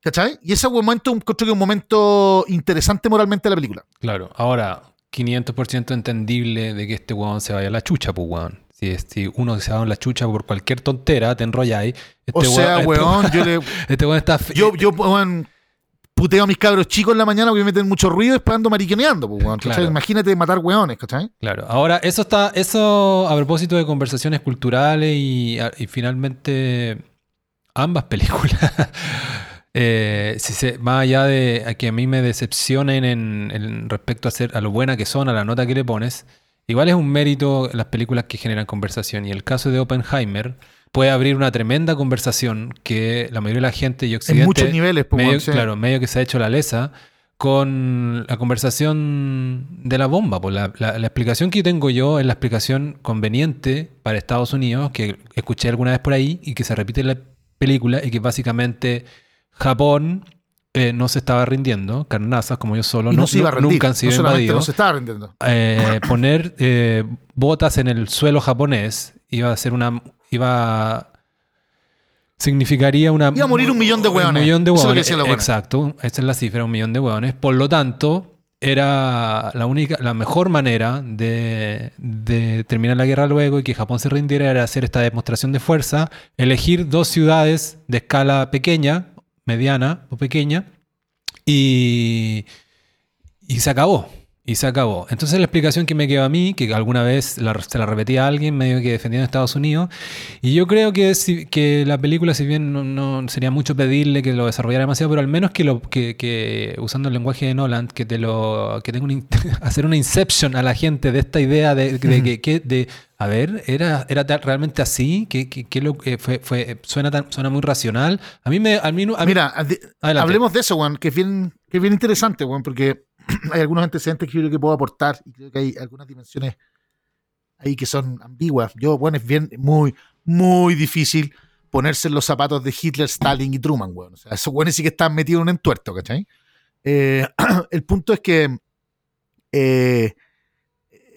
¿Cachai? Y ese momento encuentro que es un momento interesante moralmente de la película. Claro. Ahora, 500% entendible de que este weón se vaya a la chucha, pues weón. Si, si uno se va a la chucha por cualquier tontera, te enrolláis. O Este sea, este weón, yo le. Este weón está. Yo, yo, weón, puteo a mis cabros chicos en la mañana porque me meten mucho ruido y después ando pues. Imagínate matar weones, ¿cachai? Claro, ahora eso está, eso a propósito de conversaciones culturales y, y finalmente ambas películas, eh, si se, más allá de a que a mí me decepcionen en, en respecto a, ser, a lo buena que son, a la nota que le pones, igual es un mérito las películas que generan conversación y el caso de Oppenheimer puede abrir una tremenda conversación que la mayoría de la gente y En Occidente muchos niveles, pues, medio, sí. claro, medio que se ha hecho la lesa con la conversación de la bomba. Pues la, la- la explicación que tengo yo es la explicación conveniente para Estados Unidos, que escuché alguna vez por ahí y que se repite en la película, y que básicamente Japón eh, no se estaba rindiendo, carnazas como yo solo, no, no se iba a rendir. nunca han sido no invadidos. no se estaba rendiendo. Eh, poner eh, botas en el suelo japonés iba a ser una. Iba significaría una. Iba a morir un millón de hueones. Un millón de es hueones. Exacto, esa es la cifra, un millón de hueones. Por lo tanto, era la única, la mejor manera de, de terminar la guerra luego y que Japón se rindiera era hacer esta demostración de fuerza, elegir dos ciudades de escala pequeña, mediana o pequeña, y, y se acabó. Y se acabó. Entonces la explicación que me quedó a mí, que alguna vez la- se la repetía a alguien medio que defendiendo a Estados Unidos, y yo creo que, si- que la película, si bien no, no sería mucho pedirle que lo desarrollara demasiado, pero al menos que, lo, que, que usando el lenguaje de Nolan, que te lo que tenga un hacer una inception a la gente de esta idea de, de que, que- de a ver, era, era realmente así, que, que, que lo que fue, fue suena tan, suena muy racional. A mí me, a mí, a mí- Mira, ade- Adelante. hablemos de eso, weón, que es bien, que es bien interesante, weón, porque hay algunos antecedentes que yo creo que puedo aportar y creo que hay algunas dimensiones ahí que son ambiguas. Yo, bueno, es bien, muy, muy difícil ponerse en los zapatos de Hitler, Stalin y Truman, weón. O sea, esos weones sí que están metidos en un entuerto, ¿cachai? Eh, el punto es que, eh,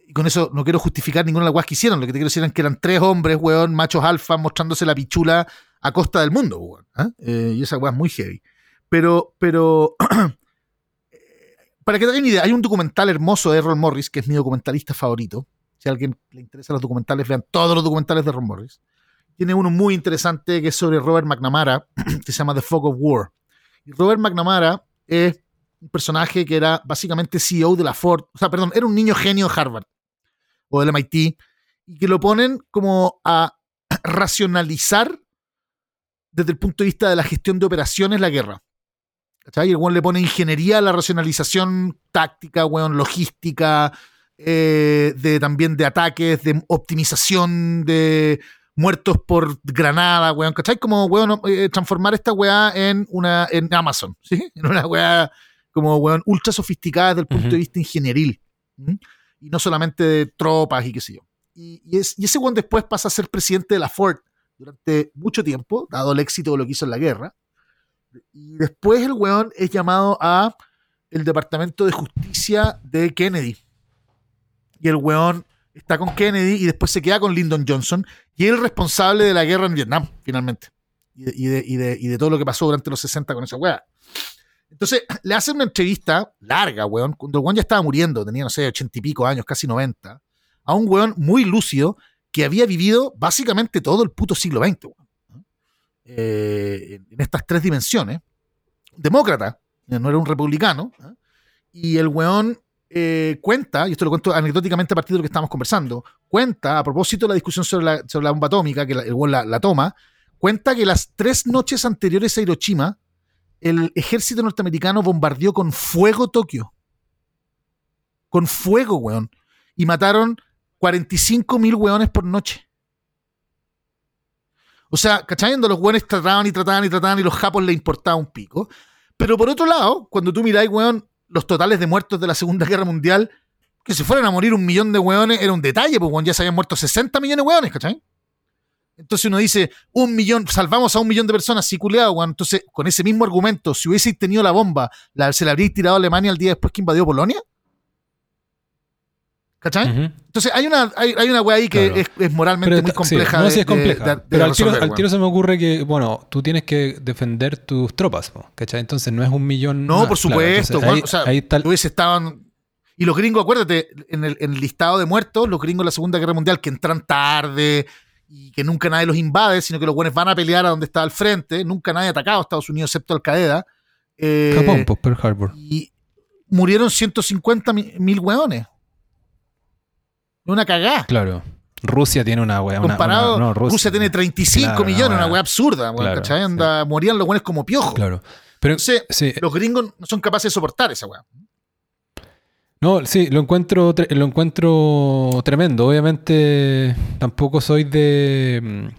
y con eso no quiero justificar ninguna de las weas que hicieron, lo que te quiero decir es que eran tres hombres, weón, machos alfa, mostrándose la pichula a costa del mundo, weón. ¿ah? Eh, y esa weá es muy heavy. Pero, pero, para que te hagan idea, hay un documental hermoso de Errol Morris, que es mi documentalista favorito. Si a alguien le interesa los documentales, vean todos los documentales de Errol Morris. Tiene uno muy interesante que es sobre Robert McNamara, que se llama The Fog of War. Y Robert McNamara es un personaje que era básicamente CEO de la Ford, o sea, perdón, era un niño genio de Harvard o del MIT, y que lo ponen como a racionalizar desde el punto de vista de la gestión de operaciones la guerra. ¿Cachai? Y el weón le pone ingeniería a la racionalización táctica, weón, logística, eh, de, también de ataques, de optimización, de muertos por granada, weón, ¿cachai? Como, weón, eh, transformar esta weá en una, en Amazon, ¿sí? En una weá como, weón, ultra sofisticada desde el punto de vista ingenieril. Y no solamente de tropas y qué sé yo. Y, es, y ese weón después pasa a ser presidente de la Ford durante mucho tiempo, dado el éxito de lo que hizo en la guerra. Y después el weón es llamado a el Departamento de Justicia de Kennedy. Y el weón está con Kennedy y después se queda con Lyndon Johnson y es el responsable de la guerra en Vietnam, finalmente. Y de, todo lo que pasó durante los 60 con esa weá. Entonces, le hacen una entrevista larga, weón, cuando el weón ya estaba muriendo, tenía, no sé, ochenta y pico años, casi 90, a un weón muy lúcido que había vivido básicamente todo el puto siglo XX, weón. Eh, en estas tres dimensiones. Demócrata, no era un republicano. Y el weón eh, cuenta, y esto lo cuento anecdóticamente a partir de lo que estamos conversando, cuenta, a propósito de la discusión sobre la, bomba atómica, que el weón la, toma, cuenta que las tres noches anteriores a Hiroshima, el ejército norteamericano bombardeó con fuego Tokio. Con fuego, weón. Y mataron 45 mil weones por noche. O sea, ¿cachai? Los weones trataban y trataban y trataban y los japos le importaba un pico. Pero por otro lado, cuando tú miráis, weón, los totales de muertos de la Segunda Guerra Mundial, que se fueran a morir un millón de weones era un detalle, pues ya se habían muerto 60 millones de weones, ¿cachai? Entonces uno dice, un millón, salvamos a un millón de personas, sí, culeado, weón. Entonces, con ese mismo argumento, si hubiese tenido la bomba, ¿se la habría tirado a Alemania el día después que invadió Polonia? ¿Cachai? Entonces hay una, hay, hay una weá ahí que es, moralmente muy compleja. no, sí es compleja. pero al tiro, se me ocurre que, bueno, tú tienes que defender tus tropas, ¿cachai? Entonces no es un millón. No, por supuesto. o sea, ahí estaban. Y los gringos, acuérdate, en el, en el, listado de muertos, los gringos de la Segunda Guerra Mundial que entran tarde y que nunca nadie los invade, sino que los buenos van a pelear a donde está al frente. Nunca nadie ha atacado a Estados Unidos excepto Al Qaeda. Eh, Japón, pues Pearl Harbor. Y murieron 150 mil hueones una cagada. Claro. Rusia tiene una weá. Comparado, Rusia, tiene 35 millones, una weá absurda, Morían los buenos como piojos. Claro. Pero los gringos no son capaces de soportar esa weá. No, sí, lo encuentro, lo encuentro tremendo. Obviamente, tampoco soy de.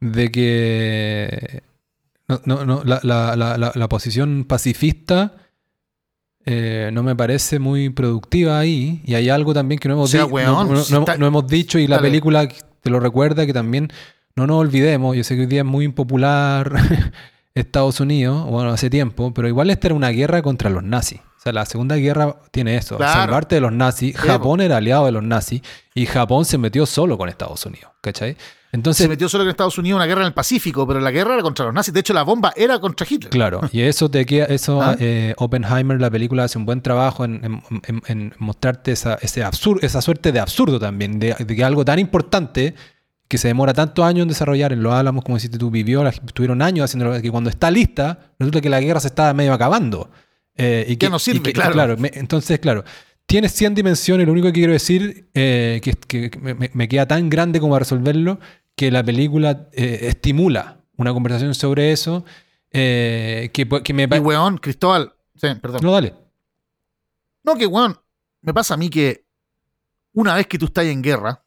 de que. No, no, la, la, la posición pacifista eh, no me parece muy productiva ahí. Y hay algo también que no hemos, no, hemos dicho y la película te lo recuerda que también no nos olvidemos. Yo sé que hoy día es muy impopular Estados Unidos, bueno, hace tiempo, pero igual esta era una guerra contra los nazis. O sea, la Segunda Guerra tiene eso, salvarte de los nazis. Japón era aliado de los nazis y Japón se metió solo con Estados Unidos, ¿cachai? Entonces, se metió solo en Estados Unidos una guerra en el Pacífico, pero la guerra era contra los nazis. De hecho, la bomba era contra Hitler. Claro, y eso te queda, eso ¿Ah? eh, Oppenheimer, la película, hace un buen trabajo en, mostrarte esa, ese absurdo, esa suerte de absurdo también, de, que algo tan importante que se demora tantos años en desarrollar, en lo hablamos como si tú vivió, estuvieron años haciéndolo, que cuando está lista, resulta que la guerra se está medio acabando. Eh, y que no sirve, claro. entonces, claro, tiene 100 dimensiones, lo único que quiero decir, eh, que, que me, me, queda tan grande como a resolverlo, que la película eh, estimula una conversación sobre eso. Que, que, me Y weón, Cristóbal. Sí, perdón. No, dale. No, que weón, me pasa a mí que una vez que tú estás en guerra,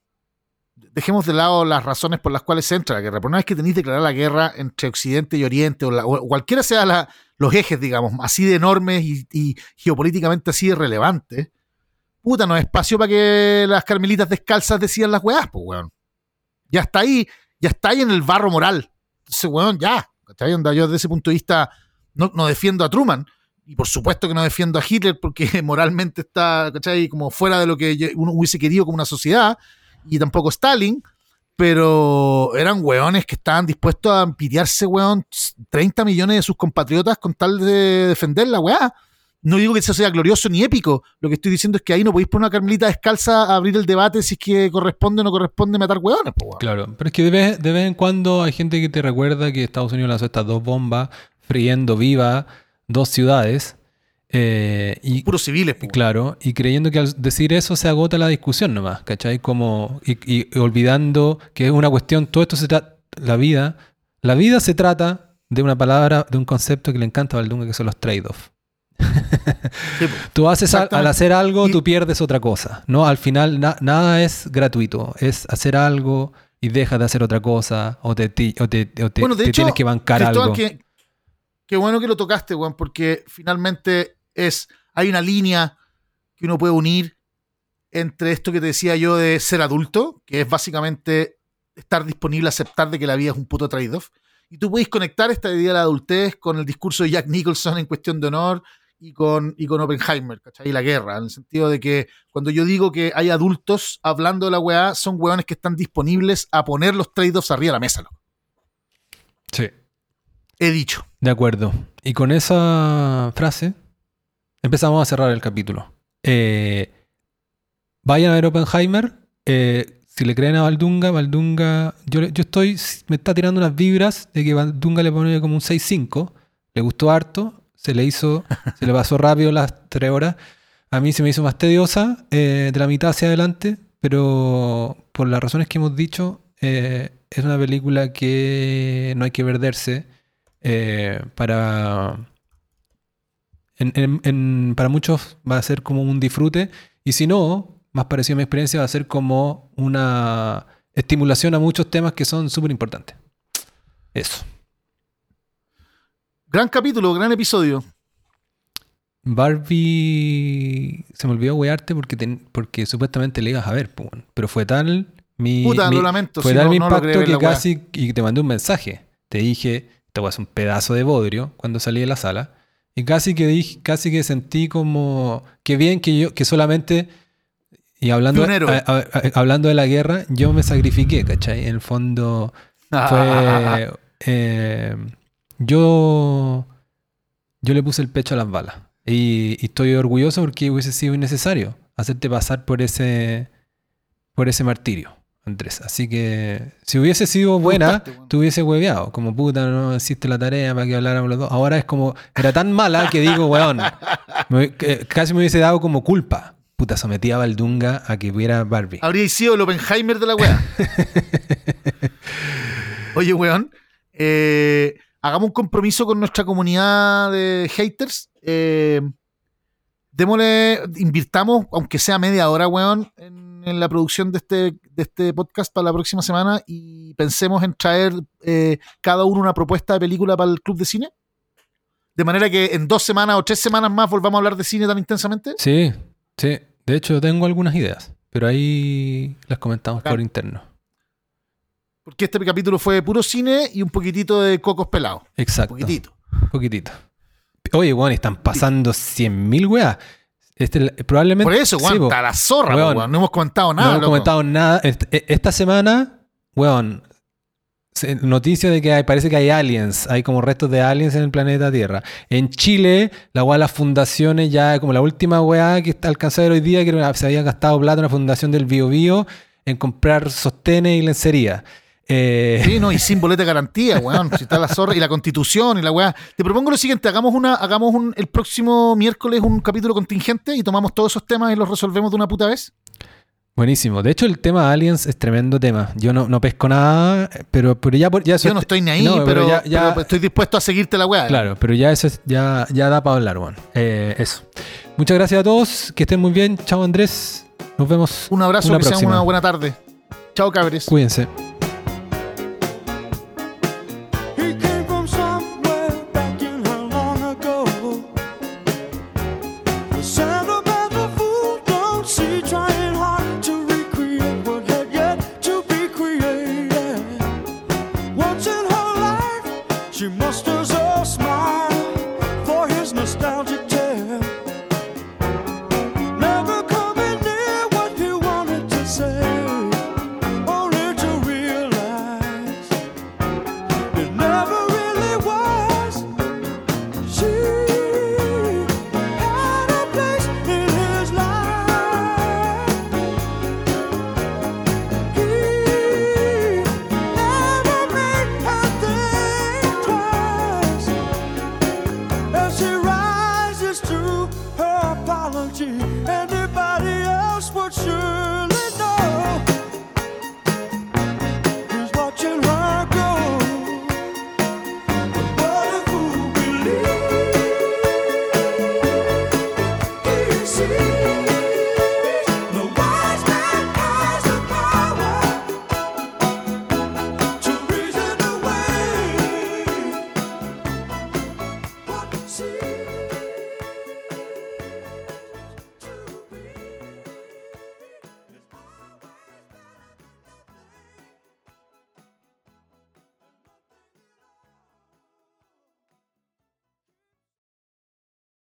dejemos de lado las razones por las cuales se entra la guerra, pero una vez que tenéis declarar la guerra entre Occidente y Oriente, o, cualquiera sea los ejes, digamos, así de enormes y, geopolíticamente así de relevantes, puta, no hay espacio para que las carmelitas descalzas decidan las weás, pues weón. Ya está ahí, ya está ahí en el barro moral. Entonces, weón, ya. Yo desde ese punto de vista no, defiendo a Truman. Y por supuesto que no defiendo a Hitler porque moralmente está, ¿cachai? Como fuera de lo que uno hubiese querido como una sociedad. Y tampoco Stalin. Pero eran weones que estaban dispuestos a pitearse, weón, 30 millones de sus compatriotas con tal de defender la weá. No digo que eso sea glorioso ni épico. Lo que estoy diciendo es que ahí no podéis poner una carmelita descalza a abrir el debate si es que corresponde o no corresponde matar hueones. Claro, pero es que de vez, de vez en cuando hay gente que te recuerda que Estados Unidos lanzó estas dos bombas friendo viva dos ciudades. Eh, y, Puros civiles. Claro, y creyendo que al decir eso se agota la discusión nomás, ¿cachai? Como, y, olvidando que es una cuestión, todo esto se trata, la vida, la vida se trata de una palabra, de un concepto que le encanta a Valdunga, que son los trade-offs. tú haces al hacer algo, tú pierdes otra cosa. No, al final nada es gratuito. Es hacer algo, y dejas de hacer otra cosa o te, ti- o te, o te- Bueno, de te hecho, tienes que bancar algo. que- Qué bueno que lo tocaste, weón, porque finalmente es. Hay una línea que uno puede unir entre esto que te decía yo de ser adulto, que es básicamente estar disponible a aceptar de que la vida es un puto trade-off. Y tú puedes conectar esta idea de la adultez con el discurso de Jack Nicholson en cuestión de honor y con, y con Oppenheimer, ¿cachai? Y la guerra, en el sentido de que cuando yo digo que hay adultos hablando de la weá, son weones que están disponibles a poner los trade-offs arriba de la mesa, loco. Sí. He dicho. De acuerdo. Y con esa frase empezamos a cerrar el capítulo. Eh, vayan a ver Oppenheimer. Eh, si le creen a Valdunga, Valdunga. Yo, estoy. Me está tirando unas vibras de que Valdunga le pone como un 6-5. Le gustó harto. Se le hizo. se le pasó rápido las tres horas. A mí se me hizo más tediosa eh, de la mitad hacia adelante. Pero por las razones que hemos dicho, es una película que no hay que perderse para en- en- en- para muchos va a ser como un disfrute y si no, más parecido a mi experiencia, va a ser como una estimulación a muchos temas que son súper importantes. Eso. Gran capítulo, gran episodio. Barbie se me olvidó wearte porque, ten- porque supuestamente le ibas a ver, pero fue tal mi, Puta, mi- lo lamento. fue si tal no, mi impacto que casi y te mandé un mensaje. Te dije, te voy a hacer un pedazo de bodrio cuando salí de la sala. Y casi que dije, casi que sentí como que bien que yo, que solamente y hablando, a- a- a- hablando de la guerra, yo me sacrifiqué, ¿cachai? En el fondo fue eh, yo yo le puse el pecho a las balas. Y, y estoy orgulloso porque hubiese sido innecesario hacerte pasar por ese por ese martirio Andrés así que si hubiese sido buena te hubiese hueveado como puta no hiciste la tarea para que habláramos los dos ahora es como era tan mala que digo weón me- casi me hubiese dado como culpa puta sometía a Valdunga a que hubiera Barbie Habría sido el Oppenheimer de la weá. Oye, weón. eh, hagamos un compromiso con nuestra comunidad de haters. Eh, démosle, invirtamos, aunque sea media hora, weón, en, en la producción de este, de este podcast para la próxima semana y pensemos en traer eh, cada uno una propuesta de película para el club de cine. De manera que en dos semanas o tres semanas más volvamos a hablar de cine tan intensamente. sí sí de hecho tengo algunas ideas pero ahí las comentamos por interno Porque este capítulo fue puro cine y un poquitito de cocos pelados. Un exacto poquitito. poquitito oye weón están pasando 100.000 weas este, probablemente Por eso, weón, sí, está la zorra, Weón. weón. No hemos comentado nada. no hemos loco. comentado nada. Est- e- Esta semana, weón, se- noticia de que hay- parece que hay aliens, hay como restos de aliens en el planeta Tierra. En Chile, la weá de las fundaciones ya, como la última weá que alcanzada hoy día, que se había gastado plata una fundación del Bio Bio en comprar sostenes y lencería. Eh, Sí, no, y sin boleta de garantía, weón. Si está la zorra y la constitución y la weá. Te propongo lo siguiente: hagamos una, hagamos un, el próximo miércoles un capítulo contingente y tomamos todos esos temas y los resolvemos de una puta vez. Buenísimo. De hecho, el tema aliens es tremendo tema. Yo no, no pesco nada, pero, pero ya, ya eso Yo no es- estoy ni ahí, No, pero, ya- ya- pero estoy dispuesto a seguirte la weá. Claro, pero ya eso es- ya, ya da para hablar, bueno. Eh, eso. Muchas gracias a todos, que estén muy bien. Chao Andrés. Nos vemos. Un abrazo, Una que sea próxima. una buena tarde. Chao, cabres. Cuídense.